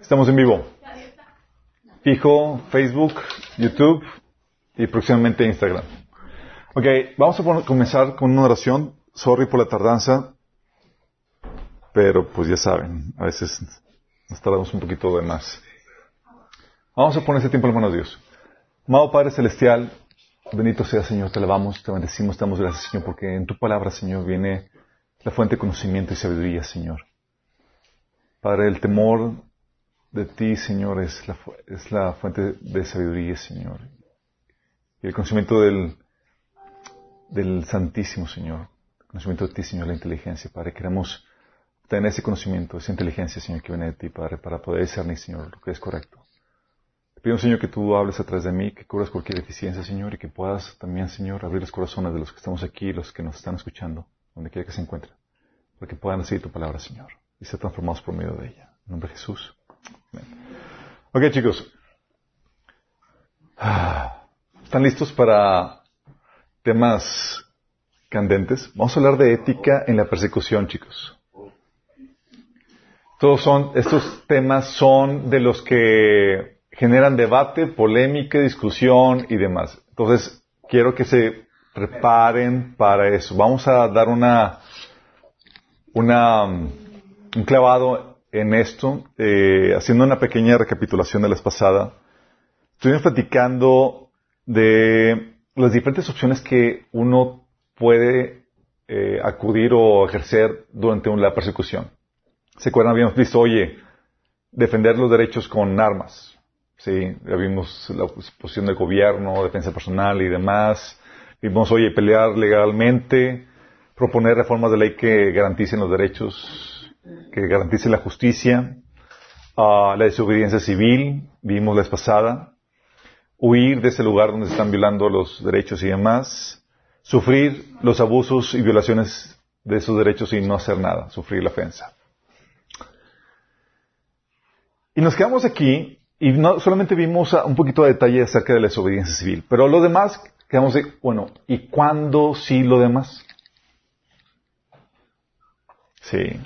Estamos en vivo. Fijo, Facebook, YouTube y próximamente Instagram. Ok, vamos a comenzar con una oración. Sorry por la tardanza, pero pues ya saben, a veces nos tardamos un poquito de más. Vamos a poner ese tiempo en manos de Dios. Amado Padre Celestial, bendito sea Señor, te alabamos, te bendecimos, te damos gracias Señor, porque en tu palabra Señor viene la fuente de conocimiento y sabiduría Señor. Padre, el temor de ti, Señor, es la, fuente de sabiduría, Señor. Y el conocimiento del, Santísimo, Señor. El conocimiento de ti, Señor, la inteligencia, Padre. Queremos tener ese conocimiento, esa inteligencia, Señor, que viene de ti, Padre, para poder discernir, Señor, lo que es correcto. Te pido, Señor, que tú hables a través de mí, que cubras cualquier deficiencia, Señor, y que puedas también, Señor, abrir los corazones de los que estamos aquí, los que nos están escuchando, donde quiera que se encuentren, para que puedan recibir tu palabra, Señor, y ser transformados por medio de ella. En nombre de Jesús. Ok, chicos. ¿Están listos para temas candentes? Vamos a hablar de ética en la persecución, chicos. Todos son, estos temas son de los que generan debate, polémica, discusión y demás. Entonces, quiero que se preparen para eso. Vamos a dar una, una, un clavado en esto, eh, haciendo una pequeña recapitulación de la vez pasada, estuvimos platicando de las diferentes opciones que uno puede eh, acudir o ejercer durante la persecución. ¿Se acuerdan? Habíamos visto, oye, defender los derechos con armas. Sí, ya vimos la posición del gobierno, defensa personal y demás. Vimos, oye, pelear legalmente, proponer reformas de ley que garanticen los derechos que garantice la justicia, la desobediencia civil, vimos la vez pasada, huir de ese lugar donde se están violando los derechos y demás, sufrir los abusos y violaciones de esos derechos y no hacer nada, sufrir la ofensa. Y nos quedamos aquí y no solamente vimos un poquito de detalle acerca de la desobediencia civil, pero lo demás quedamos de, bueno, ¿y cuándo sí lo demás? Sí.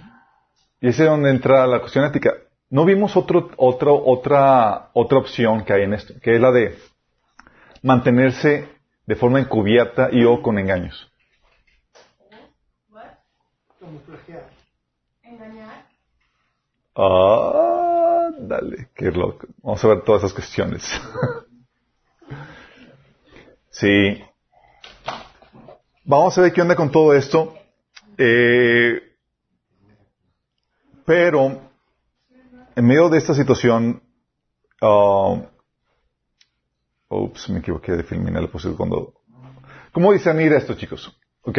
Y ese es donde entra la cuestión ética. No vimos otro, otro, otra, otra opción que hay en esto, que es la de mantenerse de forma encubierta y o con engaños. ¿Engañar? Ah, dale, qué loco. Vamos a ver todas esas cuestiones. sí. Vamos a ver qué onda con todo esto. Eh, pero, en medio de esta situación, uh, ups, me equivoqué de filmar la posible cuando... ¿Cómo discernir esto, chicos? Ok.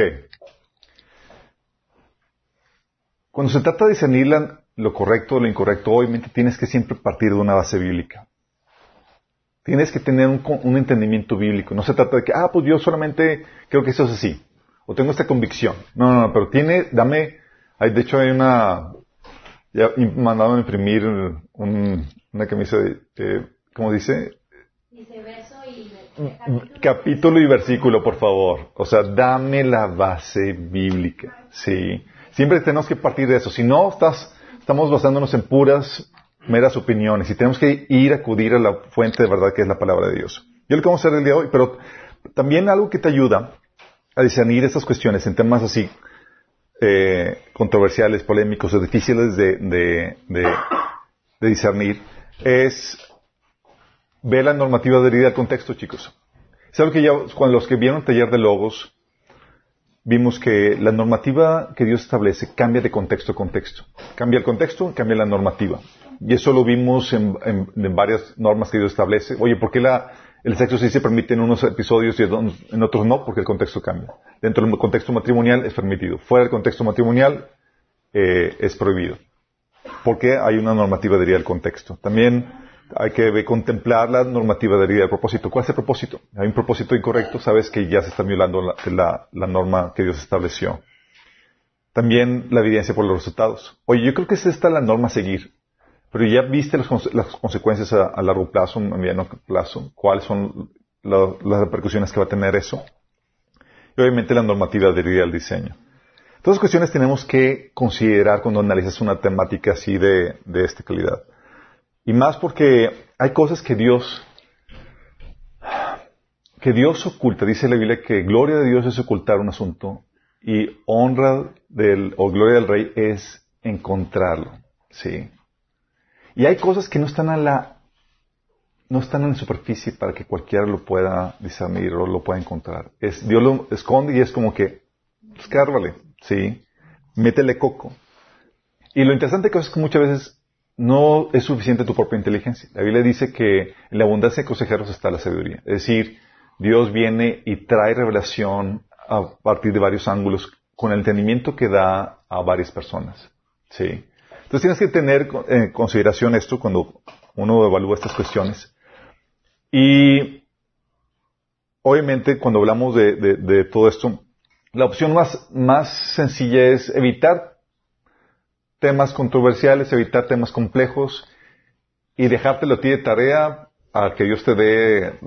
Cuando se trata de discernir lo correcto o lo incorrecto, obviamente tienes que siempre partir de una base bíblica. Tienes que tener un, un, entendimiento bíblico. No se trata de que, ah, pues yo solamente creo que eso es así. O tengo esta convicción. No, no, no, pero tiene, dame, de hecho hay una, ya mandaron imprimir una camisa de, ¿cómo dice? Dice verso y capítulo. y versículo, por favor. O sea, dame la base bíblica. Sí. Siempre tenemos que partir de eso. Si no, estás, estamos basándonos en puras, meras opiniones y tenemos que ir a acudir a la fuente de verdad que es la palabra de Dios. Yo lo que vamos a hacer el día de hoy, pero también algo que te ayuda a discernir estas cuestiones en temas así eh, controversiales, polémicos o difíciles de, discernir es ver la normativa adherida al contexto, chicos. Algo que ya, cuando los que vieron el taller de logos, vimos que la normativa que Dios establece cambia de contexto a contexto. Cambia el contexto, cambia la normativa. Y eso lo vimos en, en varias normas que Dios establece. Oye, ¿por qué la, el sexo sí se permite en unos episodios y en otros no, porque el contexto cambia. Dentro del contexto matrimonial es permitido. Fuera del contexto matrimonial eh, es prohibido. Porque hay una normativa de del contexto. También hay que contemplar la normativa de del propósito. ¿Cuál es el propósito? Hay un propósito incorrecto, sabes que ya se está violando la, la norma que Dios estableció. También la evidencia por los resultados. Oye, yo creo que es esta la norma a seguir. Pero ya viste las, consecuencias a, largo plazo, a mediano plazo, cuáles son las repercusiones que va a tener eso. Y obviamente la normativa adherida al diseño. Todas cuestiones tenemos que considerar cuando analizas una temática así de, de esta calidad. Y más porque hay cosas que Dios, que Dios oculta. Dice la Biblia que gloria de Dios es ocultar un asunto y honra del, o gloria del rey es encontrarlo. Sí. Y hay cosas que no están a la, no están en la superficie para que cualquiera lo pueda discernir o lo pueda encontrar. Dios lo esconde y es como que, escárvale, sí, métele coco. Y lo interesante que es que muchas veces no es suficiente tu propia inteligencia. La Biblia dice que en la abundancia de consejeros está la sabiduría. Es decir, Dios viene y trae revelación a partir de varios ángulos con el entendimiento que da a varias personas. Sí. Entonces tienes que tener en consideración esto cuando uno evalúa estas cuestiones. Y obviamente cuando hablamos de, todo esto, la opción más, más sencilla es evitar temas controversiales, evitar temas complejos y dejártelo a ti de tarea a que Dios te dé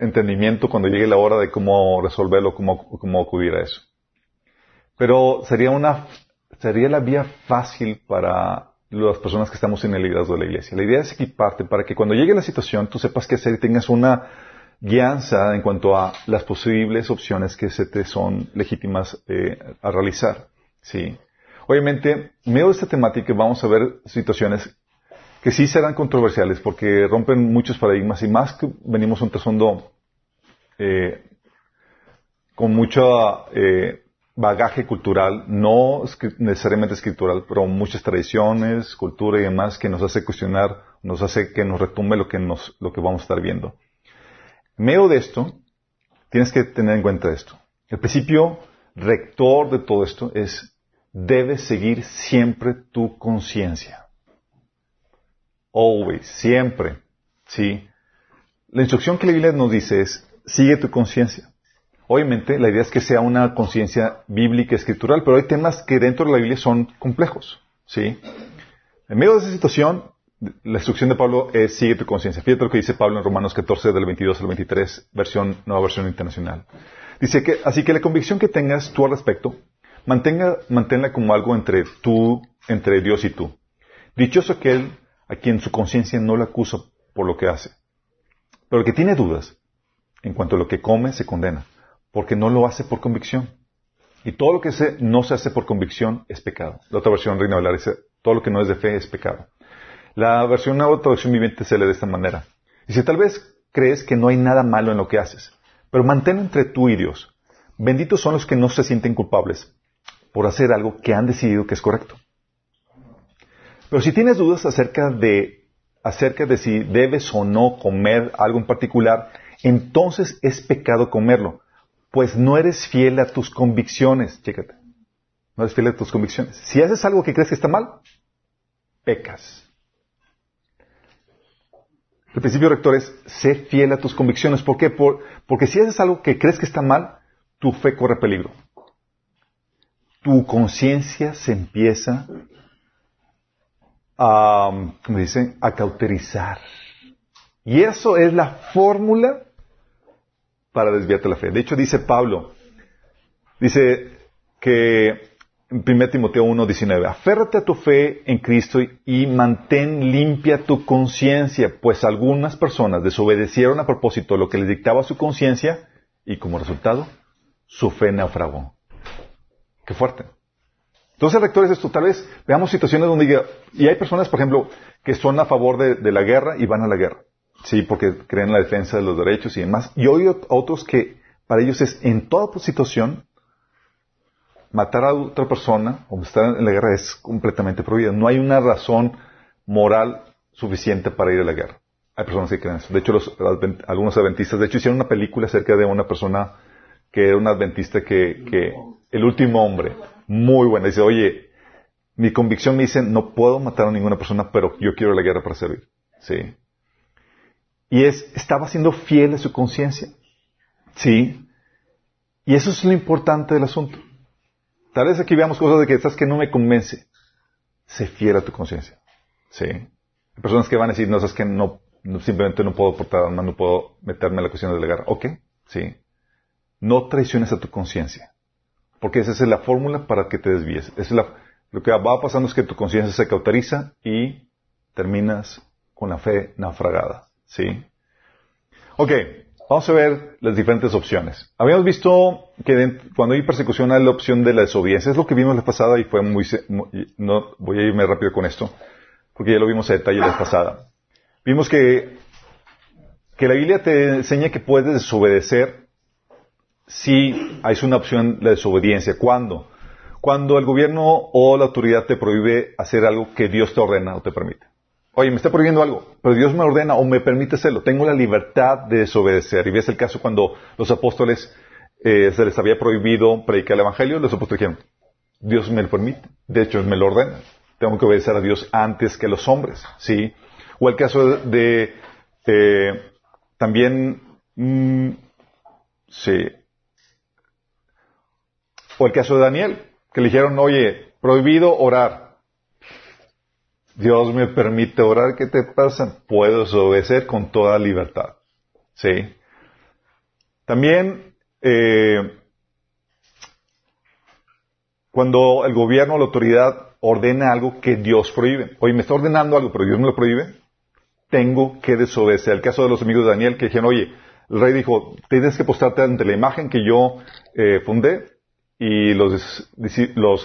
entendimiento cuando llegue la hora de cómo resolverlo, cómo, cómo acudir a eso. Pero sería una, sería la vía fácil para las personas que estamos en el liderazgo de la iglesia. La idea es equiparte para que cuando llegue la situación tú sepas qué hacer y tengas una guianza en cuanto a las posibles opciones que se te son legítimas eh, a realizar. Sí. Obviamente, en medio de esta temática vamos a ver situaciones que sí serán controversiales porque rompen muchos paradigmas y más que venimos un trasfondo eh, con mucho eh, bagaje cultural, no necesariamente escritural, pero muchas tradiciones, cultura y demás que nos hace cuestionar, nos hace que nos retumbe lo que, nos, lo que vamos a estar viendo. En medio de esto, tienes que tener en cuenta esto. El principio rector de todo esto es debes seguir siempre tu conciencia. Always, siempre. ¿Sí? La instrucción que la Biblia nos dice es, sigue tu conciencia. Obviamente, la idea es que sea una conciencia bíblica, escritural, pero hay temas que dentro de la Biblia son complejos. ¿Sí? En medio de esa situación, la instrucción de Pablo es sigue tu conciencia. Fíjate lo que dice Pablo en Romanos 14, del 22 al 23, versión, nueva versión internacional. Dice que, así que la convicción que tengas tú al respecto, Mantenga, manténla como algo entre tú, entre Dios y tú. Dichoso aquel a quien su conciencia no le acusa por lo que hace. Pero el que tiene dudas en cuanto a lo que come se condena, porque no lo hace por convicción. Y todo lo que se, no se hace por convicción es pecado. La otra versión, Reina Valar, dice, todo lo que no es de fe es pecado. La versión nueva traducción viviente se lee de esta manera. Dice, tal vez crees que no hay nada malo en lo que haces, pero mantén entre tú y Dios. Benditos son los que no se sienten culpables, por hacer algo que han decidido que es correcto. Pero si tienes dudas acerca de, acerca de si debes o no comer algo en particular, entonces es pecado comerlo, pues no eres fiel a tus convicciones. Chécate. No eres fiel a tus convicciones. Si haces algo que crees que está mal, pecas. El principio rector es, sé fiel a tus convicciones. ¿Por qué? porque si haces algo que crees que está mal, tu fe corre peligro tu conciencia se empieza a, dicen, a cauterizar. Y eso es la fórmula para desviarte la fe. De hecho, dice Pablo, dice que en 1 Timoteo 1.19, aférrate a tu fe en Cristo y mantén limpia tu conciencia, pues algunas personas desobedecieron a propósito lo que les dictaba su conciencia y como resultado, su fe naufragó. Qué fuerte. Entonces, rectores, esto tal vez veamos situaciones donde y hay personas, por ejemplo, que son a favor de, la guerra y van a la guerra. Sí, porque creen en la defensa de los derechos y demás. Y hoy otros que para ellos es en toda situación matar a otra persona o estar en la guerra es completamente prohibido. No hay una razón moral suficiente para ir a la guerra. Hay personas que creen eso. De hecho, algunos adventistas, de hecho, hicieron una película acerca de una persona que era un adventista que, que el último hombre, muy buena, dice, oye, mi convicción me dice, no puedo matar a ninguna persona, pero yo quiero la guerra para servir. Sí. Y es, estaba siendo fiel a su conciencia. Sí. Y eso es lo importante del asunto. Tal vez aquí veamos cosas de que estás que no me convence. Sé fiel a tu conciencia. Sí. Hay personas que van a decir, no, sabes que no, simplemente no puedo portar armas, no puedo meterme en la cuestión de guerra. Ok, sí. No traiciones a tu conciencia. Porque esa es la fórmula para que te desvíes. es lo que va pasando es que tu conciencia se cauteriza y terminas con la fe naufragada. ¿Sí? Ok, vamos a ver las diferentes opciones. Habíamos visto que cuando hay persecución hay la opción de la desobediencia. Es lo que vimos la pasada y fue muy, no, voy a irme rápido con esto, porque ya lo vimos a detalle la pasada. Vimos que, que la Biblia te enseña que puedes desobedecer si hay una opción de desobediencia. ¿Cuándo? Cuando el gobierno o la autoridad te prohíbe hacer algo que Dios te ordena o te permite. Oye, me está prohibiendo algo, pero Dios me ordena o me permite hacerlo. Tengo la libertad de desobedecer. Y ves el caso cuando los apóstoles eh, se les había prohibido predicar el Evangelio, los apóstoles dijeron, Dios me lo permite. De hecho, me lo ordena. Tengo que obedecer a Dios antes que a los hombres. ¿Sí? O el caso de, eh, también, mm, sí. O el caso de Daniel, que le dijeron, oye, prohibido orar. Dios me permite orar, ¿qué te pasa? Puedo obedecer con toda libertad. ¿Sí? También, eh, cuando el gobierno o la autoridad ordena algo que Dios prohíbe. Oye, me está ordenando algo, pero Dios me lo prohíbe. Tengo que desobedecer. El caso de los amigos de Daniel que dijeron, oye, el rey dijo, tienes que postarte ante la imagen que yo eh, fundé. Y los,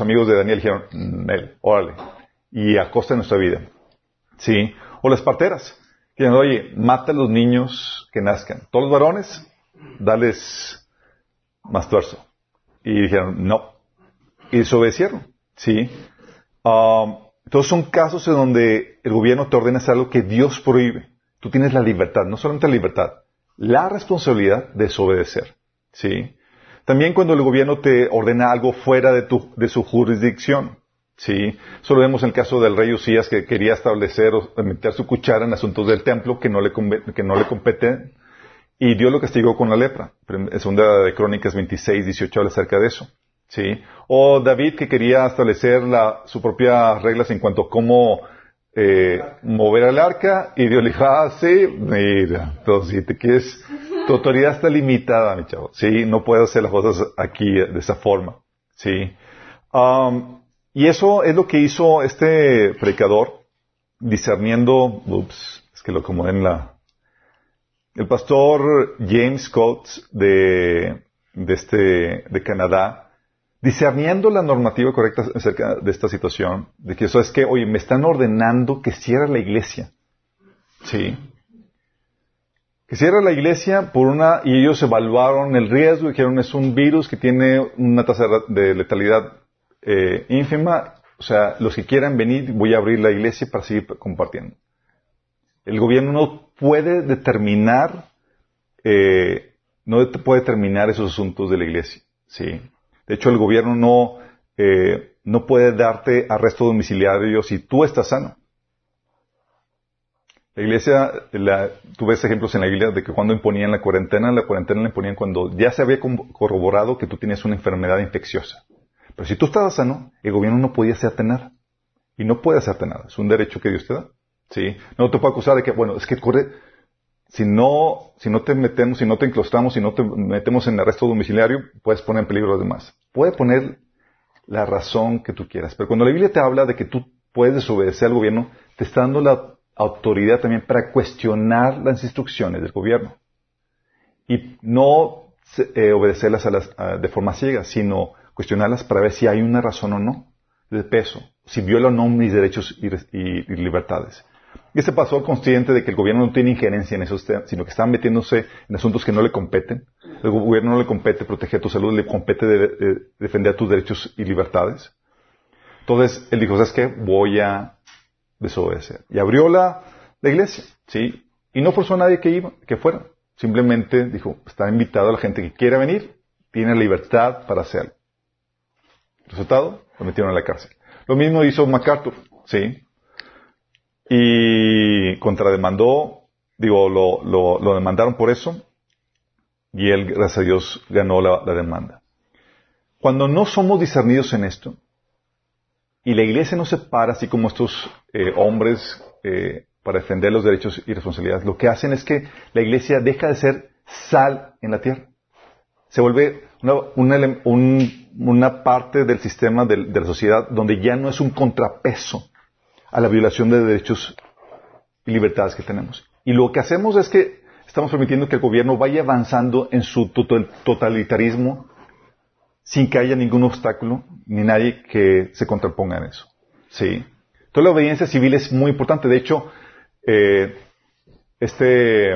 amigos de Daniel dijeron, él, órale, y a costa de nuestra vida. ¿Sí? O las parteras. Que dicen, oye, mata a los niños que nazcan. Todos los varones, dales más tuerzo. Y dijeron, no. Y desobedecieron. ¿Sí? Um, todos son casos en donde el gobierno te ordena hacer algo que Dios prohíbe. Tú tienes la libertad, no solamente la libertad, la responsabilidad de desobedecer. ¿Sí? También cuando el gobierno te ordena algo fuera de, tu, de su jurisdicción. Sí, solo vemos el caso del rey Usías que quería establecer o meter su cuchara en asuntos del templo que no le, que no le competen y Dios lo castigó con la lepra. En segunda de Crónicas 26, 18 habla acerca de eso. Sí, o David que quería establecer la, sus propias reglas en cuanto a cómo eh, mover al arca y Dios le dijo, ah, sí, mira, entonces si te quieres, tu autoridad está limitada, mi chavo. Sí, no puedes hacer las cosas aquí de esa forma. Sí. Um, y eso es lo que hizo este predicador, discerniendo, ups, es que lo acomodé en la... El pastor James Coates de, de, este, de Canadá, discerniendo la normativa correcta acerca de esta situación, de que eso es que, oye, me están ordenando que cierre la iglesia. Sí. Que cierre la iglesia por una, y ellos evaluaron el riesgo, dijeron es un virus que tiene una tasa de letalidad eh, ínfima, o sea, los que quieran venir, voy a abrir la iglesia para seguir compartiendo. El gobierno no puede determinar, eh, no puede determinar esos asuntos de la iglesia, ¿sí? De hecho, el gobierno no, eh, no puede darte arresto domiciliario si tú estás sano. La iglesia, la, tú ves ejemplos en la iglesia de que cuando imponían la cuarentena, la cuarentena la imponían cuando ya se había corroborado que tú tienes una enfermedad infecciosa. Pero si tú estabas sano, el gobierno no podía hacerte nada. Y no puede hacerte nada. Es un derecho que Dios te da. ¿Sí? No te puede acusar de que, bueno, es que corre, si no, si no te metemos, si no te enclostamos, si no te metemos en arresto domiciliario, puedes poner en peligro a los demás. Puede poner la razón que tú quieras. Pero cuando la Biblia te habla de que tú puedes desobedecer al gobierno, te está dando la autoridad también para cuestionar las instrucciones del gobierno. Y no eh, obedecerlas a las, de forma ciega, sino cuestionarlas para ver si hay una razón o no de peso, si viola o no mis derechos y, libertades. Y ese pasó consciente de que el gobierno no tiene injerencia en temas, sino que están metiéndose en asuntos que no le competen. El gobierno no le compete proteger tu salud, le compete defender tus derechos y libertades. Entonces, él dijo, ¿sabes qué? Voy a desobedecer. Y abrió la, la iglesia, ¿sí? Y no forzó a nadie que iba, que fuera. Simplemente dijo, está invitado a la gente que quiera venir, tiene libertad para hacerlo. Resultado, lo metieron a la cárcel. Lo mismo hizo MacArthur, ¿sí? Y contrademandó, digo, lo, lo, demandaron por eso, y él, gracias a Dios, ganó la, demanda. Cuando no somos discernidos en esto, y la iglesia no se para así como estos eh, hombres eh, para defender los derechos y responsabilidades, lo que hacen es que la iglesia deja de ser sal en la tierra. Se vuelve un una parte del sistema de, de la sociedad donde ya no es un contrapeso a la violación de derechos y libertades que tenemos. Y lo que hacemos es que estamos permitiendo que el gobierno vaya avanzando en su total- totalitarismo sin que haya ningún obstáculo ni nadie que se contraponga en eso. ¿Sí? Entonces la obediencia civil es muy importante. De hecho, eh, este,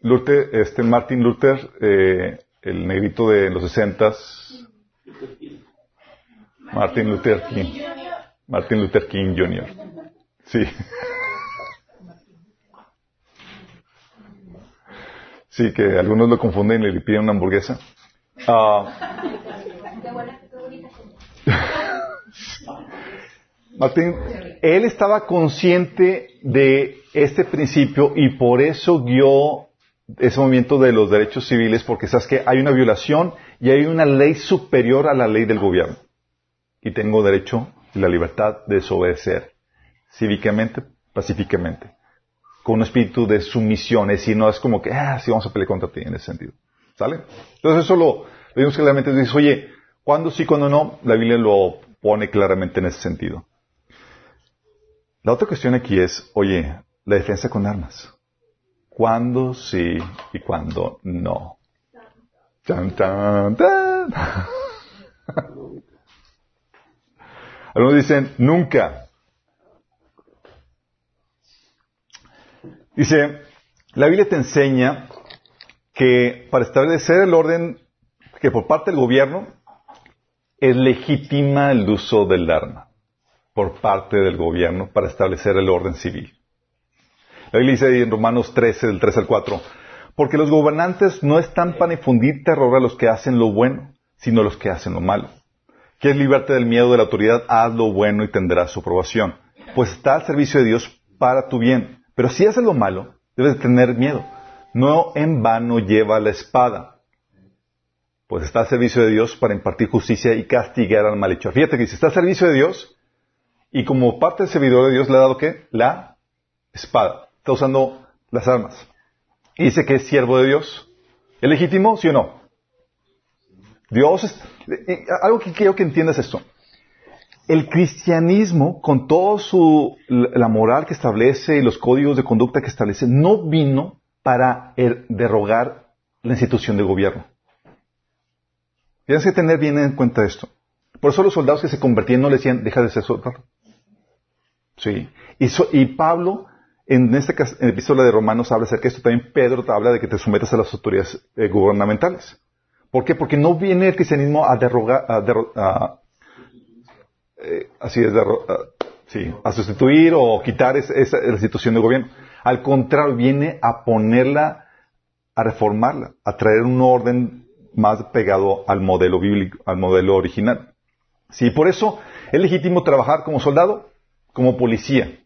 Luther, este Martin Luther, eh, el negrito de los sesentas, Martin Luther King, Martin Luther King Jr. Sí. Sí, que algunos lo confunden y le piden una hamburguesa. Ah, Martín, él estaba consciente de este principio y por eso guió ese movimiento de los derechos civiles, porque sabes que hay una violación y hay una ley superior a la ley del gobierno. Y tengo derecho y la libertad de desobedecer cívicamente, pacíficamente, con un espíritu de sumisión, es decir, no es como que, ah, sí, vamos a pelear contra ti en ese sentido. ¿Sale? Entonces eso lo, lo claramente, dice, oye, ¿cuándo sí, cuándo no? La Biblia lo pone claramente en ese sentido. La otra cuestión aquí es, oye, la defensa con armas. ¿Cuándo sí y cuándo no? Algunos dicen, nunca. Dice, la Biblia te enseña que para establecer el orden, que por parte del gobierno, es legítima el uso del arma por parte del gobierno para establecer el orden civil. La Biblia dice en Romanos 13, del 3 al 4, porque los gobernantes no están para infundir terror a los que hacen lo bueno, sino a los que hacen lo malo. ¿Quieres librarte del miedo de la autoridad? Haz lo bueno y tendrás su aprobación. Pues está al servicio de Dios para tu bien. Pero si haces lo malo, debes tener miedo. No en vano lleva la espada. Pues está al servicio de Dios para impartir justicia y castigar al malhechor. Fíjate que dice, está al servicio de Dios y como parte del servidor de Dios le ha dado qué? La espada. Está usando las armas. Y dice que es siervo de Dios. ¿Es legítimo? ¿Sí o no? Dios es... Algo que quiero que entiendas esto. El cristianismo, con toda su, la moral que establece y los códigos de conducta que establece, no vino para er- derrogar la institución de gobierno. Tienes que tener bien en cuenta esto. Por eso los soldados que se convertían no le decían, deja de ser soldado. Sí. Y Pablo, en esta cas- en la epístola de Romanos, habla acerca de esto. También Pedro te habla de que te sometas a las autoridades eh, gubernamentales. ¿Por qué? Porque no viene el cristianismo a derrogar, a, derro- a- eh, así es, a- sustituir o quitar esa, institución de gobierno. Al contrario, viene a ponerla, a reformarla, a traer un orden más pegado al modelo bíblico, al modelo original. Sí, por eso es legítimo trabajar como soldado, como policía.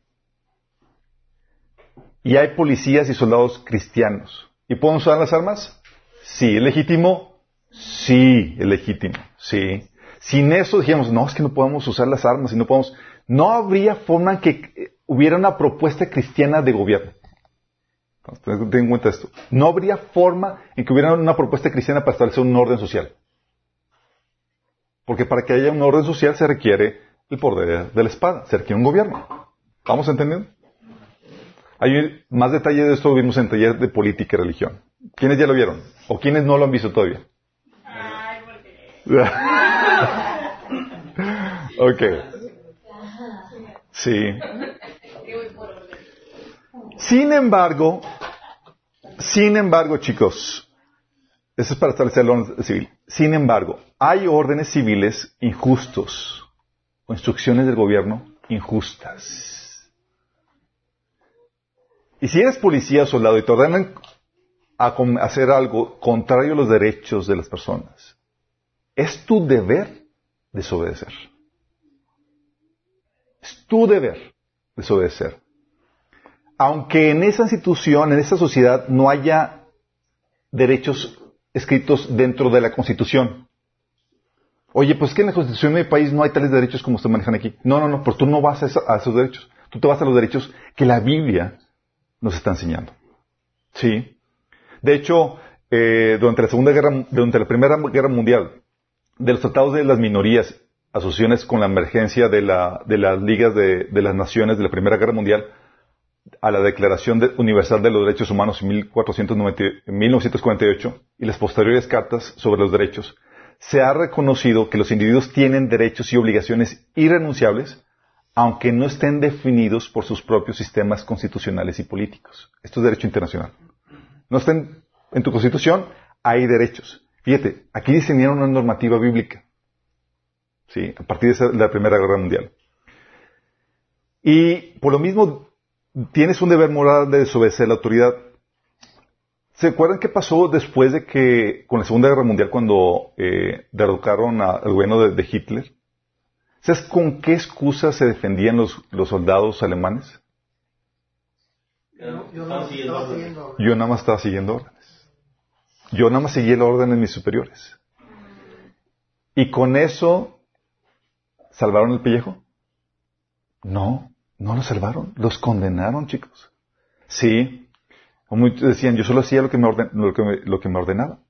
Y hay policías y soldados cristianos. ¿Y pueden usar las armas? Sí. ¿Es legítimo? Sí, es legítimo. Sí. Sin eso dijimos, no, es que no podemos usar las armas y no podemos. No habría forma en que eh, hubiera una propuesta cristiana de gobierno. Ten en cuenta esto. No habría forma en que hubiera una propuesta cristiana para establecer un orden social. Porque para que haya un orden social se requiere el poder de la espada, se requiere un gobierno. ¿Vamos entendiendo? Hay más detalle de esto vimos en taller de política y religión. ¿Quiénes ya lo vieron? ¿O quiénes no lo han visto todavía? ok. Sí. Sin embargo, sin embargo, chicos, eso es para establecer el orden civil. Sin embargo, hay órdenes civiles injustos o instrucciones del gobierno injustas. Y si eres policía o soldado y te ordenan a hacer algo contrario a los derechos de las personas, es tu deber desobedecer. Es tu deber desobedecer. Aunque en esa institución, en esa sociedad, no haya derechos escritos dentro de la Constitución. Oye, pues que en la Constitución de mi país no hay tales derechos como se manejan aquí. No, no, no, pero tú no vas a esos derechos. Tú te vas a los derechos que la Biblia nos está enseñando. Sí. De hecho, eh, durante la Segunda Guerra, durante la Primera Guerra Mundial, de los tratados de las minorías, asociaciones con la emergencia de, la, de las ligas de, de, las naciones de la Primera Guerra Mundial, a la Declaración de, Universal de los Derechos Humanos en 1490, 1948 y las posteriores cartas sobre los derechos, se ha reconocido que los individuos tienen derechos y obligaciones irrenunciables, aunque no estén definidos por sus propios sistemas constitucionales y políticos. Esto es derecho internacional. No estén en tu constitución, hay derechos. Fíjate, aquí diseñaron una normativa bíblica. ¿Sí? A partir de la Primera Guerra Mundial. Y por lo mismo, tienes un deber moral de desobedecer la autoridad. ¿Se acuerdan qué pasó después de que, con la Segunda Guerra Mundial, cuando eh, derrocaron al gobierno de, de, Hitler? ¿Sabes con qué excusa se defendían los, los soldados alemanes? Yo, yo, no, siguiendo yo nada más estaba siguiendo órdenes. Yo nada más seguía la orden de mis superiores. Y con eso, ¿salvaron el pellejo? No, no lo salvaron. Los condenaron, chicos. Sí, como decían, yo solo hacía lo que, me orden, lo, que me, lo que me ordenaba.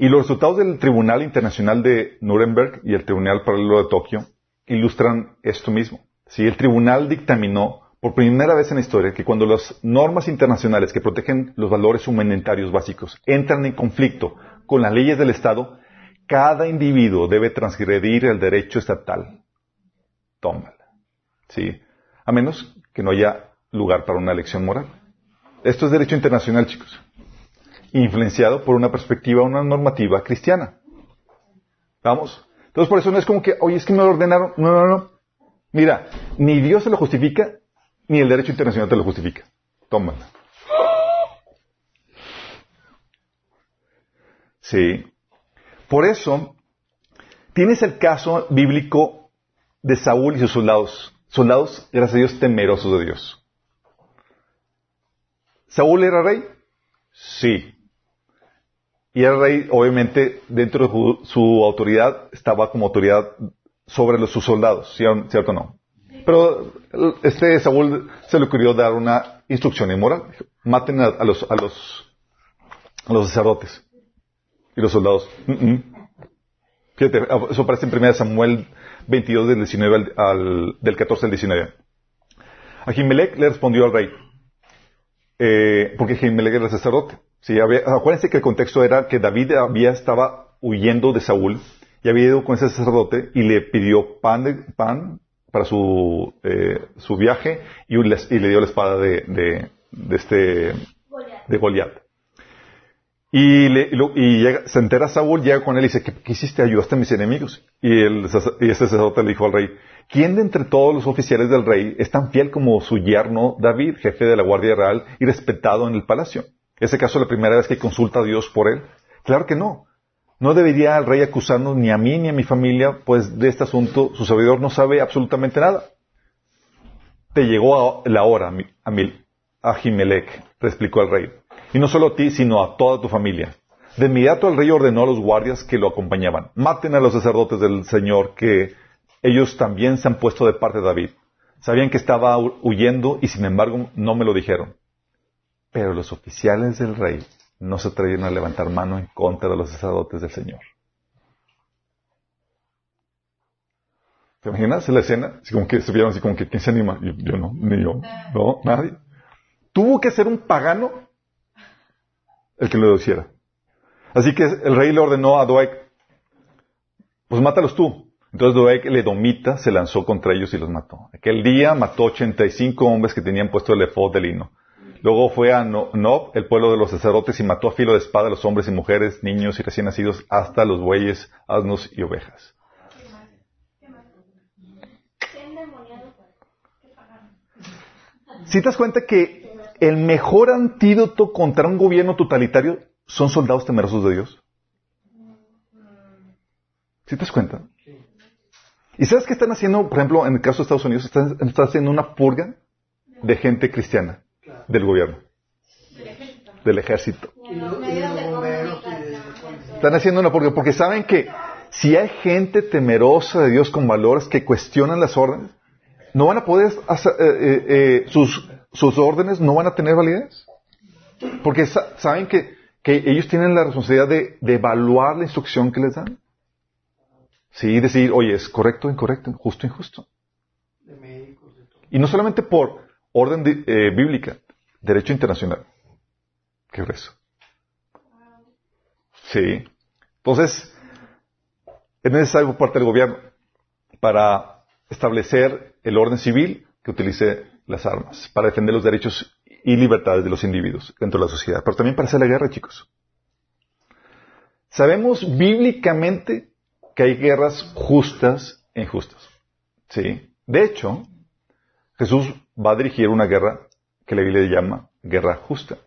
Y los resultados del Tribunal Internacional de Nuremberg y el Tribunal Paralelo de Tokio ilustran esto mismo. Sí, el tribunal dictaminó por primera vez en la historia que cuando las normas internacionales que protegen los valores humanitarios básicos entran en conflicto con las leyes del Estado, cada individuo debe transgredir el derecho estatal. Tómala. Sí. A menos que no haya lugar para una elección moral. Esto es derecho internacional, chicos. Influenciado por una perspectiva, una normativa cristiana. ¿Vamos? Entonces por eso no es como que, oye, es que me lo ordenaron. No, no, no. Mira, ni Dios se lo justifica, ni el derecho internacional te lo justifica. Tómala. Sí. Por eso, tienes el caso bíblico de Saúl y sus soldados. Soldados, gracias a Dios, temerosos de Dios. ¿Saúl era rey? Sí. Y era rey, obviamente, dentro de su autoridad, estaba como autoridad sobre sus soldados, ¿cierto o no? Pero este Saúl se le ocurrió dar una instrucción inmoral. Maten a, los, a, los, a los sacerdotes y los soldados. Fíjate, eso aparece en 1 Samuel 22 del 19 al, del 14 al 19. Ahimelech le respondió al rey, eh, porque Ahimelech era sacerdote. Sí, acuérdense que el contexto era que David había, estaba huyendo de Saúl y había ido con ese sacerdote y le pidió pan, de, pan para su, eh, su viaje y, y, le dio la espada de, de, de este, de Goliat. Y, le, lo, y llega, se entera Saúl, llega con él y dice, ¿qué, qué hiciste? ¿Ayudaste a mis enemigos? Y, el, y ese sacerdote le dijo al rey, ¿quién de entre todos los oficiales del rey es tan fiel como su yerno David, jefe de la Guardia Real y respetado en el palacio? ¿Es la primera vez que consulta a Dios por él? Claro que no. No debería el rey acusarnos ni a mí ni a mi familia, pues de este asunto su servidor no sabe absolutamente nada. Te llegó la hora, a Ahimelech, te explicó el rey. Y no solo a ti, sino a toda tu familia. De inmediato el rey ordenó a los guardias que lo acompañaban, maten a los sacerdotes del Señor, que ellos también se han puesto de parte de David. Sabían que estaba huyendo y sin embargo no me lo dijeron. Pero los oficiales del rey no se atrevieron a levantar mano en contra de los sacerdotes del Señor. ¿Te imaginas la escena? Como que así como que, ¿quién se anima? Yo no, ni yo. No, nadie. Tuvo que ser un pagano el que lo hiciera. Así que el rey le ordenó a Doeg, pues mátalos tú. Entonces Doeg, el edomita, se lanzó contra ellos y los mató. Aquel día mató 85 hombres que tenían puesto el efod de lino. Luego fue a Nob, el pueblo de los sacerdotes, y mató a filo de espada a los hombres y mujeres, niños y recién nacidos, hasta los bueyes, asnos y ovejas. Si te das cuenta que el mejor antídoto contra un gobierno totalitario son soldados temerosos de Dios. ¿Sí te das cuenta? ¿Y sabes qué están haciendo, por ejemplo, en el caso de Estados Unidos? Están, están haciendo una purga de gente cristiana del gobierno, del ejército. Están haciendo una purga porque saben que si hay gente temerosa de Dios con valores que cuestionan las órdenes, no van a poder hacer, eh, eh, eh, sus sus órdenes no van a tener validez. Porque saben que, que, ellos tienen la responsabilidad de, de, evaluar la instrucción que les dan. Sí, decir, oye, es correcto, incorrecto, justo, injusto. De médicos, de todo. Y no solamente por orden de- eh, bíblica, derecho internacional. ¿Qué grueso? Sí. Entonces, es necesario por parte del gobierno para establecer el orden civil que utilice las armas, para defender los derechos y libertades de los individuos dentro de la sociedad, pero también para hacer la guerra, chicos. Sabemos bíblicamente que hay guerras justas e injustas. Sí. De hecho, Jesús va a dirigir una guerra que la Biblia llama guerra justa.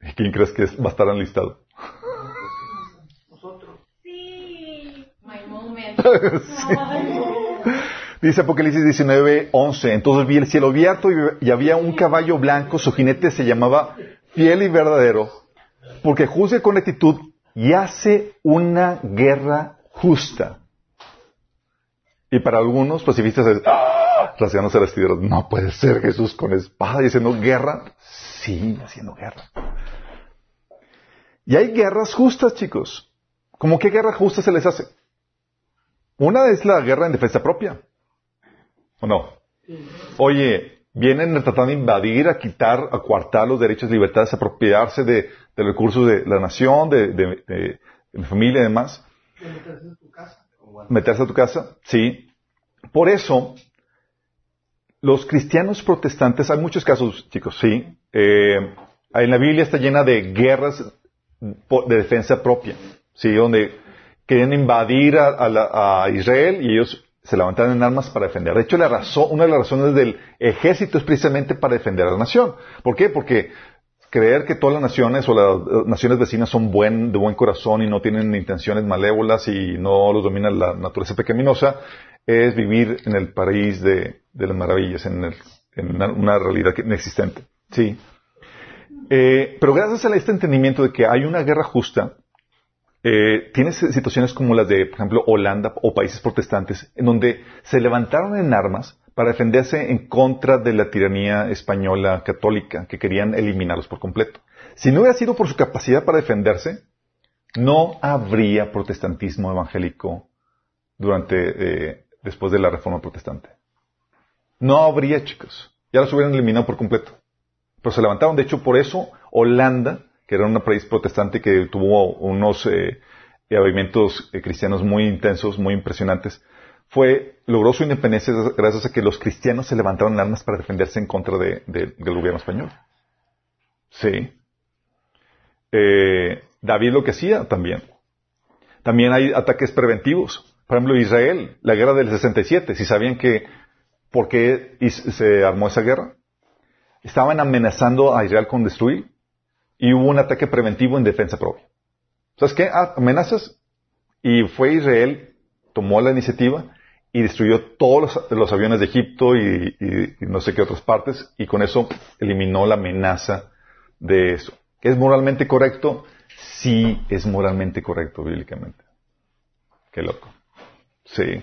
¿Y quién crees que va a estar enlistado? Nosotros. Sí. My moment. Dice Apocalipsis 19, 11. Entonces vi el cielo abierto y, había un caballo blanco, su jinete se llamaba fiel y verdadero, porque juzga con rectitud y hace una guerra justa. Y para algunos pacifistas es, ¡ah! rasgándose las no puede ser Jesús con espada y haciendo guerra. Sí, haciendo guerra. Y hay guerras justas, chicos. ¿Cómo qué guerra justa se les hace? Una es la guerra en defensa propia. ¿O no? Oye, vienen tratando de invadir, a quitar, a coartar los derechos y libertades, a apropiarse de, de recursos de la nación, de, de, de- de la familia y demás. De meterse en tu casa. Meterse a tu casa, sí. Por eso, los cristianos protestantes, hay muchos casos, chicos, sí. Eh, en la Biblia está llena de guerras de defensa propia, sí, donde querían invadir a, a la- a Israel y ellos se levantaron en armas para defender. De hecho, la razón, una de las razones del ejército es precisamente para defender a la nación. ¿Por qué? Porque creer que todas las naciones o las eh, naciones vecinas son buen, de buen corazón y no tienen intenciones malévolas y no los domina la naturaleza pecaminosa es vivir en el país de, las maravillas, en, el- en una, realidad inexistente. Sí. Eh, pero gracias a este entendimiento de que hay una guerra justa, eh, tienes situaciones como las de, por ejemplo, Holanda o países protestantes, en donde se levantaron en armas para defenderse en contra de la tiranía española católica, que querían eliminarlos por completo. Si no hubiera sido por su capacidad para defenderse, no habría protestantismo evangélico durante, eh, después de la reforma protestante. No habría, chicos. Ya los hubieran eliminado por completo. Pero se levantaron. De hecho, por eso Holanda, que era un país protestante que tuvo unos eh, eh, eh, cristianos muy intensos, muy impresionantes, fue, logró su independencia gracias a que los cristianos se levantaron armas para defenderse en contra de- de- del gobierno español. Sí. Eh, David lo que hacía también. También hay ataques preventivos. Por ejemplo, Israel, la guerra del 67, si sabían que, ¿por qué se armó esa guerra? Estaban amenazando a Israel con destruir y hubo un ataque preventivo en defensa propia. ¿Sabes qué? Ah, amenazas y fue Israel, tomó la iniciativa y destruyó todos los, aviones de Egipto y, no sé qué otras partes y con eso eliminó la amenaza de eso. ¿Que es moralmente correcto? Sí, es moralmente correcto bíblicamente. Qué loco. Sí.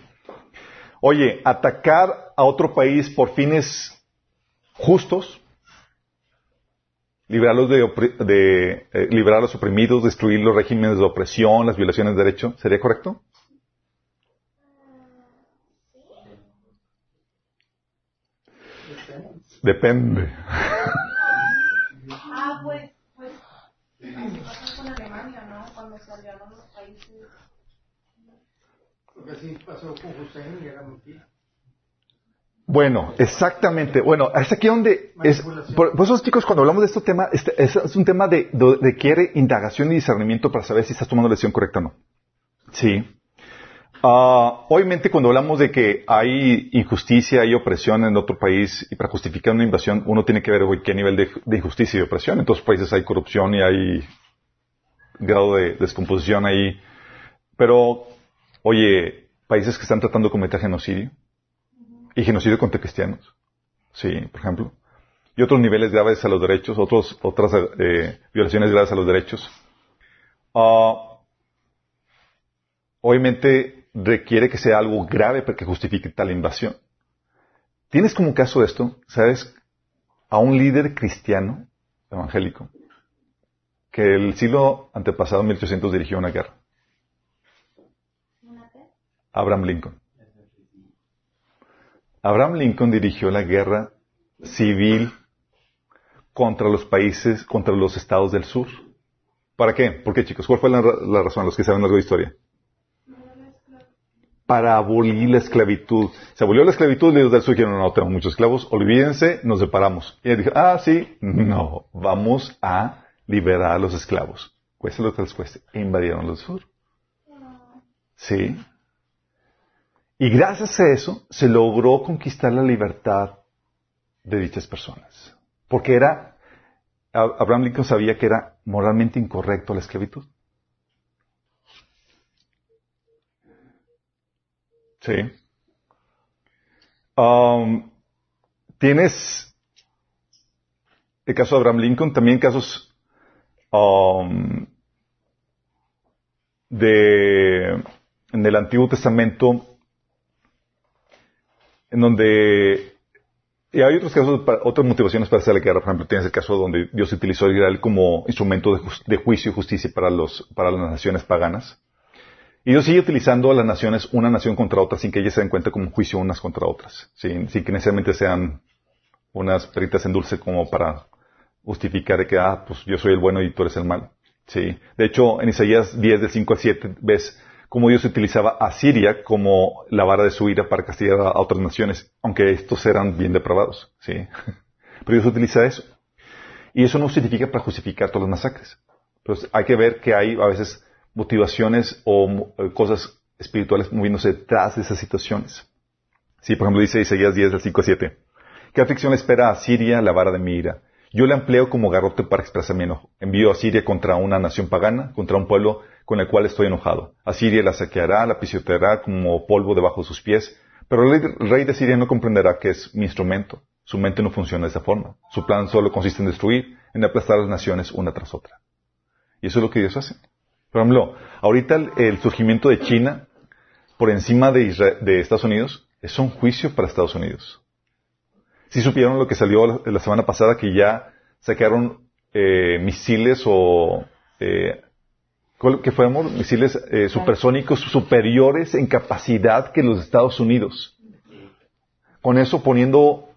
Oye, atacar a otro país por fines justos, librarlos de, opri- de, eh, liberar a los oprimidos, destruir los regímenes de opresión, las violaciones de derecho, ¿sería correcto? Depende. Ah, pues, pues, así pasó con Alemania, ¿no? Cuando se aliaron los países. Porque así pasó con Hussein y era mentira. Bueno, exactamente. Bueno, es aquí donde es, por, por eso chicos, cuando hablamos de este tema, este, es, es un tema de, de, requiere indagación y discernimiento para saber si estás tomando la decisión correcta o no. Sí. Ah, obviamente cuando hablamos de que hay injusticia y opresión en otro país y para justificar una invasión uno tiene que ver oye, qué nivel de, de injusticia y opresión. En otros países hay corrupción y hay grado de descomposición ahí. Pero, oye, países que están tratando de cometer genocidio y genocidio contra cristianos. Sí, por ejemplo. Y otros niveles graves a los derechos, otros, otras eh, violaciones graves a los derechos. Ah, obviamente requiere que sea algo grave para que justifique tal invasión. Tienes como caso esto, ¿sabes? A un líder cristiano evangélico que el siglo antepasado, 1800, dirigió una guerra. Abraham Lincoln. Abraham Lincoln dirigió la guerra civil contra los países, contra los estados del sur. ¿Para qué? ¿Por qué, chicos? ¿Cuál fue la, razón? Los que saben algo de historia. Para abolir la esclavitud. Se abolió la esclavitud y los del sur dijeron, no, tenemos muchos esclavos, olvídense, nos separamos. Y él dijo, ah, sí, no, vamos a liberar a los esclavos. Cueste lo que les cueste. E invadieron del sur. Sí. Y gracias a eso se logró conquistar la libertad de dichas personas. Porque era, Abraham Lincoln sabía que era moralmente incorrecto la esclavitud. Sí. Um, tienes el caso de Abraham Lincoln, también casos um, de en el Antiguo Testamento en donde y hay otros casos, otras motivaciones para hacer la guerra. Por ejemplo, tienes el caso donde Dios utilizó a Israel como instrumento de, de, juicio y justicia para, los, para las naciones paganas. Y Dios sigue utilizando a las naciones una nación contra otra sin que ellas se den cuenta como un juicio unas contra otras. Sin, que necesariamente sean unas peritas en dulce como para justificar que, ah, pues yo soy el bueno y tú eres el malo. Sí. De hecho, en Isaías 10, del 5 al 7, ves cómo Dios utilizaba a Siria como la vara de su ira para castigar a otras naciones, aunque estos eran bien depravados, ¿sí? Pero Dios utiliza eso. Y eso no significa para justificar todas las masacres. Pero hay que ver que hay a veces motivaciones o eh, cosas espirituales moviéndose detrás de esas situaciones. Sí, por ejemplo, dice Isaías 10, del 5 a 7. ¿Qué aflicción espera a Siria la vara de mi ira? Yo la empleo como garrote para expresar mi enojo. Envío a Siria contra una nación pagana, contra un pueblo con el cual estoy enojado. Asiria la saqueará, la pisoteará como polvo debajo de sus pies, pero el rey de Siria no comprenderá que es mi instrumento. Su mente no funciona de esa forma. Su plan solo consiste en destruir, en aplastar a las naciones una tras otra. Y eso es lo que Dios hace. Por ejemplo, ahorita el, surgimiento de China por encima de, de Estados Unidos es un juicio para Estados Unidos. Si supieron lo que salió la semana pasada, que ya sacaron eh, misiles o eh, que fuéramos misiles eh, supersónicos superiores en capacidad que los Estados Unidos. Con eso poniendo,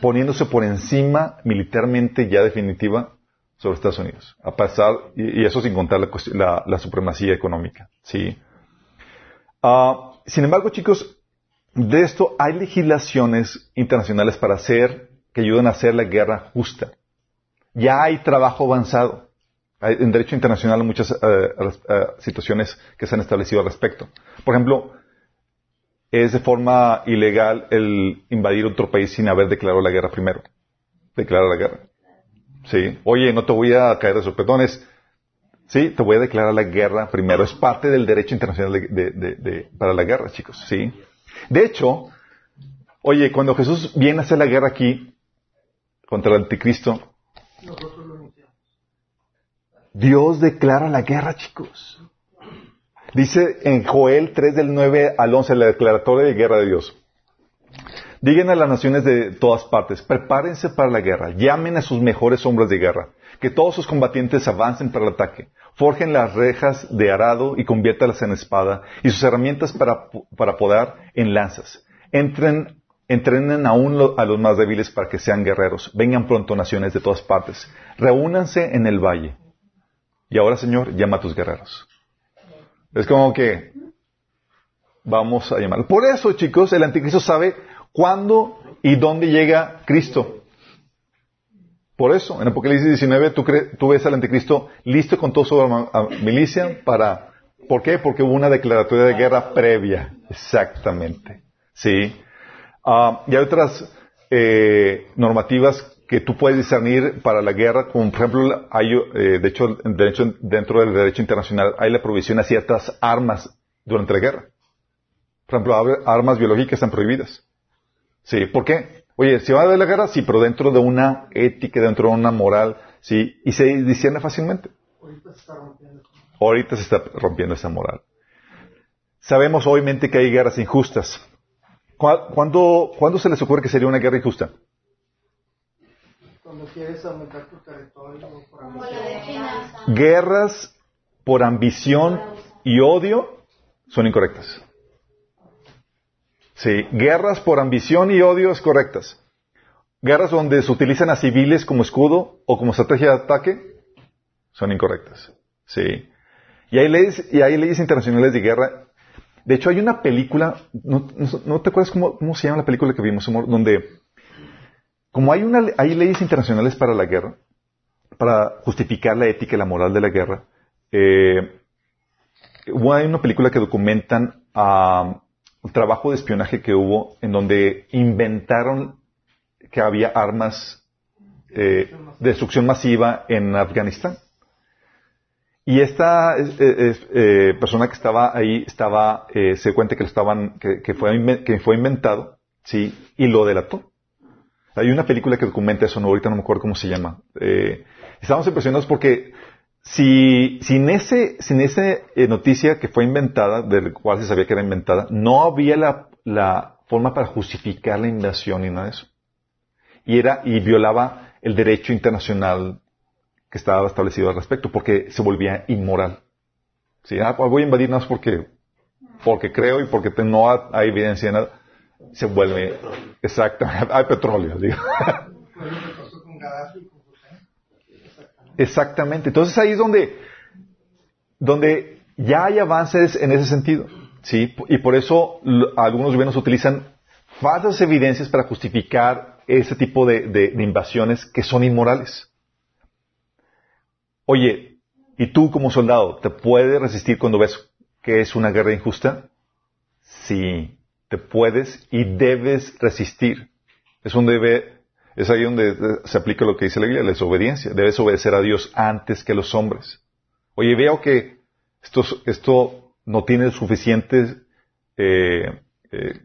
poniéndose por encima militarmente ya definitiva sobre Estados Unidos. A pasar, y, eso sin contar la, la, supremacía económica. ¿sí? Uh, sin embargo, chicos, de esto hay legislaciones internacionales para hacer, que ayuden a hacer la guerra justa. Ya hay trabajo avanzado en derecho internacional muchas eh, situaciones que se han establecido al respecto. Por ejemplo, es de forma ilegal el invadir otro país sin haber declarado la guerra primero. Declarar la guerra. Sí. Oye, no te voy a caer de sopetones. Sí, te voy a declarar la guerra primero. Es parte del derecho internacional de, para la guerra, chicos. Sí. De hecho, oye, cuando Jesús viene a hacer la guerra aquí contra el anticristo, Dios declara la guerra, chicos. Dice en Joel 3 del 9 al 11, la declaratoria de guerra de Dios. Digan a las naciones de todas partes, prepárense para la guerra, llamen a sus mejores hombres de guerra, que todos sus combatientes avancen para el ataque, forjen las rejas de arado y conviértalas en espada, y sus herramientas para, para podar en lanzas. Entren, entrenen aún a los más débiles para que sean guerreros. Vengan pronto naciones de todas partes. Reúnanse en el valle. Y ahora, Señor, llama a tus guerreros. Es como que vamos a llamar. Por eso, chicos, el anticristo sabe cuándo y dónde llega Cristo. Por eso, en Apocalipsis 19, tú, ves al anticristo listo con toda su milicia para... ¿Por qué? Porque hubo una declaratoria de guerra previa. Exactamente. Sí. Ah, y hay otras eh, normativas que tú puedes discernir para la guerra, como por ejemplo, hay, eh, de, hecho, dentro del derecho internacional hay la provisión a ciertas armas durante la guerra. Por ejemplo, armas biológicas están prohibidas. Sí, ¿por qué? Oye, si va a haber la guerra, sí, pero dentro de una ética, dentro de una moral, sí, y se discierne fácilmente. Ahorita se está rompiendo. Ahorita se está rompiendo esa moral. Sabemos obviamente que hay guerras injustas. ¿Cuándo, ¿Cuándo se les ocurre que sería una guerra injusta? Cuando quieres aumentar tu territorio por ambición. Guerras por ambición y odio son incorrectas. Sí, guerras por ambición y odios correctas. Guerras donde se utilizan a civiles como escudo o como estrategia de ataque son incorrectas. Sí. Y hay leyes, y hay leyes internacionales de guerra. De hecho, hay una película, ¿no, no- no te acuerdas cómo, cómo se llama la película que vimos, amor? Donde, como hay, leyes internacionales para la guerra, para justificar la ética y la moral de la guerra, eh, hay una película que documentan ah, el trabajo de espionaje que hubo en donde inventaron que había armas eh, de destrucción masiva en Afganistán. Y esta eh, eh, eh, persona que estaba ahí estaba, eh, se cuenta que lo estaban, que, fue, que fue inventado, sí, y lo delató. Hay una película que documenta eso, no, ahorita no me acuerdo cómo se llama. Eh, estamos impresionados porque si, sin ese, sin esa eh, noticia que fue inventada, del cual se sabía que era inventada, no había la, la forma para justificar la invasión ni nada de eso. Y era, y violaba el derecho internacional que estaba establecido al respecto, porque se volvía inmoral. Sí, ah, voy a invadir nada más porque, porque creo y porque no ha- hay evidencia de nada. Se vuelve, exactamente, hay petróleo, digo. Exactamente. Entonces ahí es donde, donde ya hay avances en ese sentido. ¿sí? Y por eso algunos gobiernos utilizan falsas evidencias para justificar ese tipo de, de- de invasiones que son inmorales. Oye, ¿y tú como soldado te puedes resistir cuando ves que es una guerra injusta? Sí, te puedes y debes resistir. Es un debe, es ahí donde eh, se aplica lo que dice la Biblia, la desobediencia. Debes obedecer a Dios antes que a los hombres. Oye, veo que esto, no tiene suficiente eh, eh,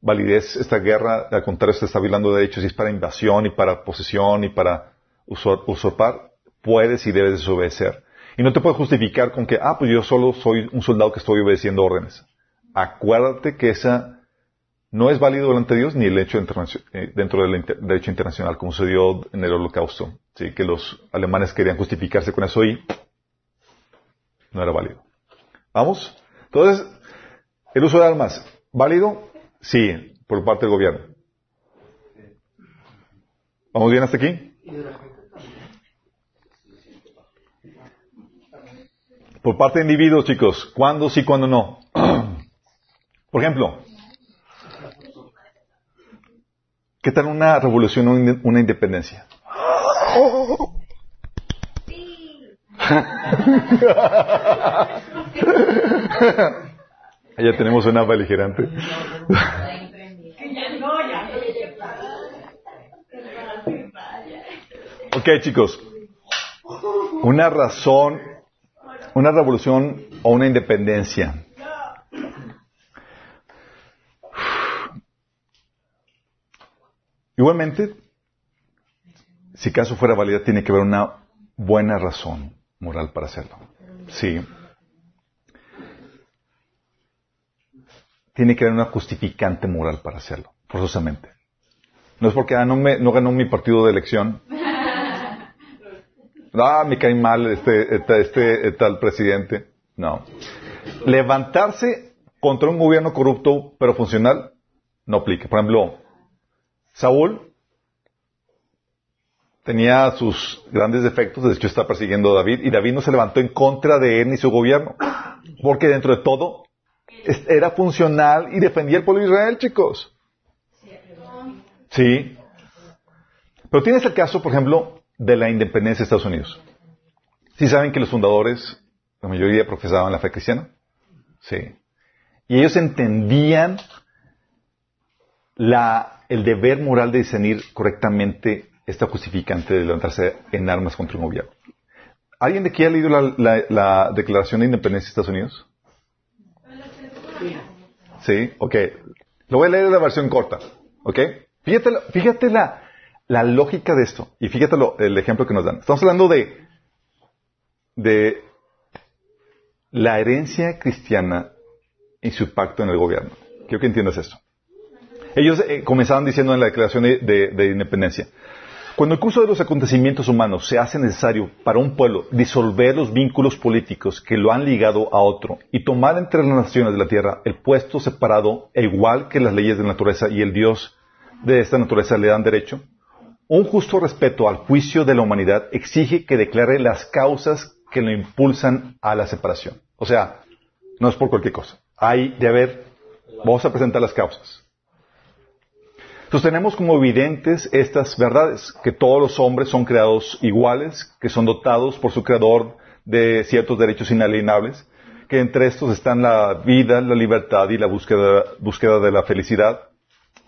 validez, esta guerra, al contrario, se está violando derechos y es para invasión y para posesión y para usur- usurpar. Puedes y debes desobedecer. Y no te puedes justificar con que, ah, pues yo solo soy un soldado que estoy obedeciendo órdenes. Acuérdate que esa no es válido delante de Dios ni el hecho eh, dentro del derecho internacional, como sucedió en el holocausto. ¿sí? Que los alemanes querían justificarse con eso y no era válido. ¿Vamos? Entonces, el uso de armas, ¿válido? Sí, por parte del gobierno. ¿Vamos bien hasta aquí? Por parte de individuos, chicos, ¿cuándo sí, cuándo no? Por ejemplo, ¿qué tal una revolución o una independencia? ya tenemos una beligerante. ok, chicos. Una razón, una revolución o una independencia. Igualmente, si caso fuera válida, tiene que haber una buena razón moral para hacerlo. Sí. Tiene que haber una justificante moral para hacerlo, forzosamente. No es porque ah, no, me, no ganó mi partido de elección. Ah, me cae mal este, este, este tal presidente. No. Levantarse contra un gobierno corrupto pero funcional no aplica. Por ejemplo, Saúl tenía sus grandes defectos, de hecho está persiguiendo a David, y David no se levantó en contra de él ni su gobierno, porque dentro de todo era funcional y defendía el pueblo de Israel, chicos. Sí. Pero tienes el caso, por ejemplo, de la independencia de Estados Unidos. ¿Sí saben que los fundadores, la mayoría profesaban la fe cristiana? Sí. Y ellos entendían la, el deber moral de discernir correctamente esta justificante de levantarse en armas contra un gobierno. ¿Alguien de aquí ha leído la, la- la Declaración de Independencia de Estados Unidos? Sí, ok. Lo voy a leer en la versión corta, ok. Fíjate, la- lógica de esto y fíjate el ejemplo que nos dan. Estamos hablando de, de la herencia cristiana y su pacto en el gobierno. Quiero que entiendas esto. Ellos eh, comenzaban diciendo en la declaración de, de- de independencia, Cuando el curso de los acontecimientos humanos se hace necesario para un pueblo disolver los vínculos políticos que lo han ligado a otro y tomar entre las naciones de la tierra el puesto separado e igual que las leyes de la naturaleza y el Dios de esta naturaleza le dan derecho, un justo respeto al juicio de la humanidad exige que declare las causas que lo impulsan a la separación. O sea, no es por cualquier cosa. Hay de haber, vamos a presentar las causas. Sostenemos como evidentes estas verdades, que todos los hombres son creados iguales, que son dotados por su creador de ciertos derechos inalienables, que entre estos están la vida, la libertad y la búsqueda, búsqueda de la felicidad,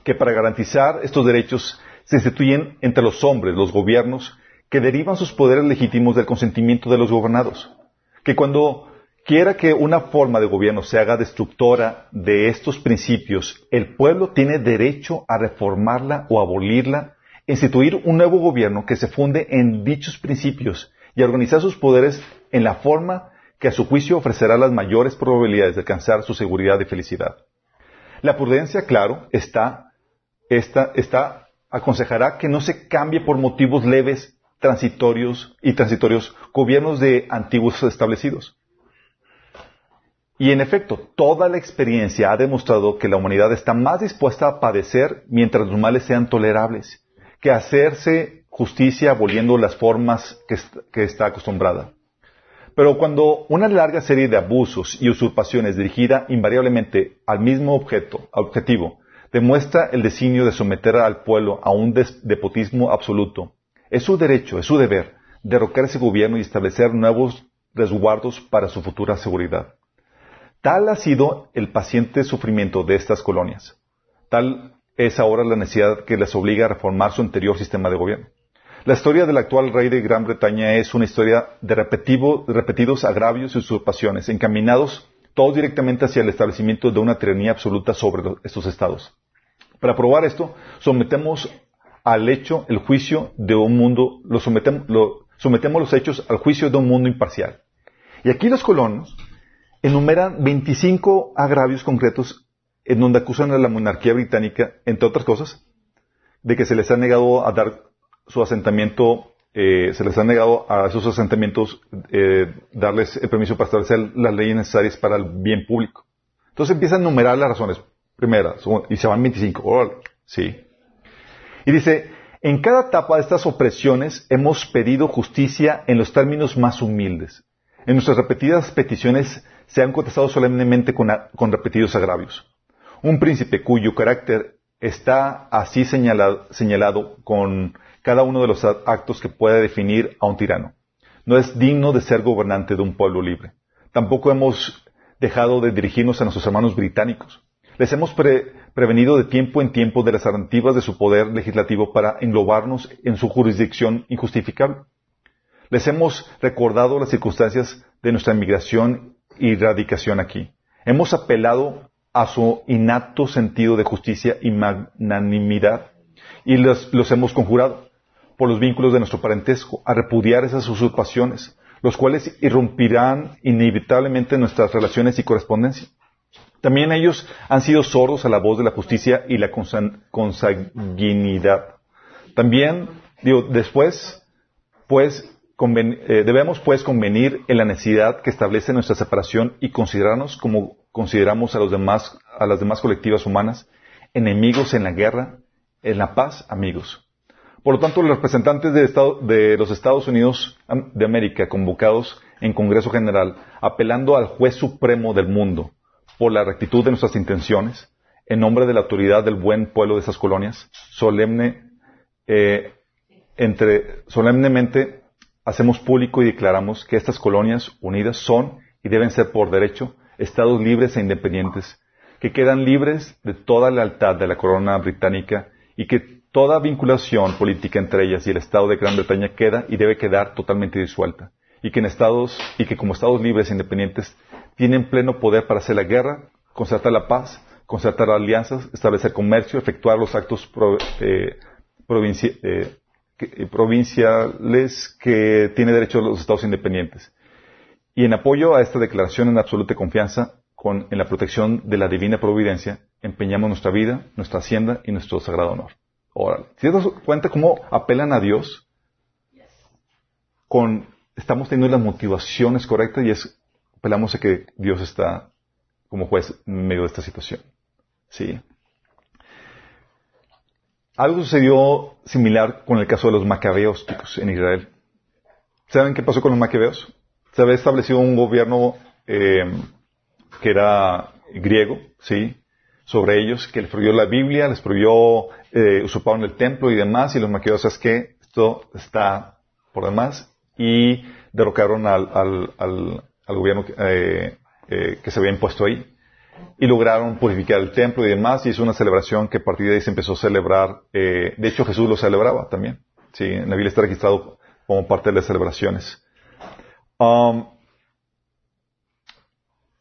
que para garantizar estos derechos se instituyen entre los hombres los gobiernos que derivan sus poderes legítimos del consentimiento de los gobernados, que cuando quiera que una forma de gobierno se haga destructora de estos principios, el pueblo tiene derecho a reformarla o abolirla, instituir un nuevo gobierno que se funde en dichos principios y organizar sus poderes en la forma que a su juicio ofrecerá las mayores probabilidades de alcanzar su seguridad y felicidad. La prudencia, claro, está, está, está aconsejará que no se cambie por motivos leves, transitorios y transitorios gobiernos de antiguos establecidos. Y en efecto, toda la experiencia ha demostrado que la humanidad está más dispuesta a padecer mientras los males sean tolerables, que hacerse justicia aboliendo las formas que, que está acostumbrada. Pero cuando una larga serie de abusos y usurpaciones dirigida invariablemente al mismo objeto, objetivo, demuestra el designio de someter al pueblo a un despotismo absoluto, es su derecho, es su deber, derrocar ese gobierno y establecer nuevos resguardos para su futura seguridad. Tal ha sido el paciente sufrimiento de estas colonias. Tal es ahora la necesidad que les obliga a reformar su anterior sistema de gobierno. La historia del actual rey de Gran Bretaña es una historia de repetidos agravios y usurpaciones, encaminados todos directamente hacia el establecimiento de una tiranía absoluta sobre estos estados. Para probar esto, sometemos al hecho el juicio de un mundo, lo sometemos, sometemos los hechos al juicio de un mundo imparcial. Y aquí los colonos enumeran 25 agravios concretos en donde acusan a la monarquía británica, entre otras cosas, de que se les ha negado a dar su asentamiento, eh, se les ha negado a esos asentamientos eh, darles el permiso para establecer las leyes necesarias para el bien público. Entonces empiezan a enumerar las razones. Primera, y se van 25. sí. Y dice, en cada etapa de estas opresiones hemos pedido justicia en los términos más humildes. En nuestras repetidas peticiones se han contestado solemnemente con, repetidos agravios. Un príncipe cuyo carácter está así señalado, con cada uno de los actos que puede definir a un tirano. No es digno de ser gobernante de un pueblo libre. Tampoco hemos dejado de dirigirnos a nuestros hermanos británicos. Les hemos prevenido de tiempo en tiempo de las alternativas de su poder legislativo para englobarnos en su jurisdicción injustificable. Les hemos recordado las circunstancias de nuestra inmigración y radicación aquí. Hemos apelado a su innato sentido de justicia y magnanimidad y los, los, hemos conjurado por los vínculos de nuestro parentesco a repudiar esas usurpaciones, los cuales irrumpirán inevitablemente en nuestras relaciones y correspondencia. También ellos han sido sordos a la voz de la justicia y la consanguinidad. También, digo, después, pues, eh, debemos pues convenir en la necesidad que establece nuestra separación y considerarnos como consideramos a los demás, a las demás colectivas humanas, enemigos en la guerra, en la paz, amigos. Por lo tanto, los representantes de, de los Estados Unidos de América, convocados en Congreso General, apelando al juez supremo del mundo por la rectitud de nuestras intenciones, en nombre de la autoridad del buen pueblo de esas colonias, solemne, eh, entre, solemnemente hacemos público y declaramos que estas colonias unidas son y deben ser por derecho estados libres e independientes, que quedan libres de toda lealtad de la corona británica y que toda vinculación política entre ellas y el Estado de Gran Bretaña queda y debe quedar totalmente disuelta, y que en estados y que como estados libres e independientes tienen pleno poder para hacer la guerra, concertar la paz, concertar alianzas, establecer comercio, efectuar los actos eh, eh, eh, provinciales que tiene derecho los estados independientes. Y en apoyo a esta declaración en absoluta confianza, con, en la protección de la divina providencia, empeñamos nuestra vida, nuestra hacienda y nuestro sagrado honor. Órale. ¿Si te das cuenta cómo apelan a Dios? Con, estamos teniendo las motivaciones correctas y es, apelamos a que Dios está como juez en medio de esta situación. Sí. Algo sucedió similar con el caso de los macabeos, en Israel. ¿Saben qué pasó con los macabeos? Se había establecido un gobierno eh, que era griego, ¿sí? Sobre ellos, que les prohibió la Biblia, les prohibió, eh, usurparon el templo y demás, y los macabeos, ¿sabes qué? Esto está por demás, y derrocaron al, al, al, al gobierno eh, eh, que se había impuesto ahí y lograron purificar el templo y demás, y es una celebración que a partir de ahí se empezó a celebrar. Eh, de hecho, Jesús lo celebraba también. Sí, en la Biblia está registrado como parte de las celebraciones. Um,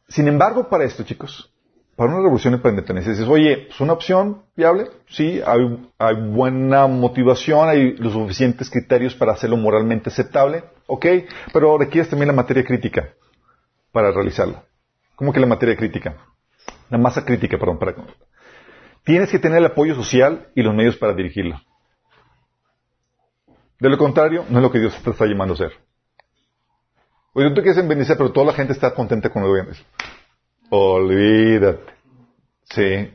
sin embargo, para esto, chicos, para una revolución independencia, dices, oye, ¿es una opción viable? Sí, hay, hay buena motivación, hay los suficientes criterios para hacerlo moralmente aceptable, ok, pero requieres también la materia crítica para realizarla. ¿Cómo que la materia crítica? La masa crítica, perdón. Para... Tienes que tener el apoyo social y los medios para dirigirlo. De lo contrario, no es lo que Dios te está llamando a hacer. Oye, tú quieres bendicer, pero toda la gente está contenta con lo que vienes. Olvídate. Sí.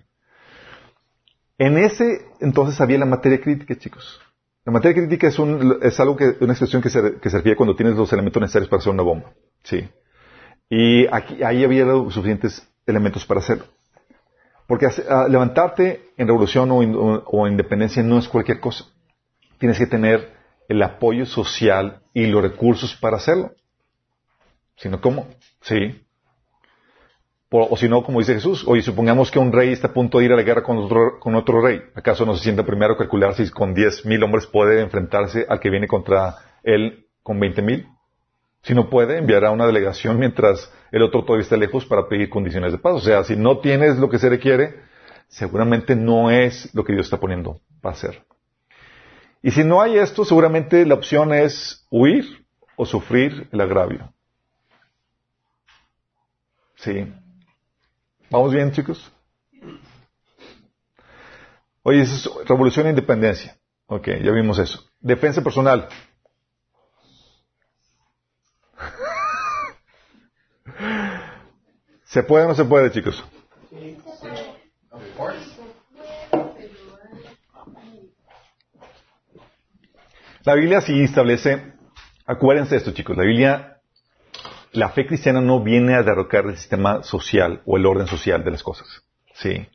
En ese entonces había la materia crítica, chicos. La materia crítica es, un, es algo que, una expresión que se, que se refiere cuando tienes los elementos necesarios para hacer una bomba. Sí. Y aquí, ahí había suficientes elementos para hacerlo. Porque uh, levantarte en revolución o, in, independencia no es cualquier cosa. Tienes que tener el apoyo social y los recursos para hacerlo. Si no, ¿cómo? Sí. O si no, como dice Jesús, oye, supongamos que un rey está a punto de ir a la guerra con otro, con otro rey. ¿Acaso no se sienta primero calcular si con diez mil hombres puede enfrentarse al que viene contra él con veinte mil? Si no puede, enviará una delegación mientras el otro todavía está lejos para pedir condiciones de paz. O sea, si no tienes lo que se requiere, seguramente no es lo que Dios está poniendo para hacer. Y si no hay esto, seguramente la opción es huir o sufrir el agravio. Sí. ¿Vamos bien, chicos? Oye, eso es revolución e independencia. Ok, ya vimos eso. Defensa personal. ¿Se puede o no se puede, chicos? La Biblia sí establece, acuérdense de esto, chicos, la Biblia, la fe cristiana no viene a derrocar el sistema social o el orden social de las cosas. Sí.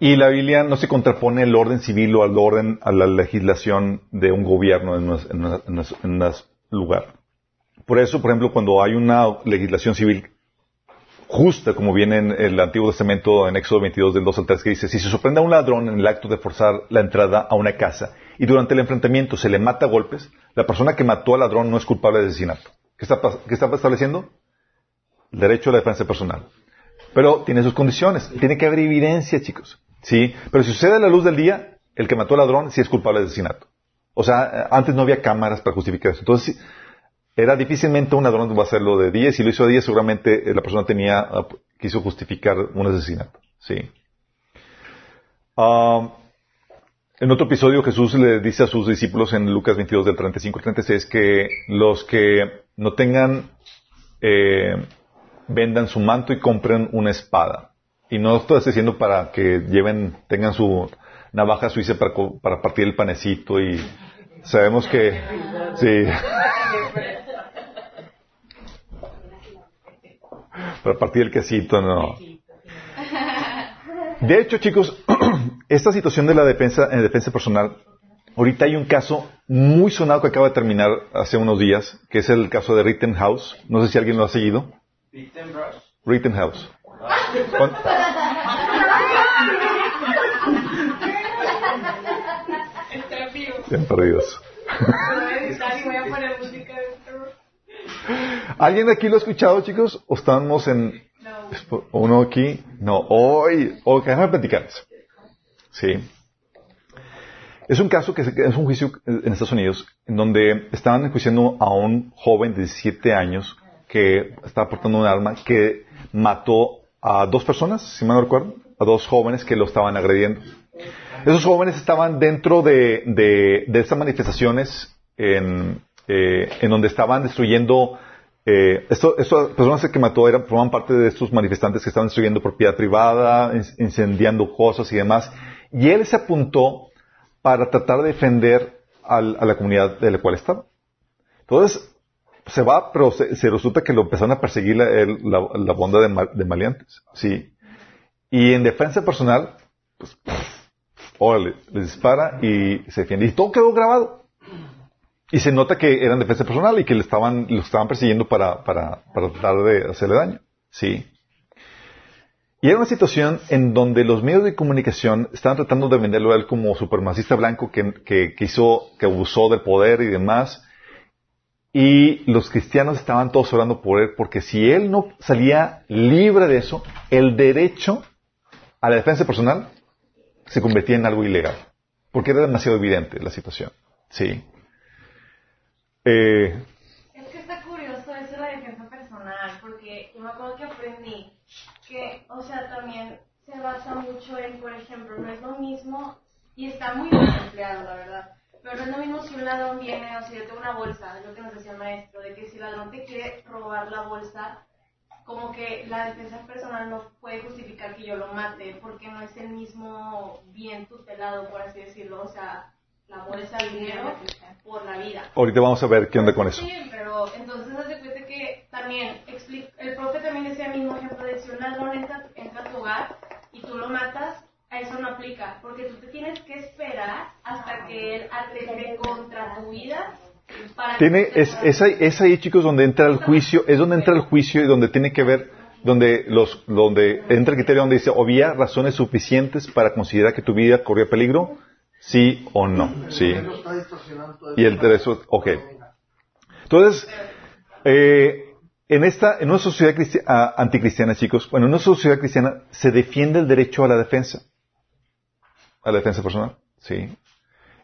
Y la Biblia no se contrapone el orden civil o al orden, a la legislación de un gobierno en un lugar. Por eso, por ejemplo, cuando hay una legislación civil justa, como viene en el Antiguo Testamento en Éxodo 22 del 2 al 3, que dice, si se sorprende a un ladrón en el acto de forzar la entrada a una casa y durante el enfrentamiento se le mata a golpes, la persona que mató al ladrón no es culpable de asesinato. ¿Qué está, qué está estableciendo? El derecho a la defensa personal. Pero tiene sus condiciones. Tiene que haber evidencia, chicos. ¿Sí? Pero si sucede a la luz del día, el que mató al ladrón sí es culpable de asesinato. O sea, antes no había cámaras para justificar eso. Entonces, era difícilmente un ladrón va a hacerlo de 10. Si lo hizo de 10, seguramente la persona tenía, quiso justificar un asesinato. Sí. En otro episodio Jesús le dice a sus discípulos en Lucas 22 del 35 al 36 que los que no tengan, eh, vendan su manto y compren una espada. Y no estoy diciendo para que lleven, tengan su navaja suiza para, para partir el panecito y sabemos que, sí. para partir el quesito, no. De hecho, chicos, esta situación de la defensa en defensa personal, ahorita hay un caso muy sonado que acaba de terminar hace unos días, que es el caso de Rittenhouse. No sé si alguien lo ha seguido. Rittenhouse. Están perdidos. ¿Alguien de aquí lo ha escuchado, chicos? ¿O estamos en... No. ¿Uno aquí? No. Hoy... O déjame platicarles. Sí. Es un caso que es un juicio en Estados Unidos en donde estaban enjuiciando a un joven de 17 años que estaba portando un arma que mató a dos personas, si mal no recuerdo, a dos jóvenes que lo estaban agrediendo. Esos jóvenes estaban dentro de, de, de estas manifestaciones en, eh, en donde estaban destruyendo eh, esto, esto, personas que mató eran, formaban parte de estos manifestantes que estaban destruyendo propiedad privada, in- incendiando cosas y demás. Y él se apuntó para tratar de defender al- a la comunidad de la cual estaba. Entonces, se va, pero se, resulta que lo empezaron a perseguir la, la, la banda de, ma- de maleantes. Sí. Y en defensa personal, pues, órale, les dispara y se defiende. Y todo quedó grabado. Y se nota que eran defensa personal y que lo estaban persiguiendo para, para, para tratar de hacerle daño. Sí. Y era una situación en donde los medios de comunicación estaban tratando de venderlo a él como supremacista blanco que, que, que que abusó del poder y demás. Y los cristianos estaban todos orando por él porque si él no salía libre de eso, el derecho a la defensa personal se convertía en algo ilegal. Porque era demasiado evidente la situación. Sí. Eh, Es que está curioso eso de la defensa personal, porque yo me acuerdo que aprendí que, o sea, también se basa mucho en, por ejemplo, no es lo mismo, y está muy bien empleado, la verdad, pero no es lo mismo si un ladrón viene, o si yo tengo una bolsa, es lo que nos decía el maestro, de que si el ladrón te quiere robar la bolsa, como que la defensa personal no puede justificar que yo lo mate, porque no es el mismo bien tutelado, por así decirlo, o sea, el dinero, por la vida. ahorita vamos a ver qué onda con eso. Sí, pero entonces haz de cuenta que también el profe también decía el mismo ejemplo de si un ladrón entra, entra a tu hogar y tú lo matas, a eso no aplica, porque tú te tienes que esperar hasta que él atente contra tu vida para Tiene, es, es, ahí, es ahí, chicos, donde entra el juicio, es donde entra el juicio y donde tiene que ver, donde los, donde entra el criterio donde dice, había razones suficientes para considerar que tu vida corría peligro, sí o no, sí. Y el derecho, ok. Entonces, eh, en esta, en una sociedad cristi- ah, anticristiana, chicos, bueno, en una sociedad cristiana se defiende el derecho a la defensa, a la defensa personal, sí.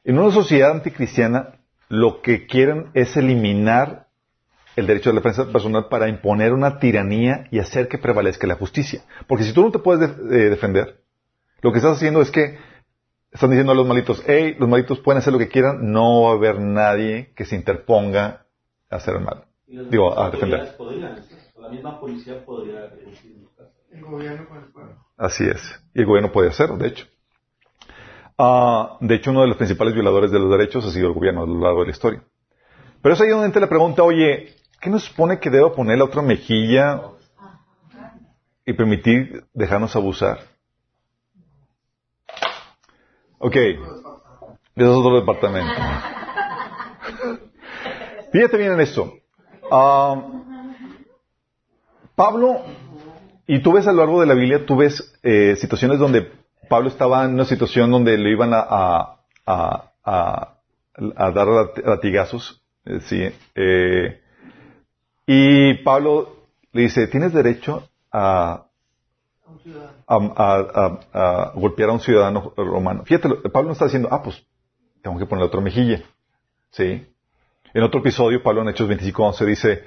En una sociedad anticristiana, lo que quieren es eliminar el derecho a la defensa personal para imponer una tiranía y hacer que prevalezca la justicia. Porque si tú no te puedes eh, defender, lo que estás haciendo es que están diciendo a los malitos, hey, los malitos pueden hacer lo que quieran, no va a haber nadie que se interponga a hacer el mal. Digo, a defender. podrían. La misma policía podría. El gobierno con el pueblo. Así es. Y el gobierno puede hacerlo, de hecho. Ah, de hecho, uno de los principales violadores de los derechos ha sido el gobierno a lo largo de la historia. Pero es ahí donde entra la pregunta, oye, ¿qué nos supone que debo poner la otra mejilla y permitir dejarnos abusar? Ok. Eso es otro departamento. Fíjate bien en esto. Ah, Pablo, y tú ves a lo largo de la Biblia, tú ves eh, situaciones donde Pablo estaba en una situación donde le iban a, a, dar lat- latigazos. eh, sí, eh, y Pablo le dice, tienes derecho a, A golpear a un ciudadano romano. Fíjate, lo- Pablo no está diciendo, ah, pues tengo que poner otra mejilla. ¿Sí? En otro episodio, Pablo en Hechos 25.11 dice,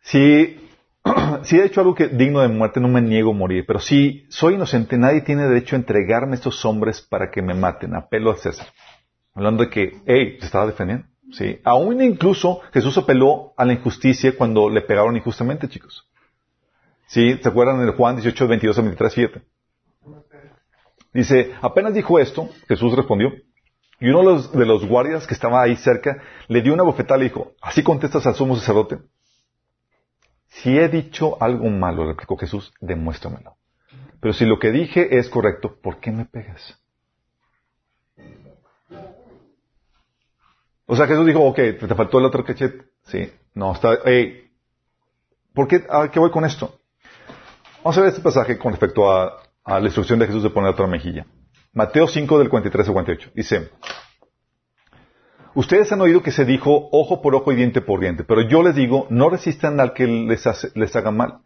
si, he hecho algo digno de muerte, no me niego a morir, pero si soy inocente, nadie tiene derecho a entregarme a estos hombres para que me maten. Apelo a César. Hablando de que, hey, se estaba defendiendo. ¿Sí? Aún incluso Jesús apeló a la injusticia cuando le pegaron injustamente, chicos. ¿Sí? ¿Se acuerdan el Juan 18, 22 a 23, 7? Dice, apenas dijo esto, Jesús respondió, y uno de los, de guardias que estaba ahí cerca le dio una bofetada y le dijo, ¿así contestas al sumo sacerdote? Si he dicho algo malo, replicó Jesús, demuéstramelo. Pero si lo que dije es correcto, ¿por qué me pegas? O sea, Jesús dijo, ok, te faltó el otro cachete. Sí, no, está, ¿por qué, a qué voy con esto? Vamos a ver este pasaje con respecto a, la instrucción de Jesús de poner otra mejilla. Mateo 5 del 43 al 48. Dice, Ustedes han oído que se dijo ojo por ojo y diente por diente, pero yo les digo, no resistan al que les, les haga mal.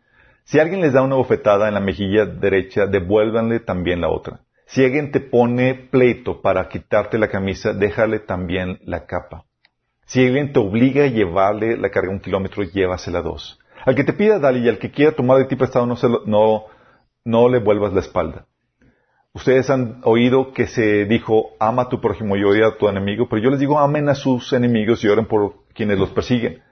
Si alguien les da una bofetada en la mejilla derecha, devuélvanle también la otra. Si alguien te pone pleito para quitarte la camisa, déjale también la capa. Si alguien te obliga a llevarle la carga un kilómetro, llévasela dos. Al que te pida, dale, y al que quiera tomar de ti prestado, no, se lo- no, le vuelvas la espalda. Ustedes han oído que se dijo, ama a tu prójimo y odia a tu enemigo, pero yo les digo, amen a sus enemigos y oren por quienes los persiguen,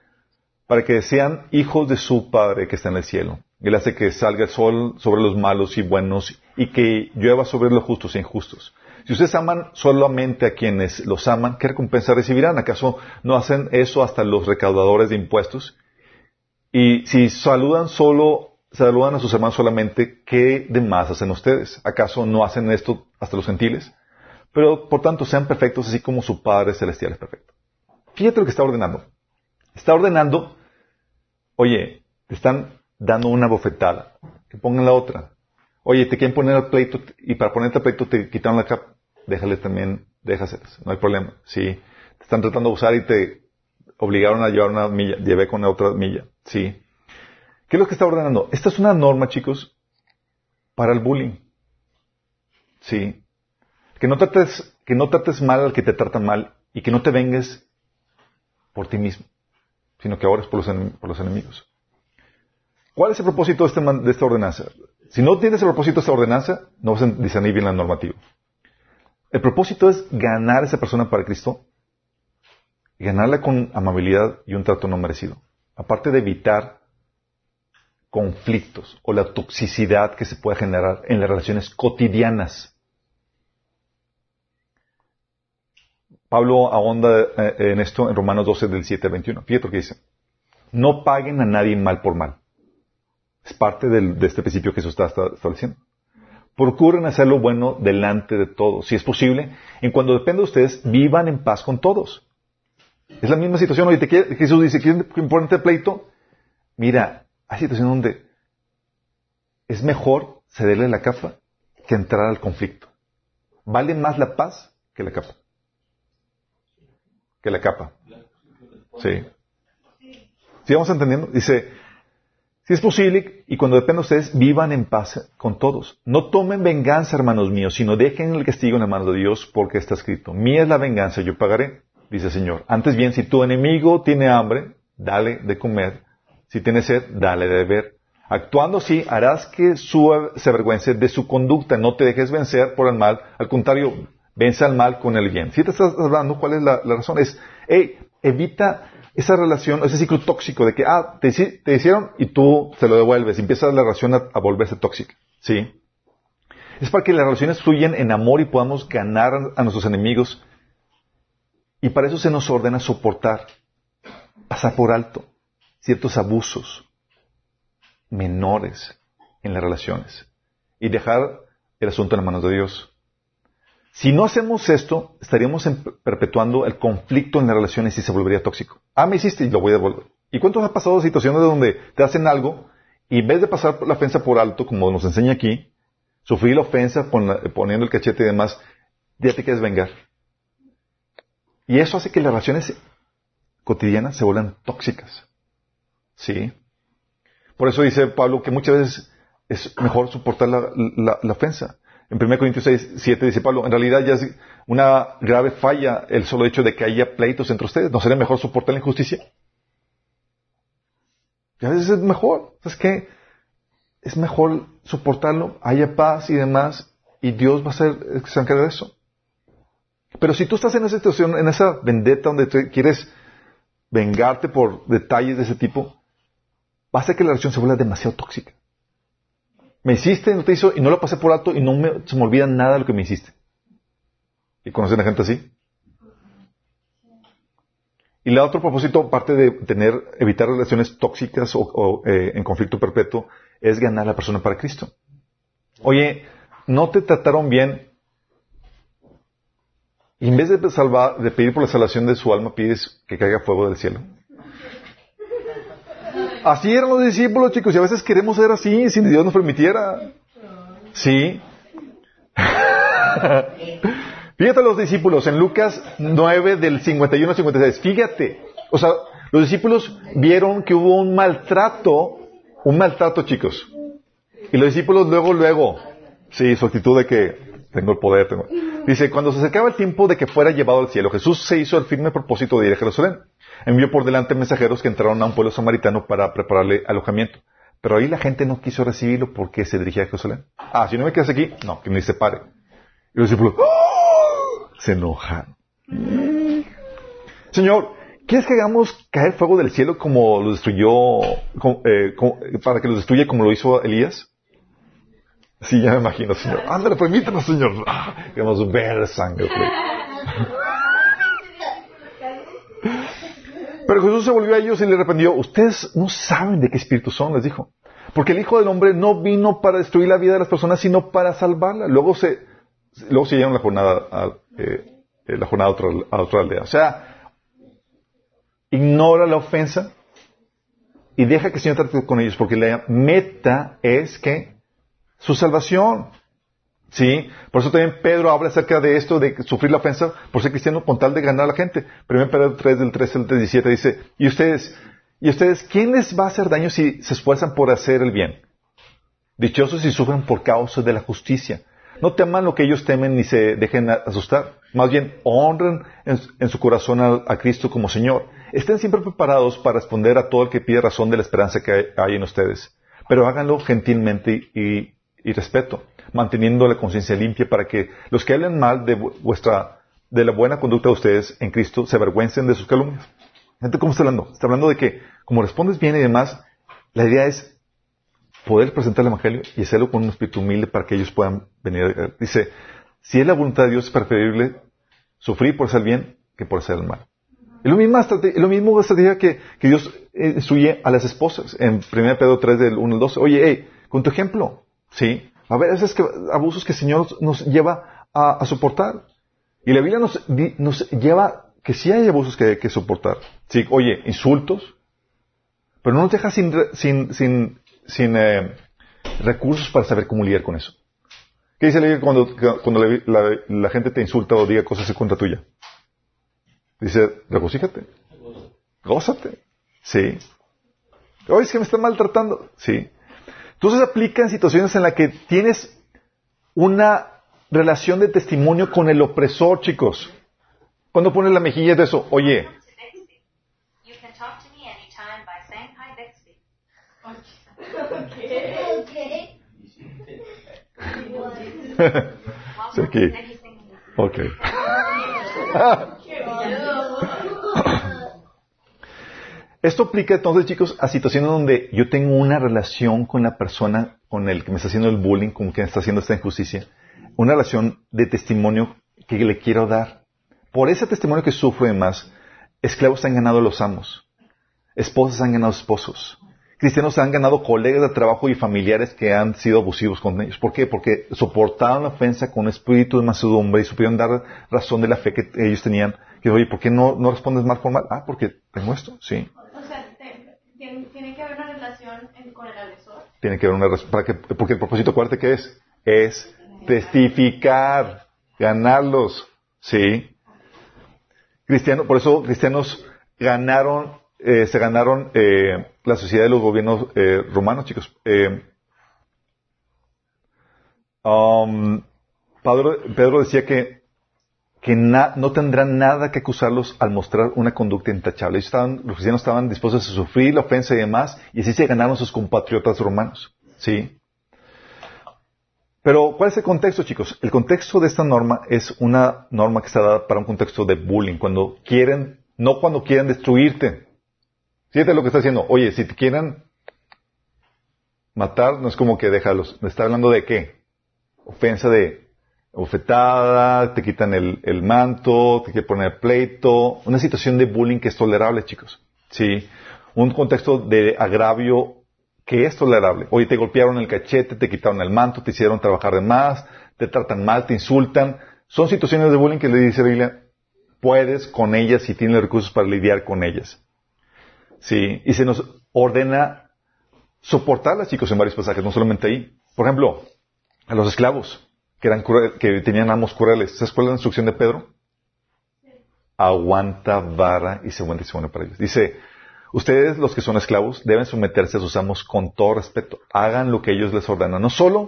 para que sean hijos de su Padre que está en el cielo. Él hace que salga el sol sobre los malos y buenos y que llueva sobre los justos e injustos. Si ustedes aman solamente a quienes los aman, ¿qué recompensa recibirán? ¿Acaso no hacen eso hasta los recaudadores de impuestos? Y si saludan solo, saludan a sus hermanos solamente, ¿qué de más hacen ustedes? ¿Acaso no hacen esto hasta los gentiles? Pero, por tanto, sean perfectos así como su Padre Celestial es perfecto. Fíjate lo que está ordenando. Está ordenando, oye, te están dando una bofetada, que pongan la otra. Oye, te quieren poner el pleito y para ponerte el pleito te quitaron la capa. Déjale también, déjaselas, no hay problema. Sí, te están tratando de usar y te obligaron a llevar una milla, llevé con otra milla. Sí. ¿Qué es lo que está ordenando? Esta es una norma, chicos, para el bullying. Sí. Que no trates, que no trates mal al que te trata mal y que no te vengues por ti mismo, sino que ores por los, por los enemigos. ¿Cuál es el propósito de, este de esta ordenanza? Si no tienes el propósito de esta ordenanza, no vas a discernir bien la normativa. El propósito es ganar a esa persona para Cristo ganarla con amabilidad y un trato no merecido. Aparte de evitar conflictos o la toxicidad que se puede generar en las relaciones cotidianas. Pablo ahonda eh, en esto en Romanos 12 del 7 al 21. Fíjate lo que dice. No paguen a nadie mal por mal. Es parte de este principio que Jesús está, estableciendo. Procuren hacer lo bueno delante de todos. Si es posible, en cuando dependa de ustedes, vivan en paz con todos. Es la misma situación. Oye, te quiere- Jesús dice, ¿quieren ponerte pleito? Mira, hay situaciones donde es mejor cederle la capa que entrar al conflicto. Vale más la paz que la capa. Que la capa. Sí. ¿Sí entendiendo? Dice, si es posible, y cuando dependa de ustedes, vivan en paz con todos. No tomen venganza, hermanos míos, sino dejen el castigo en la mano de Dios, porque está escrito, mía es la venganza, yo pagaré, dice el Señor. Antes bien, si tu enemigo tiene hambre, dale de comer. Si tiene sed, dale de beber. Actuando así, harás que su, se avergüence de su conducta. No te dejes vencer por el mal. Al contrario, vence al mal con el bien. Si te estás hablando, ¿cuál es la, razón? Es, hey, evita esa relación, ese ciclo tóxico de que, ah, te, te hicieron y tú se lo devuelves. Empieza la relación a, a volverse tóxica. ¿Sí? Es para que las relaciones fluyan en amor y podamos ganar a nuestros enemigos. Y para eso se nos ordena soportar, pasar por alto ciertos abusos menores en las relaciones y dejar el asunto en las manos de Dios. Si no hacemos esto, estaríamos perpetuando el conflicto en las relaciones y se volvería tóxico. Ah, me hiciste y lo voy a devolver. ¿Y cuántos ha pasado situaciones donde te hacen algo y en vez de pasar la ofensa por alto, como nos enseña aquí, sufrir la ofensa poniendo el cachete y demás, ya te quieres vengar? Y eso hace que las relaciones cotidianas se vuelvan tóxicas. ¿Sí? Por eso dice Pablo que muchas veces es mejor soportar la, ofensa. En 1 Corintios 6, 7 dice Pablo, en realidad ya es una grave falla el solo hecho de que haya pleitos entre ustedes. ¿No sería mejor soportar la injusticia? Y a veces es mejor. ¿Sabes qué? Es mejor soportarlo, haya paz y demás, y Dios va a ser el que se encargue de eso. Pero si tú estás en esa situación, en esa vendetta donde te quieres vengarte por detalles de ese tipo, va a que la relación se vuelva demasiado tóxica. Me hiciste, no te hizo, y no lo pasé por alto y no me, se me olvida nada de lo que me hiciste. ¿Y conocen a gente así? Y el otro propósito, aparte de tener, evitar relaciones tóxicas o, o, eh, en conflicto perpetuo, es ganar a la persona para Cristo. Oye, no te trataron bien, en vez de salvar, de pedir por la salvación de su alma, pides que caiga fuego del cielo. Así eran los discípulos, chicos, y a veces queremos ser así, si Dios nos permitiera. Sí. Fíjate los discípulos en Lucas 9 del 51 al 56. Fíjate. O sea, los discípulos vieron que hubo un maltrato, un maltrato, chicos. Y los discípulos luego, luego, sí, su actitud de que tengo el poder, tengo. Dice, cuando se acercaba el tiempo de que fuera llevado al cielo, Jesús se hizo el firme propósito de ir a Jerusalén. Envió por delante mensajeros que entraron a un pueblo samaritano para prepararle alojamiento. Pero ahí la gente no quiso recibirlo porque se dirigía a Jerusalén. Ah, si no me quedas aquí, no, que me separe. Y los discípulos ¡oh! se enojan. Señor, ¿quieres que hagamos caer fuego del cielo como lo destruyó, eh, como- para que los destruya como lo hizo Elías? Sí, ya me imagino, Señor. Ándale, permítanos, Señor. Ah, queremos ver sangre. Pero Jesús se volvió a ellos y le reprendió, ustedes no saben de qué espíritu son, les dijo. Porque el Hijo del Hombre no vino para destruir la vida de las personas, sino para salvarla. Luego se, luego se la jornada a, eh, eh, la jornada a otra, a otra aldea. O sea, ignora la ofensa y deja que el Señor trate con ellos, porque la meta es que su salvación. ¿Sí? Por eso también Pedro habla acerca de esto, de sufrir la ofensa por ser cristiano con tal de ganar a la gente. Primero Pedro 3 del 13 al 17 dice, y ustedes, y ustedes, ¿quién les va a hacer daño si se esfuerzan por hacer el bien? Dichosos si sufren por causa de la justicia. No teman lo que ellos temen ni se dejen asustar. Más bien, honren en, su corazón a, a Cristo como Señor. Estén siempre preparados para responder a todo el que pide razón de la esperanza que hay, hay en ustedes. Pero háganlo gentilmente y, y respeto, manteniendo la conciencia limpia para que los que hablen mal de vu- vuestra, de la buena conducta de ustedes en Cristo se avergüencen de sus calumnias. Gente, ¿cómo está hablando? Está hablando de que, como respondes bien y demás, la idea es poder presentar el Evangelio y hacerlo con un espíritu humilde para que ellos puedan venir. Dice, si es la voluntad de Dios, es preferible sufrir por hacer bien que por hacer el mal. Es lo mismo, es lo mismo estrategia que, que Dios eh, instruye a las esposas en 1 Pedro 3 del 1 al 12. Oye, hey, con tu ejemplo, ¿sí? A ver, esos que, abusos que el Señor nos lleva a, a soportar. Y la Biblia nos, di- nos lleva que sí hay abusos que hay que soportar. Sí, oye, insultos, pero no nos deja sin, re- sin, sin, sin eh, recursos para saber cómo lidiar con eso. ¿Qué dice la Biblia cuando, cuando la, la- la gente te insulta o diga cosas en contra tuya? Dice, regocíjate, gózate, sí. Oye, es que me están maltratando, sí. Entonces aplica en situaciones en las que tienes una relación de testimonio con el opresor, chicos. Cuando pones la mejilla de eso, oye, to Bixby. Esto aplica entonces, chicos, a situaciones donde yo tengo una relación con la persona con el que me está haciendo el bullying, con quien está haciendo esta injusticia, una relación de testimonio que le quiero dar. Por ese testimonio que sufro y demás, esclavos han ganado a los amos, esposas han ganado esposos, cristianos han ganado colegas de trabajo y familiares que han sido abusivos con ellos. ¿Por qué? Porque soportaron la ofensa con espíritu de mansedumbre y supieron dar razón de la fe que ellos tenían. Que, oye, ¿por qué no, no respondes mal por mal? Ah, porque tengo esto, sí. O sea, te- tiene, tiene que haber una relación en- con el agresor. Tiene que haber una. ¿Para qué? Porque el propósito, acuérdate que es, es testificar, ganarlos, sí. Cristiano, por eso cristianos ganaron, eh, se ganaron eh, la sociedad de los gobiernos eh, romanos, chicos. Um, Pedro decía que, que no tendrán nada que acusarlos al mostrar una conducta intachable. Estaban, los cristianos estaban dispuestos a sufrir la ofensa y demás, y así se ganaron sus compatriotas romanos. ¿Sí? Pero, ¿cuál es el contexto, chicos? El contexto de esta norma es una norma que está dada para un contexto de bullying, cuando quieren, no cuando quieren destruirte. Fíjate lo que está diciendo. Oye, si te quieren matar, no es como que déjalos. Está hablando de qué? Ofensa de bofetada, te quitan el, el manto, te quieren poner pleito. Una situación de bullying que es tolerable, chicos. Sí. Un contexto de agravio que es tolerable. Oye, te golpearon el cachete, te quitaron el manto, te hicieron trabajar de más, te tratan mal, te insultan. Son situaciones de bullying que le dice la Biblia, puedes con ellas si tienes recursos para lidiar con ellas. Sí, y se nos ordena soportarlas, chicos, en varios pasajes, no solamente ahí. Por ejemplo, a los esclavos, que, eran que tenían amos crueles. ¿Sabes cuál es la instrucción de Pedro? Aguanta vara y se pone para ellos. Dice, ustedes los que son esclavos deben someterse a sus amos con todo respeto. Hagan lo que ellos les ordenan. No solo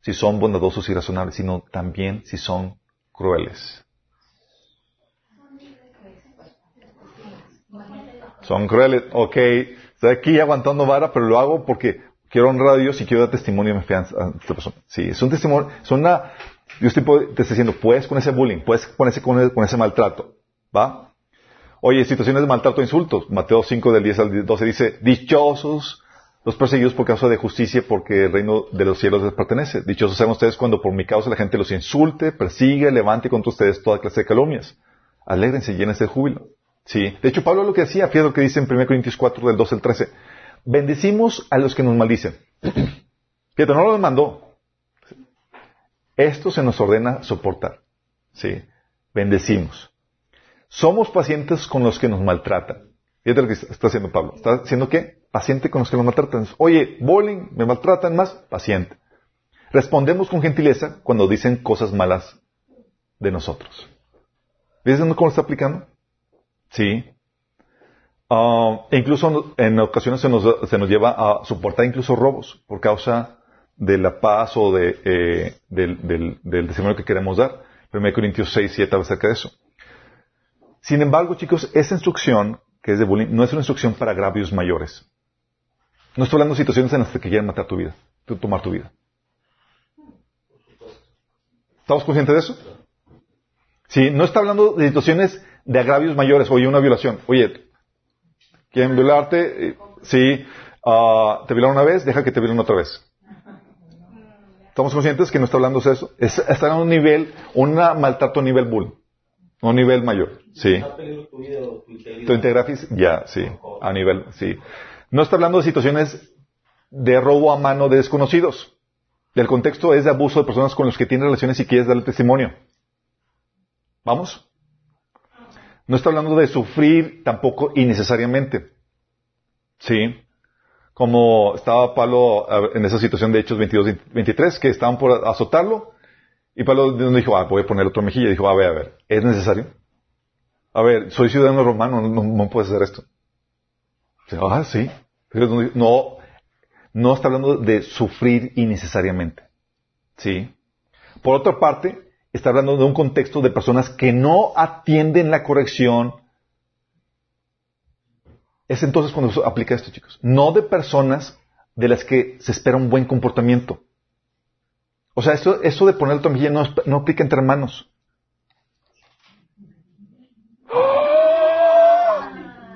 si son bondadosos y razonables, sino también si son crueles. Son crueles. Ok, Estoy aquí aguantando vara, pero lo hago porque quiero honrar a Dios y quiero dar testimonio de mi fe a esta persona. Sí, es un testimonio, es una, Dios te, puede- te está diciendo, puedes con ese bullying, puedes con ese, con ese, maltrato, ¿va? Oye, situaciones de maltrato e insultos. Mateo 5 del 10 al 12 dice, dichosos los perseguidos por causa de justicia, porque el reino de los cielos les pertenece. Dichosos sean ustedes cuando por mi causa la gente los insulte, persigue, levante contra ustedes toda clase de calumnias. Alégrense, llénense de júbilo. Sí. De hecho, Pablo lo que decía, fíjate lo que dice en 1 Corintios 4 del 12 al 13. Bendecimos a los que nos maldicen. Fíjate, no los mandó. Esto se nos ordena soportar. Sí. Bendecimos. Somos pacientes con los que nos maltratan. Fíjate lo que está haciendo Pablo. ¿Está haciendo qué? Paciente con los que nos maltratan. Oye, bullying, me maltratan más, paciente. Respondemos con gentileza cuando dicen cosas malas de nosotros. ¿Ves cómo lo está aplicando? Sí. E incluso en ocasiones se nos, se nos lleva a soportar incluso robos por causa de la paz o de, eh, del, del, testimonio que queremos dar. 1 Corintios 6, 7 habla acerca de eso. Sin embargo, chicos, esa instrucción, que es de bullying, no es una instrucción para agravios mayores. No estoy hablando de situaciones en las que quieren matar tu vida, tomar tu vida. ¿Estamos conscientes de eso? Sí, no está hablando de situaciones de agravios mayores. Oye, una violación. Oye, quieren violarte, sí, ah, te violaron una vez, deja que te violen otra vez. ¿Estamos conscientes que no está hablando de eso? Es- está en un nivel, un maltrato a nivel bull, a un nivel mayor. Sí. Tu integrafis, ya, sí, a nivel, sí. No está hablando de situaciones de robo a mano de desconocidos. El contexto es de abuso de personas con los que tienes relaciones y quieres darle testimonio. ¿Vamos? No está hablando de sufrir tampoco innecesariamente. Sí. Como estaba Pablo a ver, en esa situación de Hechos 22, 23, que estaban por azotarlo, y Pablo dijo, ah, voy a poner otro mejilla. Dijo, a ver, a ver, ¿es necesario? A ver, soy ciudadano romano, no, no, puedes hacer esto. Dice, Ah, sí. No, no está hablando de sufrir innecesariamente. ¿Sí? Por otra parte, está hablando de un contexto de personas que no atienden la corrección. Es entonces cuando se aplica esto, chicos. No de personas de las que se espera un buen comportamiento. O sea, esto, eso de poner tu mejilla no, no aplica entre hermanos.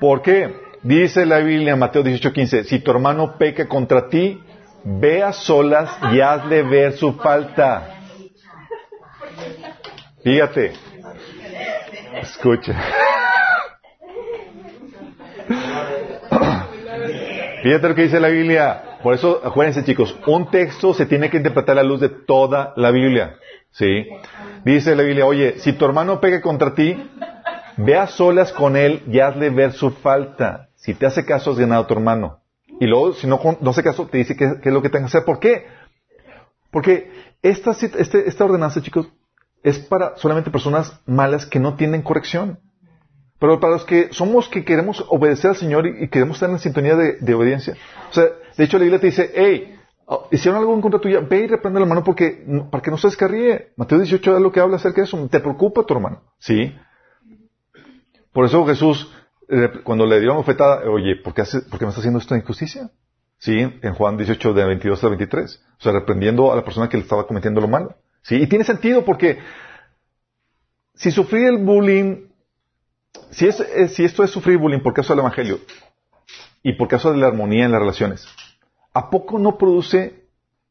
¿Por qué? Dice la Biblia en Mateo 18:15, si tu hermano peca contra ti, ve a solas y hazle ver su falta. Fíjate. Escucha. Fíjate lo que dice la Biblia. Por eso, acuérdense chicos, un texto se tiene que interpretar a la luz de toda la Biblia. ¿Sí? Dice la Biblia, oye, si tu hermano peca contra ti, ve a solas con él y hazle ver su falta. Si te hace caso, has ganado a tu hermano. Y luego, si no, no hace caso, te dice qué, es lo que tengas que hacer. ¿Por qué? Porque esta, esta ordenanza, chicos, es para solamente personas malas que no tienen corrección. Pero para los que somos que queremos obedecer al Señor y, queremos estar en sintonía de, obediencia. O sea, de hecho la Biblia te dice, hey, oh, hicieron algo en contra tuya, ve y reprende la mano porque, para que no se descarríe. Mateo 18 es lo que habla acerca de eso. Te preocupa tu hermano. Sí. Por eso Jesús, eh, cuando le dieron ofetada, oye, ¿por qué, hace- por qué me está haciendo esto de injusticia? Sí, en Juan 18, de 22 al 23. O sea, reprendiendo a la persona que le estaba cometiendo lo malo. Sí, y tiene sentido porque si sufrir el bullying, eh, si esto es sufrir bullying por causa del Evangelio y por causa de la armonía en las relaciones, ¿a poco no produce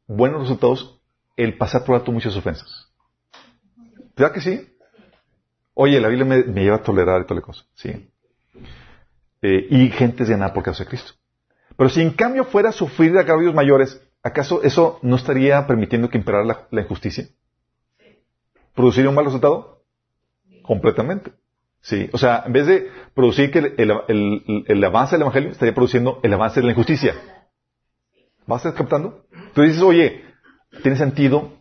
buenos resultados el pasar por alto muchas ofensas? ¿Verdad que sí? Oye, la Biblia me, lleva a tolerar y toda la cosa. Sí. Eh, y gente es ganada por causa de Cristo. Pero si en cambio fuera a sufrir agravios mayores, ¿acaso eso no estaría permitiendo que imperara la injusticia? ¿Produciría un mal resultado? Completamente. Sí. O sea, en vez de producir que el, avance del Evangelio, estaría produciendo el avance de la injusticia. ¿Vas a captando? Tú dices, oye, tiene sentido,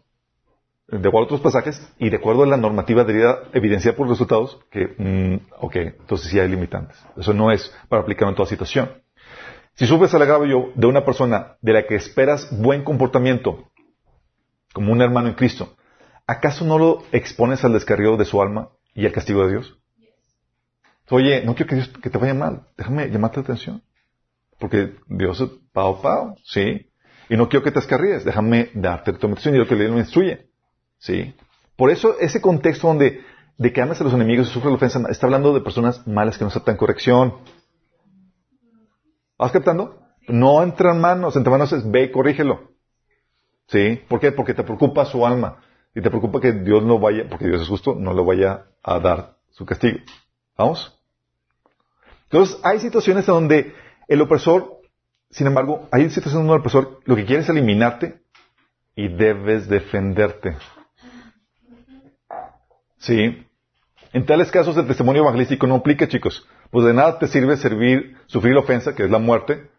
de acuerdo a otros pasajes, y de acuerdo a la normativa debería evidenciar por resultados que, mm, ok, entonces sí hay limitantes. Eso no es para aplicar en toda situación. Si sufres el agravio de una persona de la que esperas buen comportamiento, como un hermano en Cristo, ¿acaso no lo expones al descarrío de su alma y al castigo de Dios? Oye, no quiero que, Dios- que te vaya mal, déjame llamarte la atención. porque Dios es pao pao, ¿sí? Y no quiero que te escarríes, déjame darte tu y lo que le me instruye, ¿sí? Por eso ese contexto donde de que amas a los enemigos y sufres la ofensa, está hablando de personas malas que no aceptan corrección. ¿Vas captando? No entra en manos, entre manos es ve y corrígelo. ¿Sí? ¿Por qué? Porque te preocupa su alma. Y te preocupa que Dios no vaya, porque Dios es justo, no le vaya a dar su castigo. ¿Vamos? Entonces, hay situaciones donde el opresor, sin embargo, hay situaciones donde el opresor lo que quiere es eliminarte y debes defenderte. ¿Sí? En tales casos el testimonio evangelístico no aplica, chicos. Pues de nada te sirve servir, sufrir la ofensa, que es la muerte,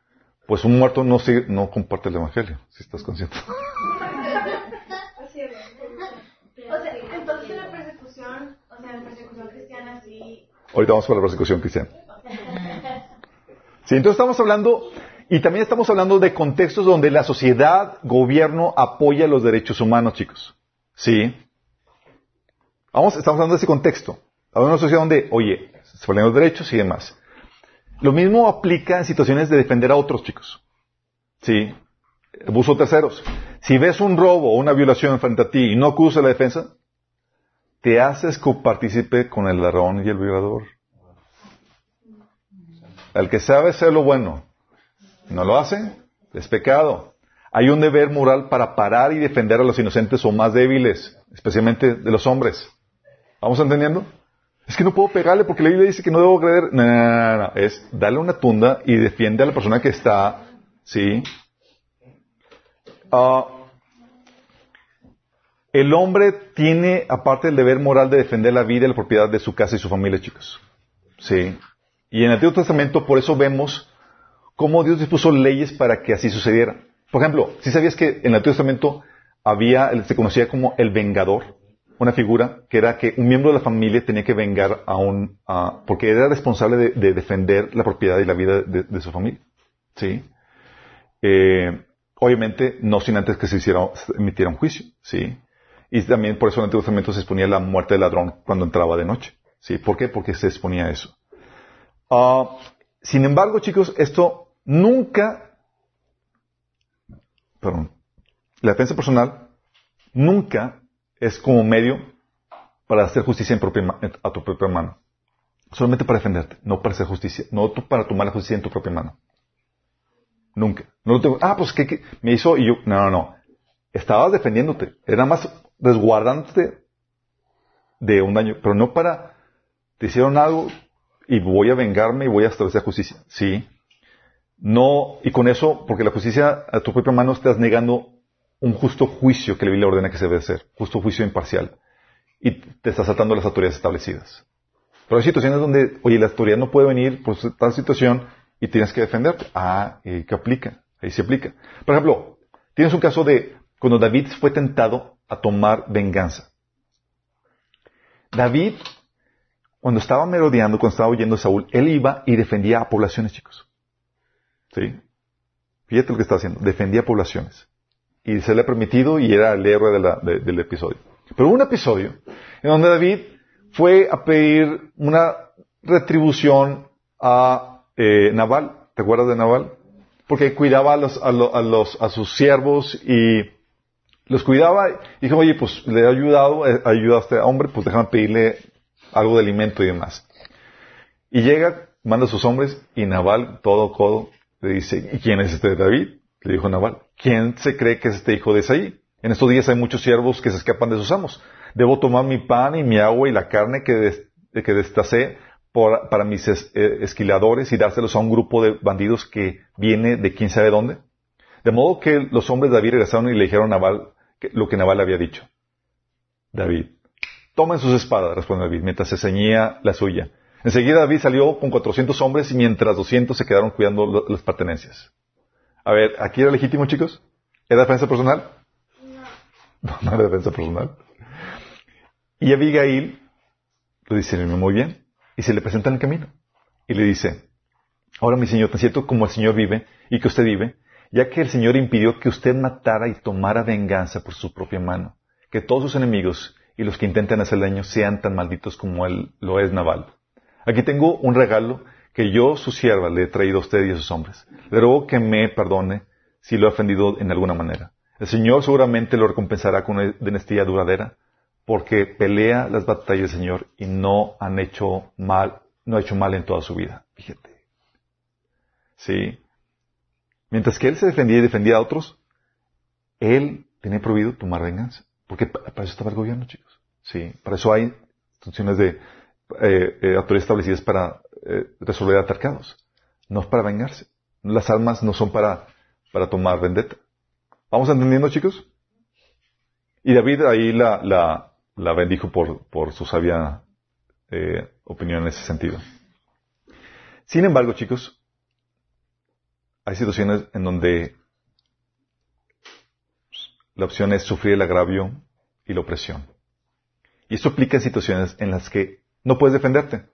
pues un muerto no, sirve- no comparte el evangelio, si estás consciente. O sea, entonces la persecución, o Ahorita vamos con la persecución cristiana. Sí, entonces estamos hablando, y también estamos hablando de contextos donde la sociedad, gobierno, apoya los derechos humanos, chicos. Sí. Vamos, estamos hablando de ese contexto. Hablando de una sociedad donde, oye, se valen los derechos y demás. Lo mismo aplica en situaciones de defender a otros, chicos. Sí. Abuso terceros. Si ves un robo o una violación frente a ti y no acudes a la defensa, te haces copartícipe con el ladrón y el violador. El que sabe hacer lo bueno, no lo hace, es pecado. Hay un deber moral para parar y defender a los inocentes o más débiles, especialmente de los hombres. ¿Vamos entendiendo? Es que no puedo pegarle porque la Biblia dice que no debo creer. No, no, no. Es darle una tunda y defiende a la persona que está, ¿sí? Ah, el hombre tiene, aparte del deber moral de defender la vida y la propiedad de su casa y su familia, chicos. Sí. Y en el Antiguo Testamento, por eso vemos cómo Dios dispuso leyes para que así sucediera. Por ejemplo, si sabías que en el Antiguo Testamento había, se conocía como el vengador, una figura que era que un miembro de la familia tenía que vengar a un, porque era responsable de, de defender la propiedad y la vida de, de su familia. ¿Sí? Eh, obviamente, no sin antes que se hiciera, se emitiera un juicio. ¿Sí? Y también por eso en el Antiguo Testamento se exponía la muerte del ladrón cuando entraba de noche. ¿Sí? ¿Por qué? Porque se exponía eso. Ah, sin embargo, chicos, esto nunca, perdón, la defensa personal nunca es como medio para hacer justicia en propia a tu propia mano. Solamente para defenderte, no para hacer justicia, no para tomar la justicia en tu propia mano. Nunca. Ah, pues ¿qué, qué? me hizo y yo, no, no, no. Estabas defendiéndote, era más resguardándote de un daño, pero no para, te hicieron algo y voy a vengarme y voy a establecer justicia. Sí. No, y con eso, porque la justicia a tu propia mano estás negando un justo juicio que la Biblia ordena que se debe hacer, justo juicio imparcial. Y te estás saltando las autoridades establecidas. Pero hay situaciones donde, oye, la autoridad no puede venir por tal situación y tienes que defenderte. Ah, ¿y ¿qué aplica? Ahí se aplica. Por ejemplo, tienes un caso de cuando David fue tentado a tomar venganza. David, cuando estaba merodeando, cuando estaba huyendo de Saúl, él iba y defendía a poblaciones, chicos. ¿Sí? Fíjate lo que está haciendo. Defendía poblaciones. Y se le ha permitido y era el héroe del episodio. Pero hubo un episodio en donde David fue a pedir una retribución a eh, Nabal. ¿Te acuerdas de Nabal? Porque cuidaba a, a, a a sus siervos y los cuidaba y dijo, oye, pues le he ayudado, eh, ayuda a este hombre, pues déjame pedirle algo de alimento y demás. Y llega, manda a sus hombres y Nabal, todo codo, le dice, ¿y quién es este David? Le dijo Nabal, ¿quién se cree que es este hijo de Isaí? En estos días hay muchos siervos que se escapan de sus amos. Debo tomar mi pan y mi agua y la carne que, que destacé para mis eh, esquiladores y dárselos a un grupo de bandidos que viene de quién sabe dónde. De modo que los hombres de David regresaron y le dijeron a Nabal lo que Nabal había dicho. David, tomen sus espadas, respondió David, mientras se ceñía la suya. Enseguida David salió con 400 hombres y mientras 200 se quedaron cuidando las pertenencias. A ver, ¿aquí era legítimo, chicos? ¿Era defensa personal? No, no era defensa personal. Y Abigail lo dice muy bien y se le presenta en el camino. Y le dice, ahora mi señor, tan cierto como el Señor vive y que usted vive, ya que el Señor impidió que usted matara y tomara venganza por su propia mano, que todos sus enemigos y los que intenten hacerle daño sean tan malditos como él lo es Naval. Aquí tengo un regalo que yo, su sierva, le he traído a usted y a sus hombres. Le ruego que me perdone si lo he ofendido en alguna manera. El Señor seguramente lo recompensará con una dinastía duradera, porque pelea las batallas del Señor y no han hecho mal, no ha hecho mal en toda su vida. Fíjate. Sí. Mientras que él se defendía y defendía a otros, él tenía prohibido tomar venganza. Porque pa- para eso estaba el gobierno, chicos. Sí. Para eso hay funciones de eh, eh, autoridades establecidas para eh, resolver altercados. No es para vengarse. Las almas no son para, para tomar vendetta. ¿Vamos entendiendo, chicos? Y David ahí la, la, la bendijo por, por su sabia eh, opinión en ese sentido. Sin embargo, chicos, hay situaciones en donde la opción es sufrir el agravio y la opresión. Y esto aplica en situaciones en las que no puedes defenderte.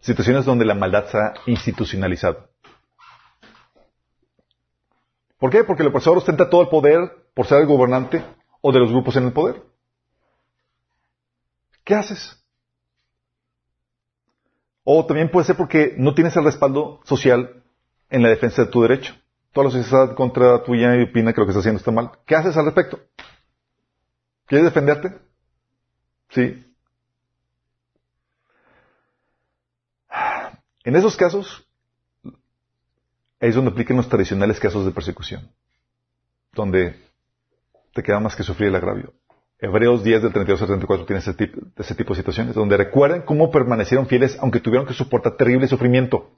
Situaciones donde la maldad se ha institucionalizado. ¿Por qué? Porque el opresor ostenta todo el poder por ser el gobernante o de los grupos en el poder. ¿Qué haces? O también puede ser porque no tienes el respaldo social en la defensa de tu derecho. Toda la sociedad contra tuya y opina que lo que está haciendo está mal. ¿Qué haces al respecto? ¿Quieres defenderte? Sí. En esos casos, es donde aplican los tradicionales casos de persecución, donde te queda más que sufrir el agravio. Hebreos 10 del 32 al 34 tiene ese tipo, ese tipo de situaciones, donde recuerdan cómo permanecieron fieles aunque tuvieron que soportar terrible sufrimiento.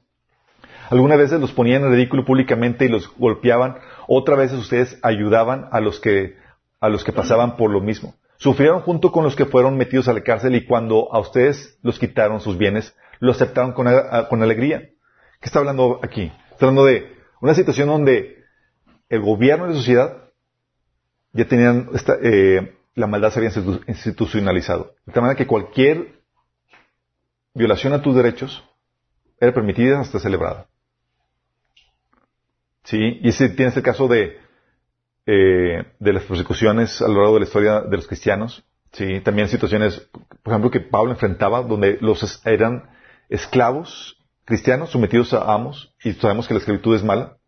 Algunas veces los ponían en ridículo públicamente y los golpeaban, otras veces ustedes ayudaban a los que, a los que pasaban por lo mismo. Sufrieron junto con los que fueron metidos a la cárcel y cuando a ustedes los quitaron sus bienes, lo aceptaron con, con alegría. ¿Qué está hablando aquí? Está hablando de una situación donde el gobierno y la sociedad ya tenían esta, eh, la maldad se había institu- institucionalizado. De tal manera que cualquier violación a tus derechos era permitida hasta celebrada. Sí, y ese tienes el caso de, eh, de las persecuciones a lo largo de la historia de los cristianos. Sí, también situaciones, por ejemplo, que Pablo enfrentaba donde los eran esclavos cristianos sometidos a amos y sabemos que la esclavitud es mala.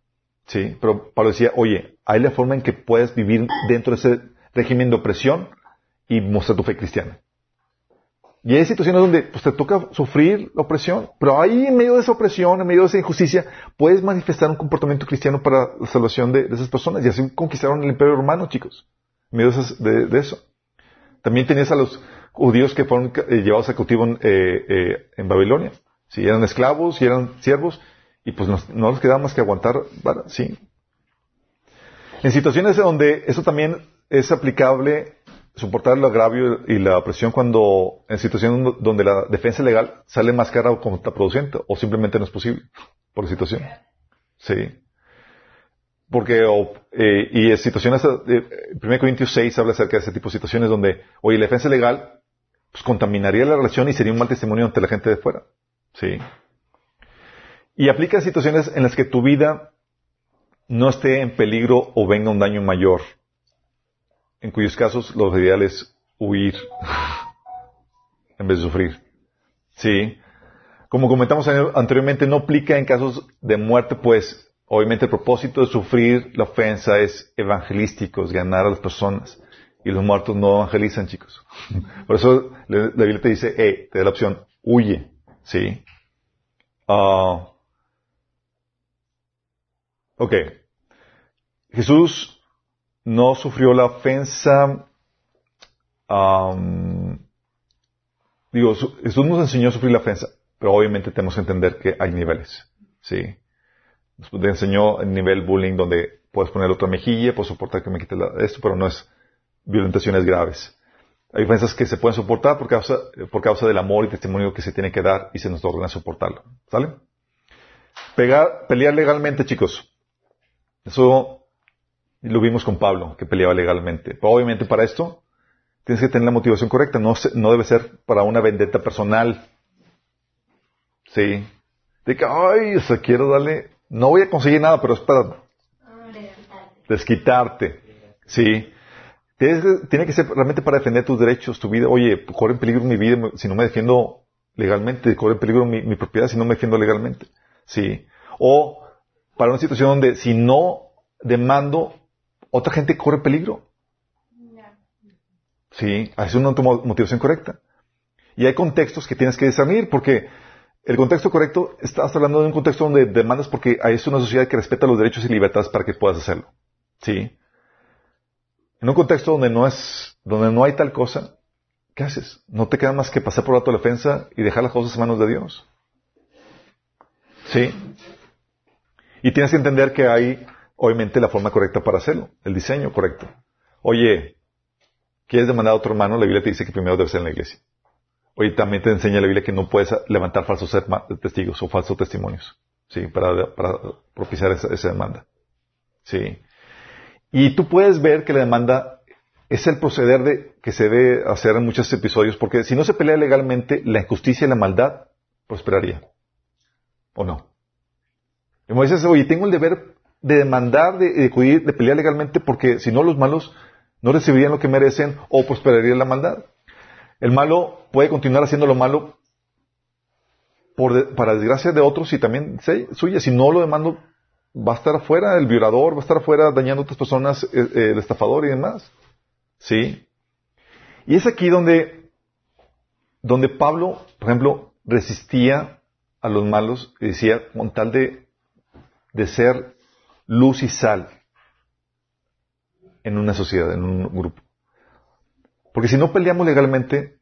Sí, pero Pablo decía, oye, hay la forma en que puedes vivir dentro de ese régimen de opresión y mostrar tu fe cristiana. Y hay situaciones donde pues, te toca sufrir la opresión, pero ahí en medio de esa opresión, en medio de esa injusticia, puedes manifestar un comportamiento cristiano para la salvación de, esas personas. Y así conquistaron el imperio romano, chicos, en medio de, eso. También tenías a los judíos que fueron eh, llevados a cautivo en, eh, eh, Babilonia. Si eran esclavos, si eran siervos, y pues nos- no les quedaba más que aguantar, sí. En situaciones donde eso también es aplicable, soportar el agravio y la opresión cuando, en situaciones donde la defensa legal sale más cara o contraproducente, o simplemente no es posible, por la situación. Sí. Porque, o, eh, y en situaciones, eh, 1 Corintios 6 habla acerca de ese tipo de situaciones donde, oye, la defensa legal, pues contaminaría la relación y sería un mal testimonio ante la gente de fuera. Sí. Y aplica situaciones en las que tu vida no esté en peligro o venga un daño mayor, en cuyos casos lo ideal es huir en vez de sufrir. Sí. Como comentamos anteriormente, no aplica en casos de muerte, pues obviamente el propósito de sufrir la ofensa es evangelístico, es ganar a las personas. Y los muertos no evangelizan, chicos. Por eso la Biblia te dice, eh, te da la opción, huye. ¿Sí? Ah, ok. Jesús no sufrió la ofensa. am, digo, Jesús nos enseñó a sufrir la ofensa, pero obviamente tenemos que entender que hay niveles. ¿sí? Nos enseñó el nivel bullying donde puedes poner otra mejilla, puedes soportar que me quite esto, pero no es violentaciones graves. Hay ofensas que se pueden soportar por causa, por causa del amor y testimonio que se tiene que dar y se nos ordena soportarlo. ¿Sale? Pelear legalmente, chicos. Eso lo vimos con Pablo, que peleaba legalmente. Pero obviamente para esto tienes que tener la motivación correcta. No, se- no debe ser para una vendetta personal. Sí. De que, ay, o sea, quiero darle, no voy a conseguir nada, pero es para desquitarte. Sí. Tiene que ser realmente para defender tus derechos, tu vida. Oye, corre en peligro mi vida si no me defiendo legalmente, corre en peligro mi propiedad si no me defiendo legalmente. ¿sí? O para una situación donde si no demando, otra gente corre peligro. Sí, es una motivación correcta. Y hay contextos que tienes que discernir, porque el contexto correcto, estás hablando de un contexto donde demandas porque es una sociedad que respeta los derechos y libertades para que puedas hacerlo. Sí. En un contexto donde no es, donde no hay tal cosa, ¿qué haces? No te queda más que pasar por la defensa y dejar las cosas en manos de Dios. Sí. Y tienes que entender que hay, obviamente, la forma correcta para hacerlo, el diseño correcto. Oye, ¿quieres demandar a otro hermano? La Biblia te dice que primero debe ser en la iglesia. Oye, también te enseña la Biblia que no puedes levantar falsos testigos o falsos testimonios, sí, para, propiciar esa, demanda. Sí. Y tú puedes ver que la demanda es el proceder de, que se debe hacer en muchos episodios, porque si no se pelea legalmente, la injusticia y la maldad prosperaría. ¿O no? Y me dices, oye, tengo el deber de demandar, de, de de pelear legalmente, porque si no los malos no recibirían lo que merecen o prosperaría la maldad. El malo puede continuar haciendo lo malo por para desgracia de otros y también suya. Si no lo demando, va a estar afuera el violador, va a estar afuera dañando a otras personas, eh, eh, el estafador y demás. ¿Sí? Y es aquí donde, donde Pablo, por ejemplo, resistía a los malos y decía, con tal de, de ser luz y sal en una sociedad, en un grupo. Porque si no peleamos legalmente,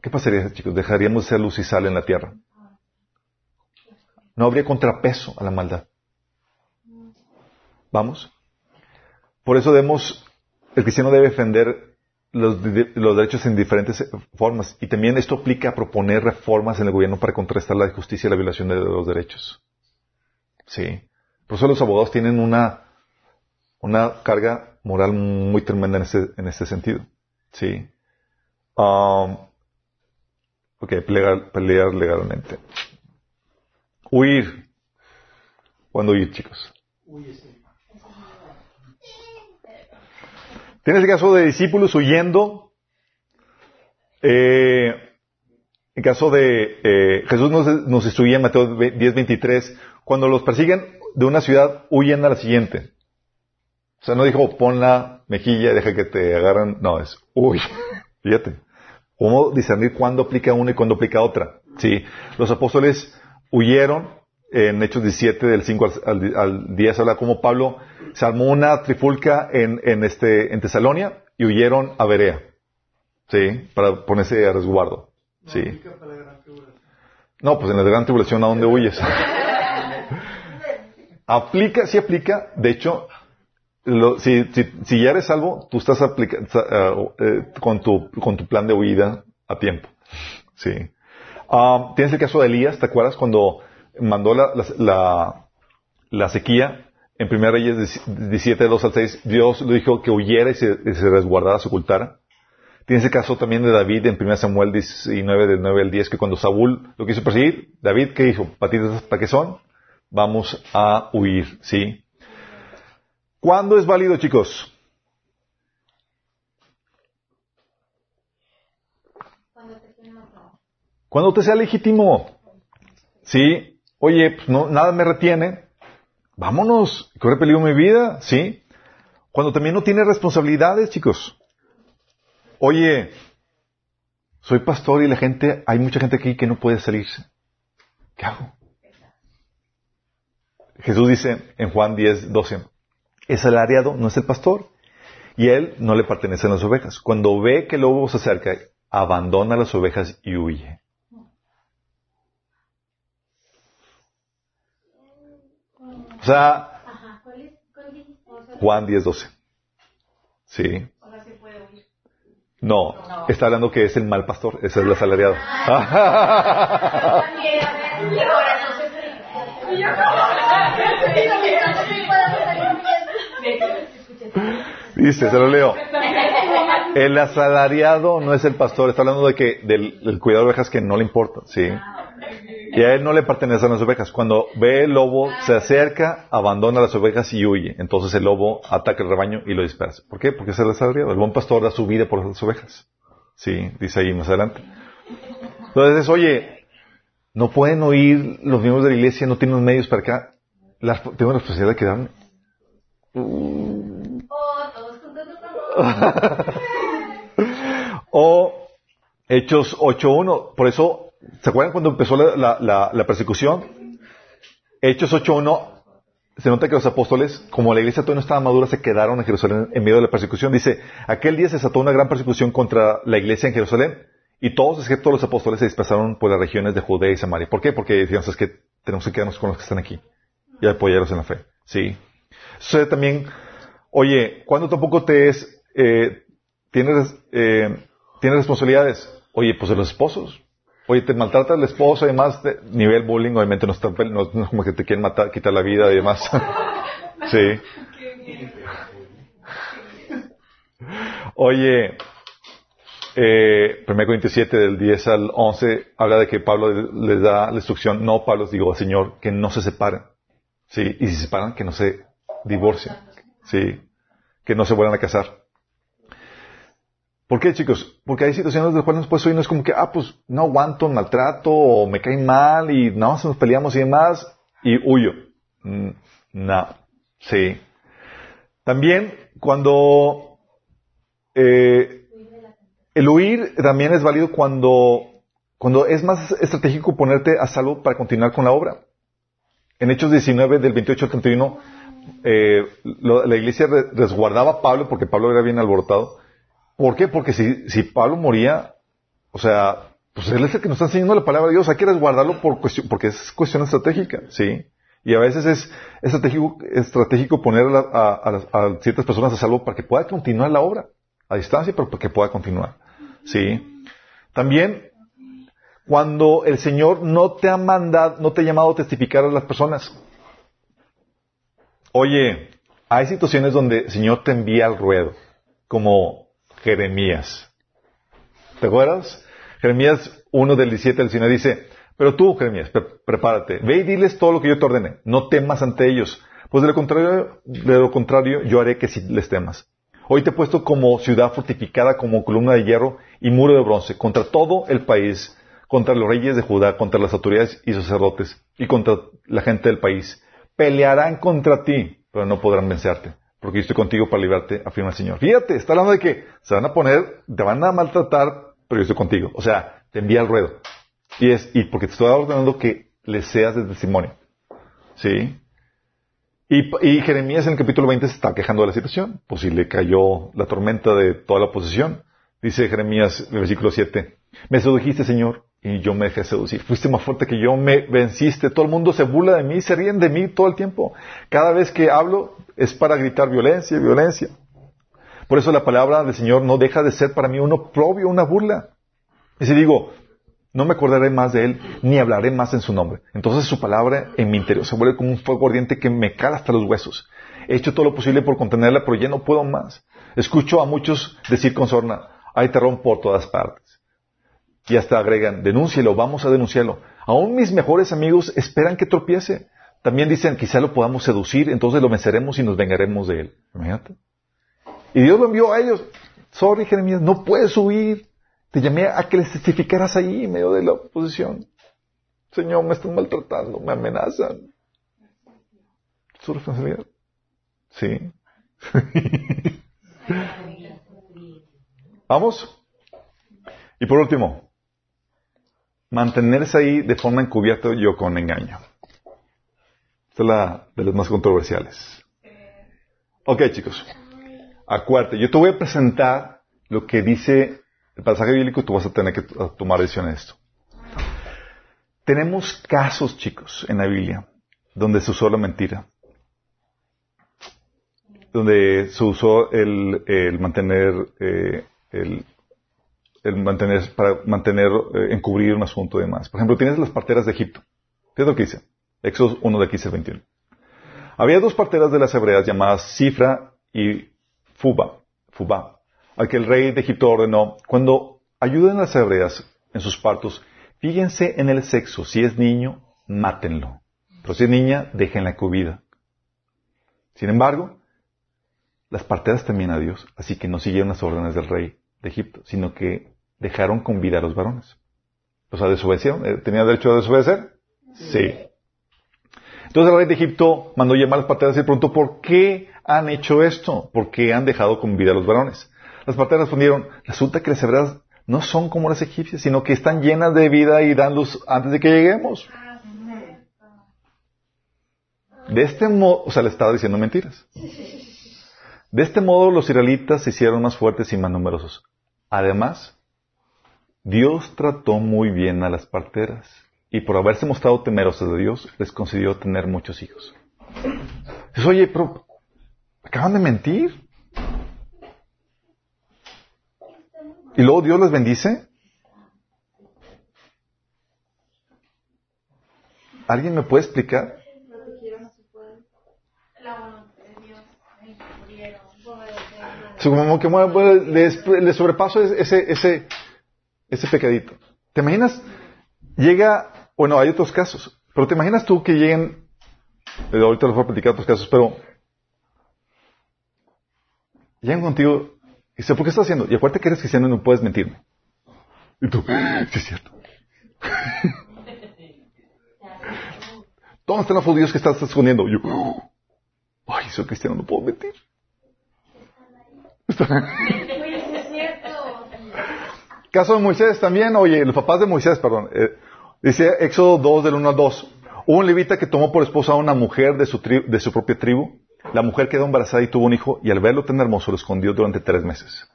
¿qué pasaría, chicos? Dejaríamos de ser luz y sal en la tierra. No habría contrapeso a la maldad. ¿Vamos? Por eso debemos, el cristiano debe defender los, los derechos en diferentes formas. Y también esto aplica a proponer reformas en el gobierno para contrastar la injusticia y la violación de los derechos. Sí. Por eso los abogados tienen una, una carga moral muy tremenda en este, en este sentido. Sí. Um, ok, pelear, pelear legalmente. Huir. ¿Cuándo huir, chicos? Tienes el caso de discípulos huyendo. Eh, el caso de eh, Jesús nos, nos instruye en Mateo 10:23, cuando los persiguen de una ciudad, huyen a la siguiente. O sea, no dijo pon la mejilla y deja que te agarran. No, es uy. Fíjate. ¿Cómo discernir cuándo aplica una y cuándo aplica otra? Sí. Los apóstoles huyeron en Hechos 17 del 5 al, al, al 10 habla como Pablo se armó una trifulca en, en este en Tesalonia y huyeron a Berea. Sí, para ponerse a resguardo. Sí. aplica para la gran tribulación. No, pues en la gran tribulación, ¿a dónde huyes? aplica, sí aplica. De hecho, si, ya eres salvo, tú estás aplica- ah, eh, con, tu, plan de huida a tiempo. Sí. Ah, Tienes el caso de Elías, ¿te acuerdas? Cuando mandó la, sequía en 1 Reyes 17, 2 al 6, Dios le dijo que huyera y se, y se resguardara, se ocultara. Tienes el caso también de David en 1 Samuel 19, del 9 al 10, que cuando Saúl lo quiso perseguir, David, ¿qué dijo? Patitas, ¿para qué son? Vamos a huir, ¿sí? ¿Cuándo es válido, chicos? Cuando te sea legítimo. ¿Sí? Oye, pues no, nada me retiene. Vámonos. Corre peligro mi vida. ¿Sí? Cuando también no tiene responsabilidades, chicos. Oye, soy pastor y la gente, hay mucha gente aquí que no puede salirse. ¿Qué hago? Jesús dice en Juan 10, 12, el salariado no es el pastor y él no le pertenecen las ovejas. Cuando ve que el lobo se acerca, abandona las ovejas y huye. O sea, Juan 10, 12. Sí. No, está hablando que es el mal pastor, ese es el asalariado. También, a ver, y ahora no se Y yo Dice, se lo leo. El asalariado no es el pastor, está hablando de que del, del cuidado de ovejas que no le importa, ¿sí? Y a él no le pertenecen las ovejas. Cuando ve el lobo, se acerca, abandona las ovejas y huye. Entonces el lobo ataca el rebaño y lo dispersa. ¿Por qué? Porque es el asalariado. El buen pastor da su vida por las ovejas. Sí, dice ahí más adelante. Entonces, oye, No pueden oír los miembros de la iglesia, no tienen medios para acá. La- tengo la responsabilidad de quedarme. O Hechos 8.1. Por eso, ¿se acuerdan cuando empezó la, persecución? Hechos 8.1. Se nota que los apóstoles, como la iglesia todavía no estaba madura, se quedaron en Jerusalén en medio de la persecución. Dice, aquel día se desató una gran persecución contra la iglesia en Jerusalén y todos, excepto los apóstoles, se dispersaron por las regiones de Judea y Samaria. ¿Por qué? Porque decían, es que tenemos que quedarnos con los que están aquí y apoyarlos en la fe. Sí. Sucede también, oye, ¿cuándo tampoco te es, eh, tienes, eh, tienes responsabilidades? Oye, pues de los esposos. Oye, te maltrata el esposo, además, de nivel bullying, obviamente no, está, no, no es como que te quieren matar, quitar la vida y demás. sí. Oye, eh, 1 Corintios 7, del 10 al 11, habla de que Pablo les da la instrucción, no, Pablo, digo, Señor, que no se separen. Sí, y si se separan, que no se divorcien. Sí, que no se vuelvan a casar. ¿Por qué, chicos? Porque hay situaciones de las cuales hoy no es como que, ah, pues no aguanto maltrato o me caen mal y nada más nos peleamos y demás y huyo. Mm, no. Sí. También cuando eh, el huir también es válido cuando, cuando es más estratégico ponerte a salvo para continuar con la obra. En Hechos 19, del 28 al 31, eh, la iglesia re- resguardaba a Pablo porque Pablo era bien alborotado. ¿Por qué? Porque si, si Pablo moría, o sea, pues él es el que nos está enseñando la palabra de Dios. Hay que resguardarlo por cuestión, porque es cuestión estratégica, ¿sí? Y a veces es estratégico, estratégico poner a, a- a ciertas personas a salvo para que pueda continuar la obra. A distancia, pero para que pueda continuar. ¿Sí? También, cuando el Señor no te ha mandado, no te ha llamado a testificar a las personas. Oye, hay situaciones donde el Señor te envía al ruedo, como Jeremías. ¿Te acuerdas? Jeremías 1 del 17 al 19 dice, pero tú, Jeremías, pre- prepárate, ve y diles todo lo que yo te ordene, no temas ante ellos, pues de lo contrario, de lo contrario yo haré que sí les temas. Hoy te he puesto como ciudad fortificada, como columna de hierro y muro de bronce, contra todo el país, contra los reyes de Judá, contra las autoridades y sacerdotes, y contra la gente del país. Pelearán contra ti, pero no podrán vencerte, porque yo estoy contigo para librarte, afirma el Señor. Fíjate, está hablando de que se van a poner, te van a maltratar, pero yo estoy contigo. O sea, te envía al ruedo. Y es, y porque te estoy ordenando que les seas de testimonio. ¿Sí? Y, y Jeremías en el capítulo 20 se está quejando de la situación. Pues si le cayó la tormenta de toda la oposición. Dice Jeremías, en el versículo 7. Me sedujiste, Señor, y yo me dejé seducir. Fuiste más fuerte que yo, me venciste. Todo el mundo se burla de mí, se ríen de mí todo el tiempo. Cada vez que hablo es para gritar violencia, violencia. Por eso la palabra del Señor no deja de ser para mí un oprobio, una burla. Y si digo, no me acordaré más de Él, ni hablaré más en su nombre. Entonces su palabra en mi interior se vuelve como un fuego ardiente que me cala hasta los huesos. He hecho todo lo posible por contenerla, pero ya no puedo más. Escucho a muchos decir con sorna, hay terror por todas partes. Y hasta agregan, denúncielo, vamos a denunciarlo. Aún mis mejores amigos esperan que tropiece. También dicen, quizá lo podamos seducir, entonces lo venceremos y nos vengaremos de él. Imagínate. Y Dios lo envió a ellos. Sorry, Jeremías, no puedes huir. Te llamé a que les testificaras ahí en medio de la oposición. Señor, me están maltratando, me amenazan. ¿Su responsabilidad? Sí. ¿Vamos? Y por último, mantenerse ahí de forma encubierta yo con engaño. Esta es la de las más controversiales. Ok, chicos. Acuérdate, yo te voy a presentar lo que dice el pasaje bíblico tú vas a tener que tomar decisión en esto. Tenemos casos, chicos, en la Biblia donde se usó la mentira. Donde se usó el, el mantener, eh, el, para mantener, eh, encubrir un asunto y demás. Por ejemplo, tienes las parteras de Egipto. ¿Qué es lo que dice? Éxodo 1 de 15 al 21. Había dos parteras de las hebreas llamadas Cifra y Fuba, Fuba, al que el rey de Egipto ordenó, cuando ayuden a las hebreas en sus partos, fíjense en el sexo, si es niño, mátenlo, pero si es niña, déjenla con vida. Sin embargo, las parteras temían a Dios, así que no siguieron las órdenes del rey de Egipto, sino que dejaron con vida a los varones. O sea, desobedecieron. Eh, ¿Tenían derecho a desobedecer? Sí. Entonces el rey de Egipto mandó llamar a las parteras y preguntó, ¿por qué han hecho esto? ¿Por qué han dejado con vida a los varones? Las parteras respondieron, resulta que las hebreas no son como las egipcias, sino que están llenas de vida y dan luz antes de que lleguemos. De este modo, o sea, le estaba diciendo mentiras. De este modo los israelitas se hicieron más fuertes y más numerosos. Además, Dios trató muy bien a las parteras y por haberse mostrado temerosos de Dios, les concedió tener muchos hijos. Oye, pero acaban de mentir. Y luego Dios les bendice. ¿Alguien me puede explicar? Como que les, les sobrepaso ese, ese, ese pecadito. ¿Te imaginas? Llega, bueno, hay otros casos, pero te imaginas tú que lleguen, eh, ahorita les voy a platicar otros casos, pero llegan contigo y dicen, ¿por qué estás haciendo? Y acuérdate que eres cristiano y no puedes mentirme. Y tú, sí es cierto. ¿Dónde están los judíos que estás escondiendo? Y yo, ay, soy cristiano, no puedo mentir. Oye, sí es cierto. Caso de Moisés también, oye, los papás de Moisés, perdón. eh, dice Éxodo 2 del 1 al 2. Hubo un levita que tomó por esposa a una mujer de su, tri- de su propia tribu. La mujer quedó embarazada y tuvo un hijo y al verlo tan hermoso lo escondió durante tres meses.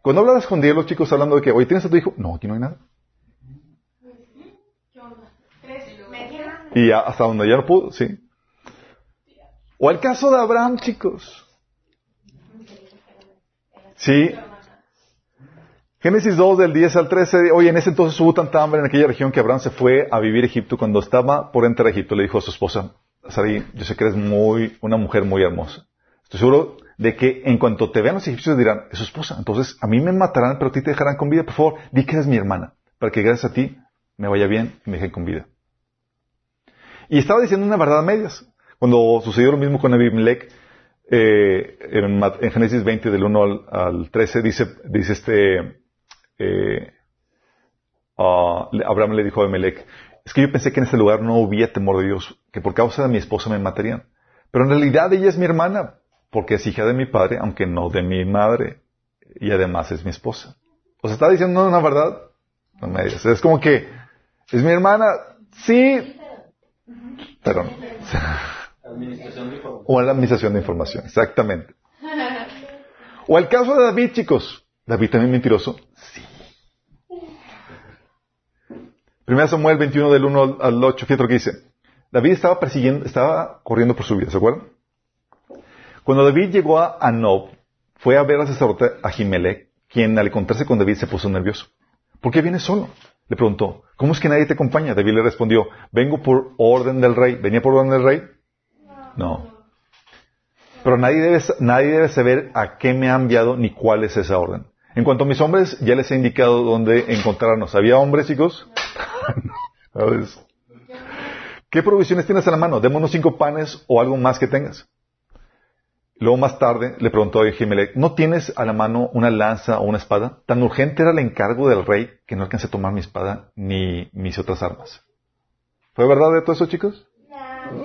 Cuando habla de escondido, los chicos hablando de que, oye, ¿tienes a tu hijo? No, aquí no hay nada. Y hasta donde ya no pudo, sí. O el caso de Abraham, chicos. Sí. Génesis 2 del 10 al 13. Oye, en ese entonces hubo tanta hambre en aquella región que Abraham se fue a vivir a Egipto. Cuando estaba por entrar a Egipto, le dijo a su esposa, Sarai, yo sé que eres muy, una mujer muy hermosa. Estoy seguro de que en cuanto te vean los egipcios dirán, es su esposa. Entonces, a mí me matarán, pero a ti te dejarán con vida. Por favor, di que eres mi hermana, para que gracias a ti me vaya bien y me dejen con vida. Y estaba diciendo una verdad a medias. Cuando sucedió lo mismo con Abimelech, eh, en, Génesis 20, del 1 al, al 13, dice, dice este, eh, ah, Abraham le dijo a Abimelech, es que yo pensé que en este lugar no hubiera temor de Dios, que por causa de mi esposa me matarían. Pero en realidad ella es mi hermana, porque es hija de mi padre, aunque no de mi madre, y además es mi esposa. O sea, está diciendo una verdad a medias. Es como que, es mi hermana, sí, pero no. O la administración de información, exactamente. O el caso de David, chicos. ¿David también mentiroso? Sí. Primera Samuel 21 del 1 al- al 8, fíjate lo que dice. David estaba persiguiendo, estaba corriendo por su vida, ¿se acuerdan? Cuando David llegó a Anob, fue a ver al sacerdote Ahimelech, quien al encontrarse con David se puso nervioso. ¿Por qué vienes solo? Le preguntó. ¿Cómo es que nadie te acompaña? David le respondió, vengo por orden del rey. ¿Venía por orden del rey? No. Pero nadie debe, nadie debe saber a qué me ha enviado ni cuál es esa orden. En cuanto a mis hombres, ya les he indicado dónde encontrarnos. ¿Había hombres, chicos? ¿Qué provisiones tienes a la mano? Démonos cinco panes o algo más que tengas. Luego más tarde le preguntó a Jimelec, ¿no tienes a la mano una lanza o una espada? Tan urgente era el encargo del rey que no alcancé a tomar mi espada ni mis otras armas. ¿Fue verdad de todo eso, chicos?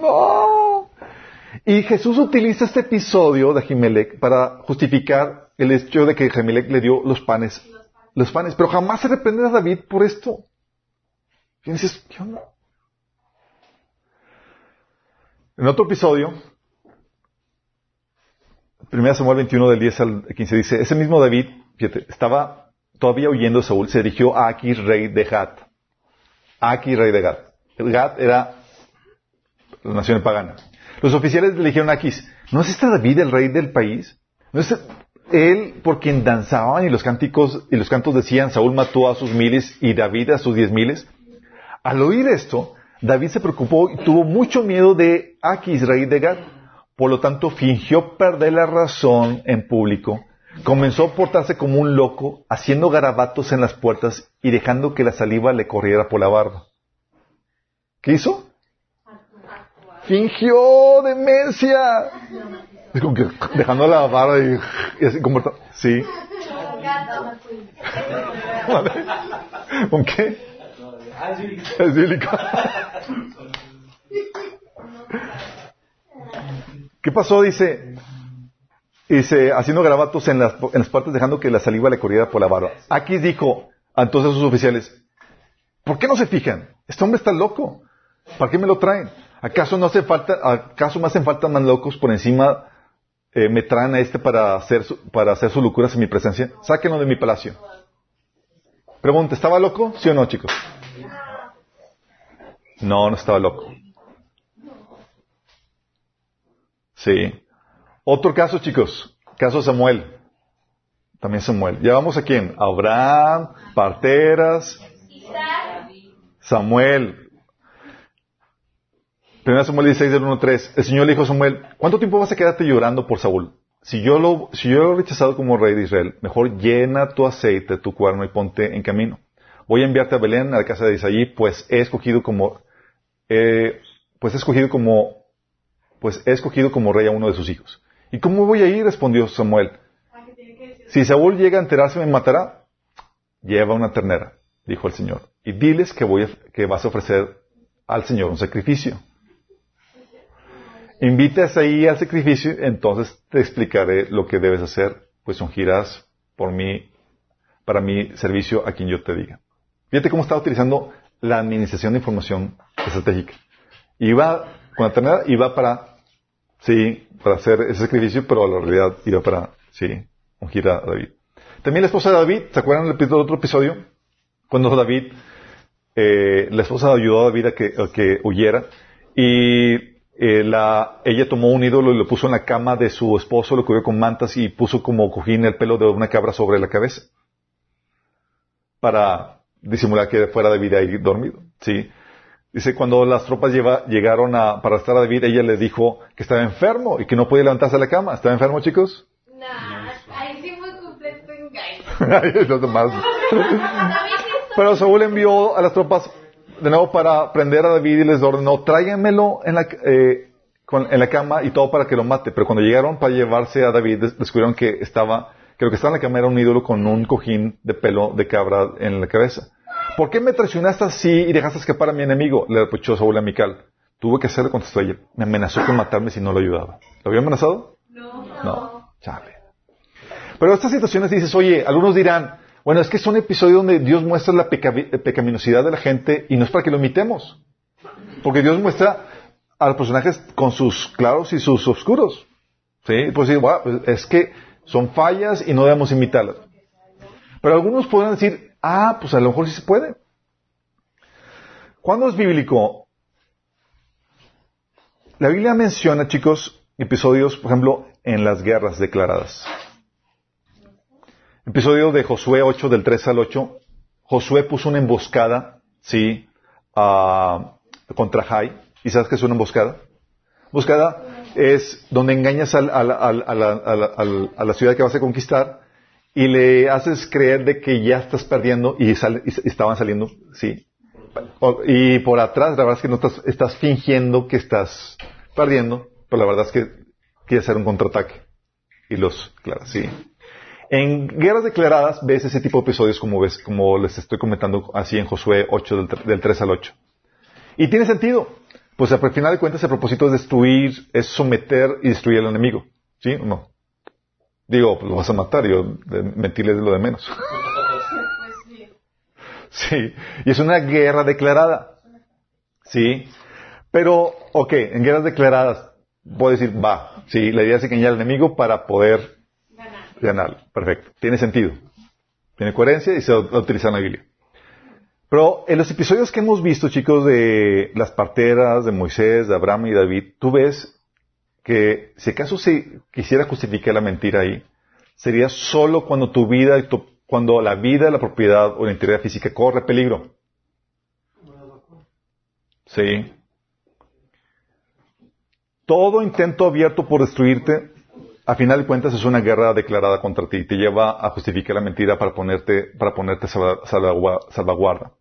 No. Y Jesús utiliza este episodio de Ahimelech para justificar el hecho de que Ahimelech le dio los panes, los panes, pero jamás se reprende a David por esto. En otro episodio, 1 Samuel 21 del 10 al 15 dice, ese mismo David, fíjate, estaba todavía huyendo de Saúl, se dirigió a Aquis, rey de Gat. Aquis, rey de Gat. El Gat era la nación pagana. Los oficiales le dijeron a Aquis, ¿no es este David el rey del país? ¿No es él por quien danzaban y los cánticos y los cantos decían, Saúl mató a sus miles y David a sus diez miles? Al oír esto, David se preocupó y tuvo mucho miedo de Aquis, rey de Gat. Por lo tanto, fingió perder la razón en público. Comenzó a portarse como un loco, haciendo garabatos en las puertas y dejando que la saliva le corriera por la barba. ¿Qué hizo? Fingió demencia. Es como que dejando la barba y, y así como... Sí. ¿Con qué? No, Ah. ¿Qué pasó? Dice, dice, haciendo garabatos en las, en las partes, dejando que la saliva le corriera por la barba. Aquí dijo entonces sus oficiales, ¿por qué no se fijan? Este hombre está loco. ¿Para qué me lo traen? ¿Acaso no hace falta, acaso me hacen falta más locos por encima eh, me traen a este para hacer, su- para hacer sus locuras en mi presencia? Sáquenlo de mi palacio. Pregunta, ¿estaba loco? ¿Sí o no, chicos? No, no estaba loco. Sí. Otro caso, chicos. Caso de Samuel. También Samuel. ¿Ya vamos a quién? Abraham, parteras, Samuel. Primero Samuel 16 del 1 al 3. El Señor le dijo a Samuel, ¿cuánto tiempo vas a quedarte llorando por Saúl? Si yo lo, si yo lo he rechazado como rey de Israel, mejor llena tu aceite, tu cuerno y ponte en camino. Voy a enviarte a Belén, a la casa de Isaí, pues he escogido como, eh, pues he escogido como, pues he escogido como rey a uno de sus hijos. ¿Y cómo voy a ir? respondió Samuel. Si Saúl llega a enterarse me matará. Lleva una ternera, dijo el Señor, y diles que voy a- que vas a ofrecer al Señor un sacrificio. Invitas ahí al sacrificio, entonces te explicaré lo que debes hacer, pues ungirás por mí, para mi servicio a quien yo te diga. Fíjate cómo está utilizando la administración de información estratégica. Iba con la ternera, iba para, sí, para hacer ese sacrificio, pero la realidad iba para, sí, ungir a David. También la esposa de David, ¿se acuerdan del otro episodio? Cuando David, eh, la esposa ayudó a David a que, a que huyera y eh, la, ella tomó un ídolo y lo puso en la cama de su esposo, lo cubrió con mantas y puso como cojín el pelo de una cabra sobre la cabeza para disimular que fuera David ahí dormido. ¿sí? Dice, cuando las tropas lleva- llegaron a, para arrestar a David, ella le dijo que estaba enfermo y que no podía levantarse de la cama. ¿Estaba enfermo, chicos? Nah, ahí sí fue completo engaño. Pero Saúl envió a las tropas de nuevo para prender a David y les ordenó, tráiganmelo en la, eh, con- en la cama y todo para que lo mate. Pero cuando llegaron para llevarse a David, des- descubrieron que estaba, que lo que estaba en la cama era un ídolo con un cojín de pelo de cabra en la cabeza. ¿Por qué me traicionaste así y dejaste escapar a mi enemigo? Le reprochó Saúl a Mical. Tuve que hacerle, contestó ella. Me amenazó con matarme si no lo ayudaba. ¿Lo había amenazado? No. No. Chale. Pero estas situaciones dices, oye, algunos dirán, bueno, es que son episodios donde Dios muestra la peca- pecaminosidad de la gente y no es para que lo imitemos. Porque Dios muestra a los personajes con sus claros y sus oscuros. ¿Sí? Pues sí, "Bueno, es que son fallas y no debemos imitarlas. Pero algunos podrán decir, ah, pues a lo mejor sí se puede. ¿Cuándo es bíblico? La Biblia menciona, chicos, episodios, por ejemplo, en las guerras declaradas. Episodio de Josué 8, del 3 al 8. Josué puso una emboscada, sí, contra Jai. ¿Y sabes qué es una emboscada? Emboscada es donde engañas a la ciudad que vas a conquistar y le haces creer de que ya estás perdiendo y, sale- y estaban saliendo, sí. Y por atrás, la verdad es que no estás, estás fingiendo que estás perdiendo, pero la verdad es que quieres hacer un contraataque. Y los, claro, sí. En guerras declaradas ves ese tipo de episodios como ves, como les estoy comentando así en Josué 8 del, del 3 al 8. Y tiene sentido. Pues al final de cuentas el propósito es destruir, es someter y destruir al enemigo. ¿Sí o no? Digo, pues lo vas a matar, yo de- es lo de menos. Sí. Y es una guerra declarada. Sí, pero, ok, en guerras declaradas, puedo decir, va, sí, la idea es engañar al enemigo para poder Ganar. ganar. Perfecto, tiene sentido. Tiene coherencia y se va a utilizar en la Biblia. Pero en los episodios que hemos visto, chicos, de las parteras, de Moisés, de Abraham y David, tú ves que si acaso se quisiera justificar la mentira ahí, sería solo cuando tu vida, tu- cuando la vida, la propiedad o la integridad física corre peligro. Sí. Todo intento abierto por destruirte, a final de cuentas es una guerra declarada contra ti y te lleva a justificar la mentira para ponerte, para ponerte salva- salvagua- salvaguarda.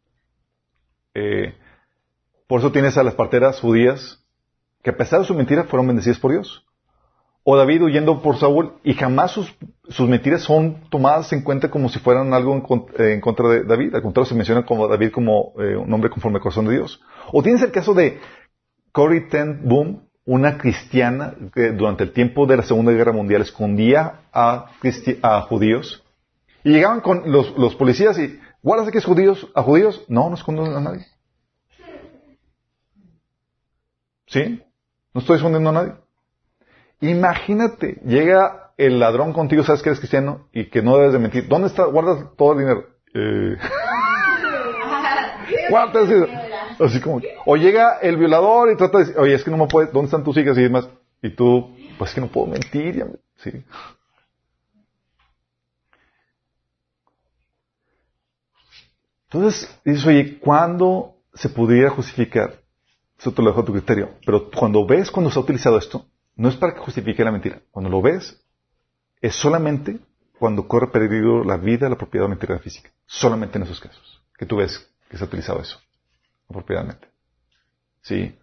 Eh, por eso tienes a las parteras judías que a pesar de su mentira fueron bendecidas por Dios. O David huyendo por Saúl y jamás sus, sus mentiras son tomadas en cuenta como si fueran algo en, eh, contra de David. Al contrario, se menciona como David como eh, un hombre conforme al corazón de Dios. O tienes el caso de Corrie ten Boom, una cristiana que durante el tiempo de la Segunda Guerra Mundial escondía a, judíos y llegaban con los, policías y, ¿guardas es judíos, a judíos? No, no escondo a nadie. ¿Sí? No estoy escondiendo a nadie. Imagínate, llega el ladrón contigo, sabes que eres cristiano y que no debes de mentir. ¿Dónde está? Guardas todo el dinero. Eh, guarda dinero. Así como, o llega el violador y trata de decir, oye, es que no me puedes, ¿dónde están tus hijas y demás? Y tú, pues es que no puedo mentir, ya me- sí. Entonces, dices, oye, ¿cuándo se pudiera justificar? Eso te lo dejo a tu criterio. Pero cuando ves cuando se ha utilizado esto, no es para que justifique la mentira. Cuando lo ves, es solamente cuando corre peligro la vida, la propiedad o la integridad física. Solamente en esos casos. Que tú ves que se ha utilizado eso. Apropiadamente. ¿Sí?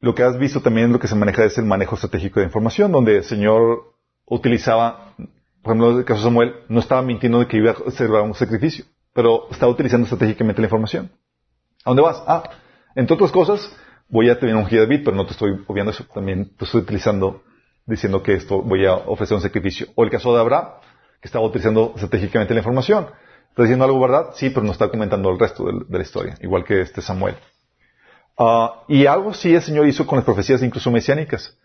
Lo que has visto también, lo que se maneja es el manejo estratégico de información, donde el Señor utilizaba, por ejemplo, en el caso de Samuel, no estaba mintiendo de que iba a hacer un sacrificio, pero estaba utilizando estratégicamente la información. ¿A dónde vas? Ah, entre otras cosas, voy a tener un David, pero no te estoy obviando eso, también te estoy utilizando, diciendo que esto voy a ofrecer un sacrificio. O el caso de Abraham, que estaba utilizando estratégicamente la información. ¿Está diciendo algo verdad? Sí, pero no está comentando el resto de, la historia, igual que este Samuel. Ah, y algo sí el Señor hizo con las profecías incluso mesiánicas,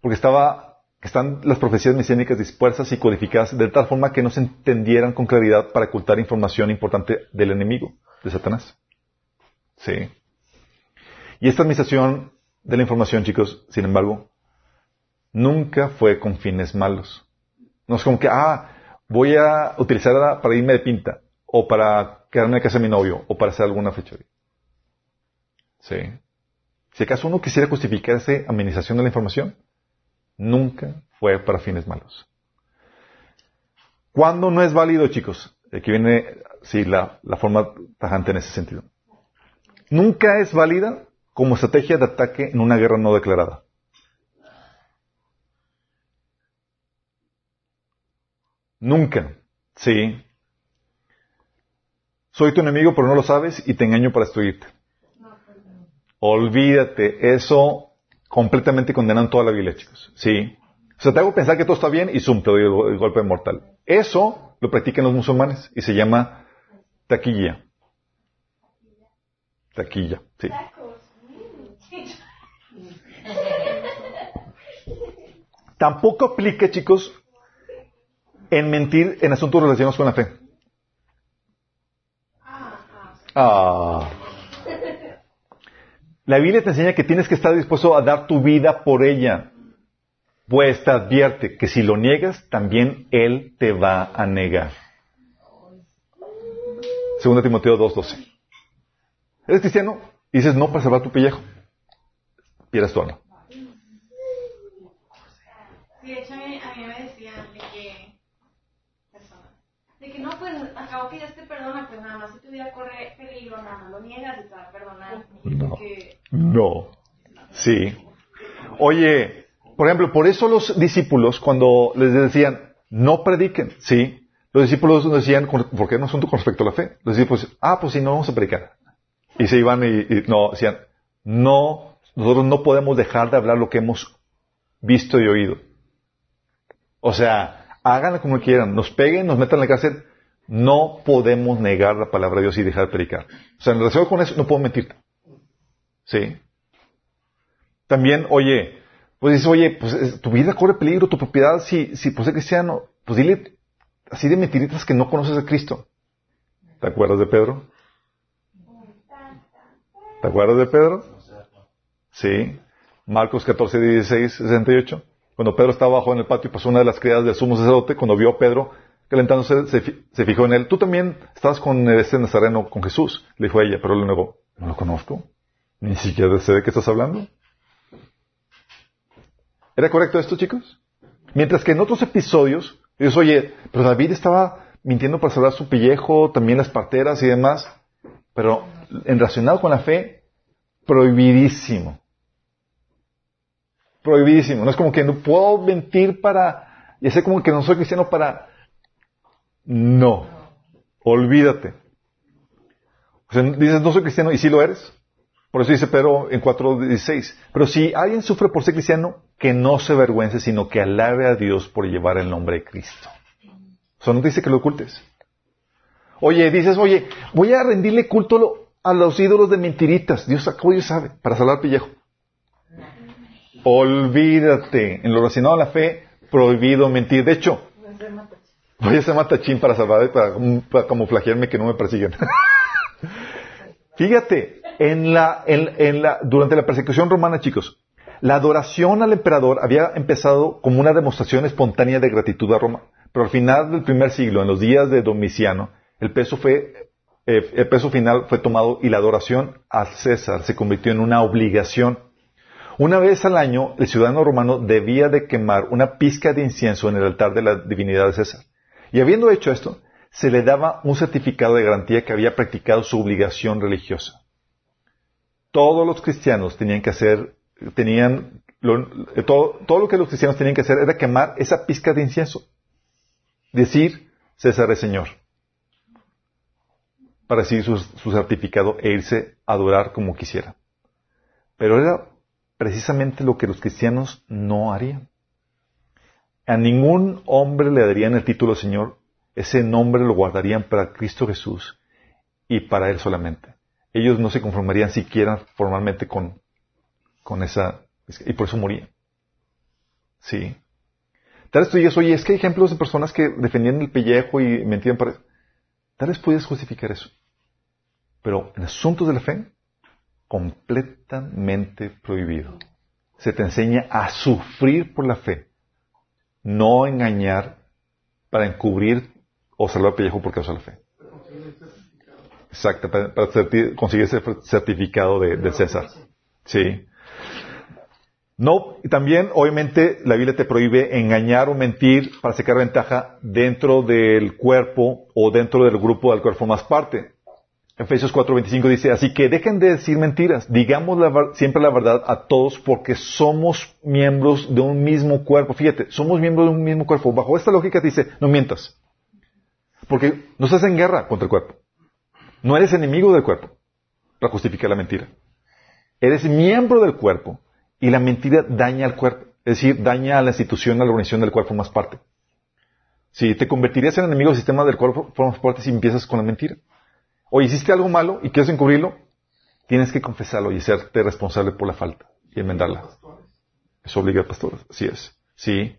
porque estaba, están las profecías mesiánicas dispersas y codificadas de tal forma que no se entendieran con claridad para ocultar información importante del enemigo, de Satanás. Sí. Y esta administración de la información, chicos, sin embargo, nunca fue con fines malos. No es como que, ah, voy a utilizarla para irme de pinta, o para quedarme en casa de mi novio, o para hacer alguna fechoría. Sí. Si acaso uno quisiera justificar esa administración de la información, nunca fue para fines malos. ¿Cuándo no es válido, chicos? Aquí viene, sí, la forma tajante en ese sentido. Nunca es válida como estrategia de ataque en una guerra no declarada. Nunca. Sí. Soy tu enemigo, pero no lo sabes y te engaño para destruirte. Olvídate, eso completamente condenan toda la Biblia, chicos. Sí. O sea, te hago pensar que todo está bien y zoom, te doy el, golpe mortal. Eso lo practican los musulmanes y se llama taquilla. Taquilla, sí. Tampoco aplica, chicos, en mentir en asuntos relacionados con la fe. Ah. La Biblia te enseña que tienes que estar dispuesto a dar tu vida por ella. Pues te advierte que si lo niegas, también Él te va a negar. Segunda Timoteo 2.12. ¿Eres cristiano? Y dices no para salvar tu pellejo. Pierdes tu alma. Sí, de hecho a mí, a mí me decían de que, de que no, pues acabo que Dios te perdona, pues nada más si tu vida corre peligro, nada más lo niegas y te va a perdonar. No. que, No. Sí. Oye, por ejemplo, por eso los discípulos, cuando les decían, no prediquen, ¿sí? Los discípulos decían, ¿por qué no asunto con respecto a la fe? Los discípulos, ah, pues si no vamos a predicar. Y se iban y, no, decían, no, nosotros no podemos dejar de hablar lo que hemos visto y oído. O sea, háganlo como quieran, nos peguen, nos metan en la cárcel, no podemos negar la palabra de Dios y dejar de predicar. O sea, en relación con eso, no puedo mentirte. Sí. También, oye, pues dices, oye, pues es- tu vida corre peligro, tu propiedad, si, si pues es cristiano, pues dile así de mentiritas que no conoces a Cristo. ¿Te acuerdas de Pedro? ¿Te acuerdas de Pedro? Sí. Marcos 14, 16, 68. Cuando Pedro estaba abajo en el patio pasó una de las criadas del sumo sacerdote, cuando vio a Pedro calentándose, se, se fijó en él. Tú también estabas con este nazareno, con Jesús. Le dijo a ella, pero él le negó. No lo conozco. Ni siquiera sé de qué estás hablando. ¿Era correcto esto, chicos? Mientras que en otros episodios, dices, oye, pero David estaba mintiendo para salvar su pellejo, también las parteras y demás, pero en relacionado con la fe, prohibidísimo. Prohibidísimo. No es como que no puedo mentir para, y hacer como que no soy cristiano para, no. Olvídate. O sea, dices, no soy cristiano, y sí lo eres. Por eso dice Pedro en 4.16. Pero si alguien sufre por ser cristiano, que no se avergüence, sino que alabe a Dios por llevar el nombre de Cristo. O no te dice que lo ocultes. Oye, dices, oye, voy a rendirle culto a los ídolos de mentiritas. Dios, ¿cómo Dios sabe? Para salvar pellejo. Olvídate. En lo relacionado a la fe, prohibido mentir. De hecho, voy a ser matachín para salvar, para, para camuflajearme que no me persiguen. Fíjate, en la, en, la, durante la persecución romana, chicos, la adoración al emperador había empezado como una demostración espontánea de gratitud a Roma. Pero al final del primer siglo, en los días de Domiciano, el peso fue, eh, el peso final fue tomado y la adoración a César se convirtió en una obligación. Una vez al año, el ciudadano romano debía de quemar una pizca de incienso en el altar de la divinidad de César. Y habiendo hecho esto, se le daba un certificado de garantía que había practicado su obligación religiosa. Todos los cristianos tenían que hacer, tenían, lo, todo, todo lo que los cristianos tenían que hacer era quemar esa pizca de incienso. Decir, César es Señor. Para recibir su, su certificado e irse a adorar como quisiera. Pero era precisamente lo que los cristianos no harían. A ningún hombre le darían el título Señor, ese nombre lo guardarían para Cristo Jesús y para Él solamente. Ellos no se conformarían siquiera formalmente con, con esa, y por eso morían. Sí. Tal vez tú digas, oye, es que hay ejemplos de personas que defendían el pellejo y mentían para... Tal vez puedes justificar eso. Pero en asuntos de la fe, completamente prohibido. Se te enseña a sufrir por la fe, no engañar para encubrir o salvar pellejo por causa de la fe. Exacto, para, conseguir ese certificado de, de César. Sí. No, y también, obviamente, la Biblia te prohíbe engañar o mentir para sacar ventaja dentro del cuerpo o dentro del grupo del cual formas parte. Efesios 4:25 dice, así que dejen de decir mentiras, digamos siempre la verdad a todos porque somos miembros de un mismo cuerpo. Fíjate, somos miembros de un mismo cuerpo. Bajo esta lógica dice, no mientas. Porque no estás en guerra contra el cuerpo. No eres enemigo del cuerpo para justificar la mentira. Eres miembro del cuerpo y la mentira daña al cuerpo. Es decir, daña a la institución, a la organización del cual formas parte. Si te convertirías en enemigo del sistema del cual formas parte si empiezas con la mentira. O hiciste algo malo y quieres encubrirlo, tienes que confesarlo y serte responsable por la falta y enmendarla. Eso obliga al pastor, así es. Sí.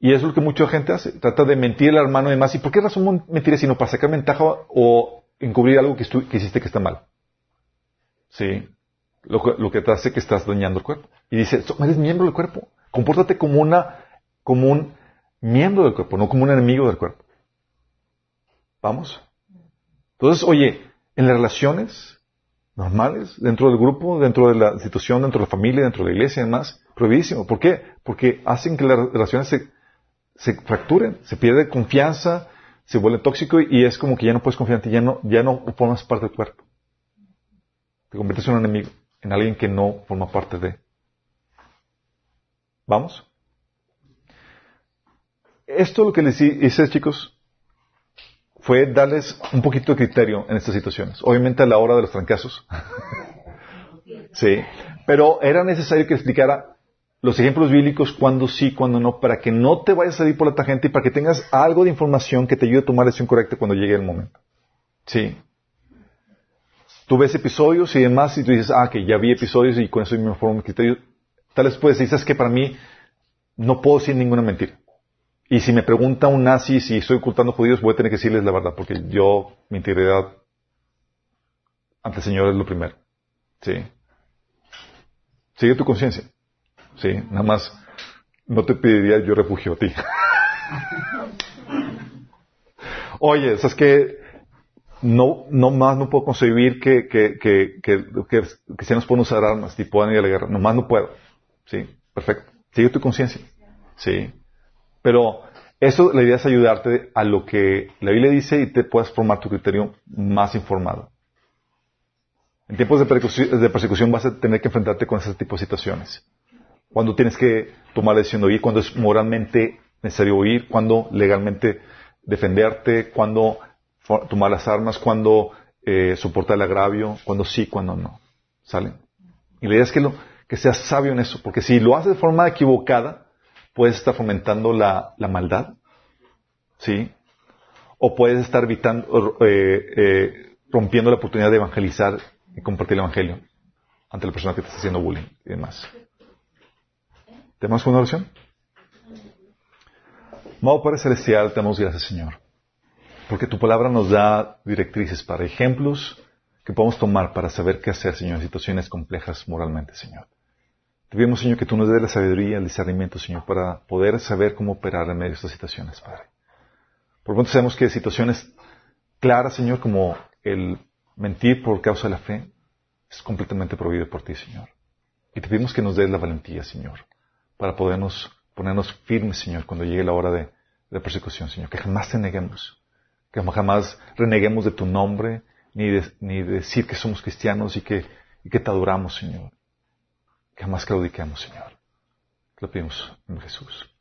Y eso es lo que mucha gente hace. Trata de mentir al hermano y demás. ¿Y por qué razón mentir sino para sacar ventaja o encubrir algo que, que hiciste que está mal? Sí. Lo, lo, que te hace que estás dañando el cuerpo. Y dice, eres miembro del cuerpo. Compórtate como una, como un miembro del cuerpo, no como un enemigo del cuerpo. ¿Vamos? Entonces, oye, en las relaciones normales, dentro del grupo, dentro de la institución, dentro de la familia, dentro de la iglesia y demás, prohibidísimo. ¿Por qué? Porque hacen que las relaciones se, se fracturen, se pierde confianza, se vuelve tóxico y, es como que ya no puedes confiar en ti, ya no, ya no formas parte del cuerpo. Te conviertes en un enemigo, en alguien que no forma parte de. ¿Vamos? Esto lo que les hice, chicos, fue darles un poquito de criterio en estas situaciones. Obviamente a la hora de los trancazos. sí. Pero era necesario que explicara los ejemplos bíblicos cuando sí, cuando no, para que no te vayas a salir por la tangente y para que tengas algo de información que te ayude a tomar la decisión correcta cuando llegue el momento. Sí. Tú ves episodios y demás y tú dices, ah, que ya vi episodios y con eso me formo mi criterio. Tal vez puedes decir, que para mí no puedo decir ninguna mentira. Y si me pregunta un nazi si estoy ocultando judíos, voy a tener que decirles la verdad, porque yo, mi integridad ante el Señor es lo primero. ¿Sí? Sigue tu conciencia. ¿Sí? Nada más, no te pediría yo refugio a ti. Oye, ¿sabes que No, no más no puedo concebir que, que, que, que, que cristianos puedan usar armas y puedan ir a la guerra. No más no puedo. ¿Sí? Perfecto. Sigue tu conciencia. ¿Sí? Pero eso la idea es ayudarte a lo que la Biblia dice y te puedas formar tu criterio más informado. En tiempos de persecución, de persecución vas a tener que enfrentarte con ese tipo de situaciones. cuando tienes que tomar la decisión de huir, cuando es moralmente necesario huir, cuando legalmente defenderte, cuando tomar las armas, cuando eh, soportar el agravio, cuando sí, cuando no. ¿Sale? Y la idea es que, lo, que seas sabio en eso, porque si lo haces de forma equivocada, puedes estar fomentando la, maldad, ¿sí? O puedes estar evitando, eh, eh, rompiendo la oportunidad de evangelizar y compartir el evangelio ante la persona que te está haciendo bullying y demás. ¿Tenemos una oración? Amado Padre Celestial, te damos gracias, Señor, porque tu palabra nos da directrices para ejemplos que podemos tomar para saber qué hacer, Señor, en situaciones complejas moralmente, Señor. Te pedimos, Señor, que tú nos des la sabiduría, el discernimiento, Señor, para poder saber cómo operar en medio de estas situaciones, Padre. Por lo tanto, sabemos que situaciones claras, Señor, como el mentir por causa de la fe, es completamente prohibido por ti, Señor. Y te pedimos que nos des la valentía, Señor, para podernos ponernos firmes, Señor, cuando llegue la hora de, persecución, Señor. Que jamás te neguemos, que jamás reneguemos de tu nombre, ni de, decir que somos cristianos y que te adoramos, Señor. Que jamás claudiquemos, Señor. Lo pedimos en Jesús.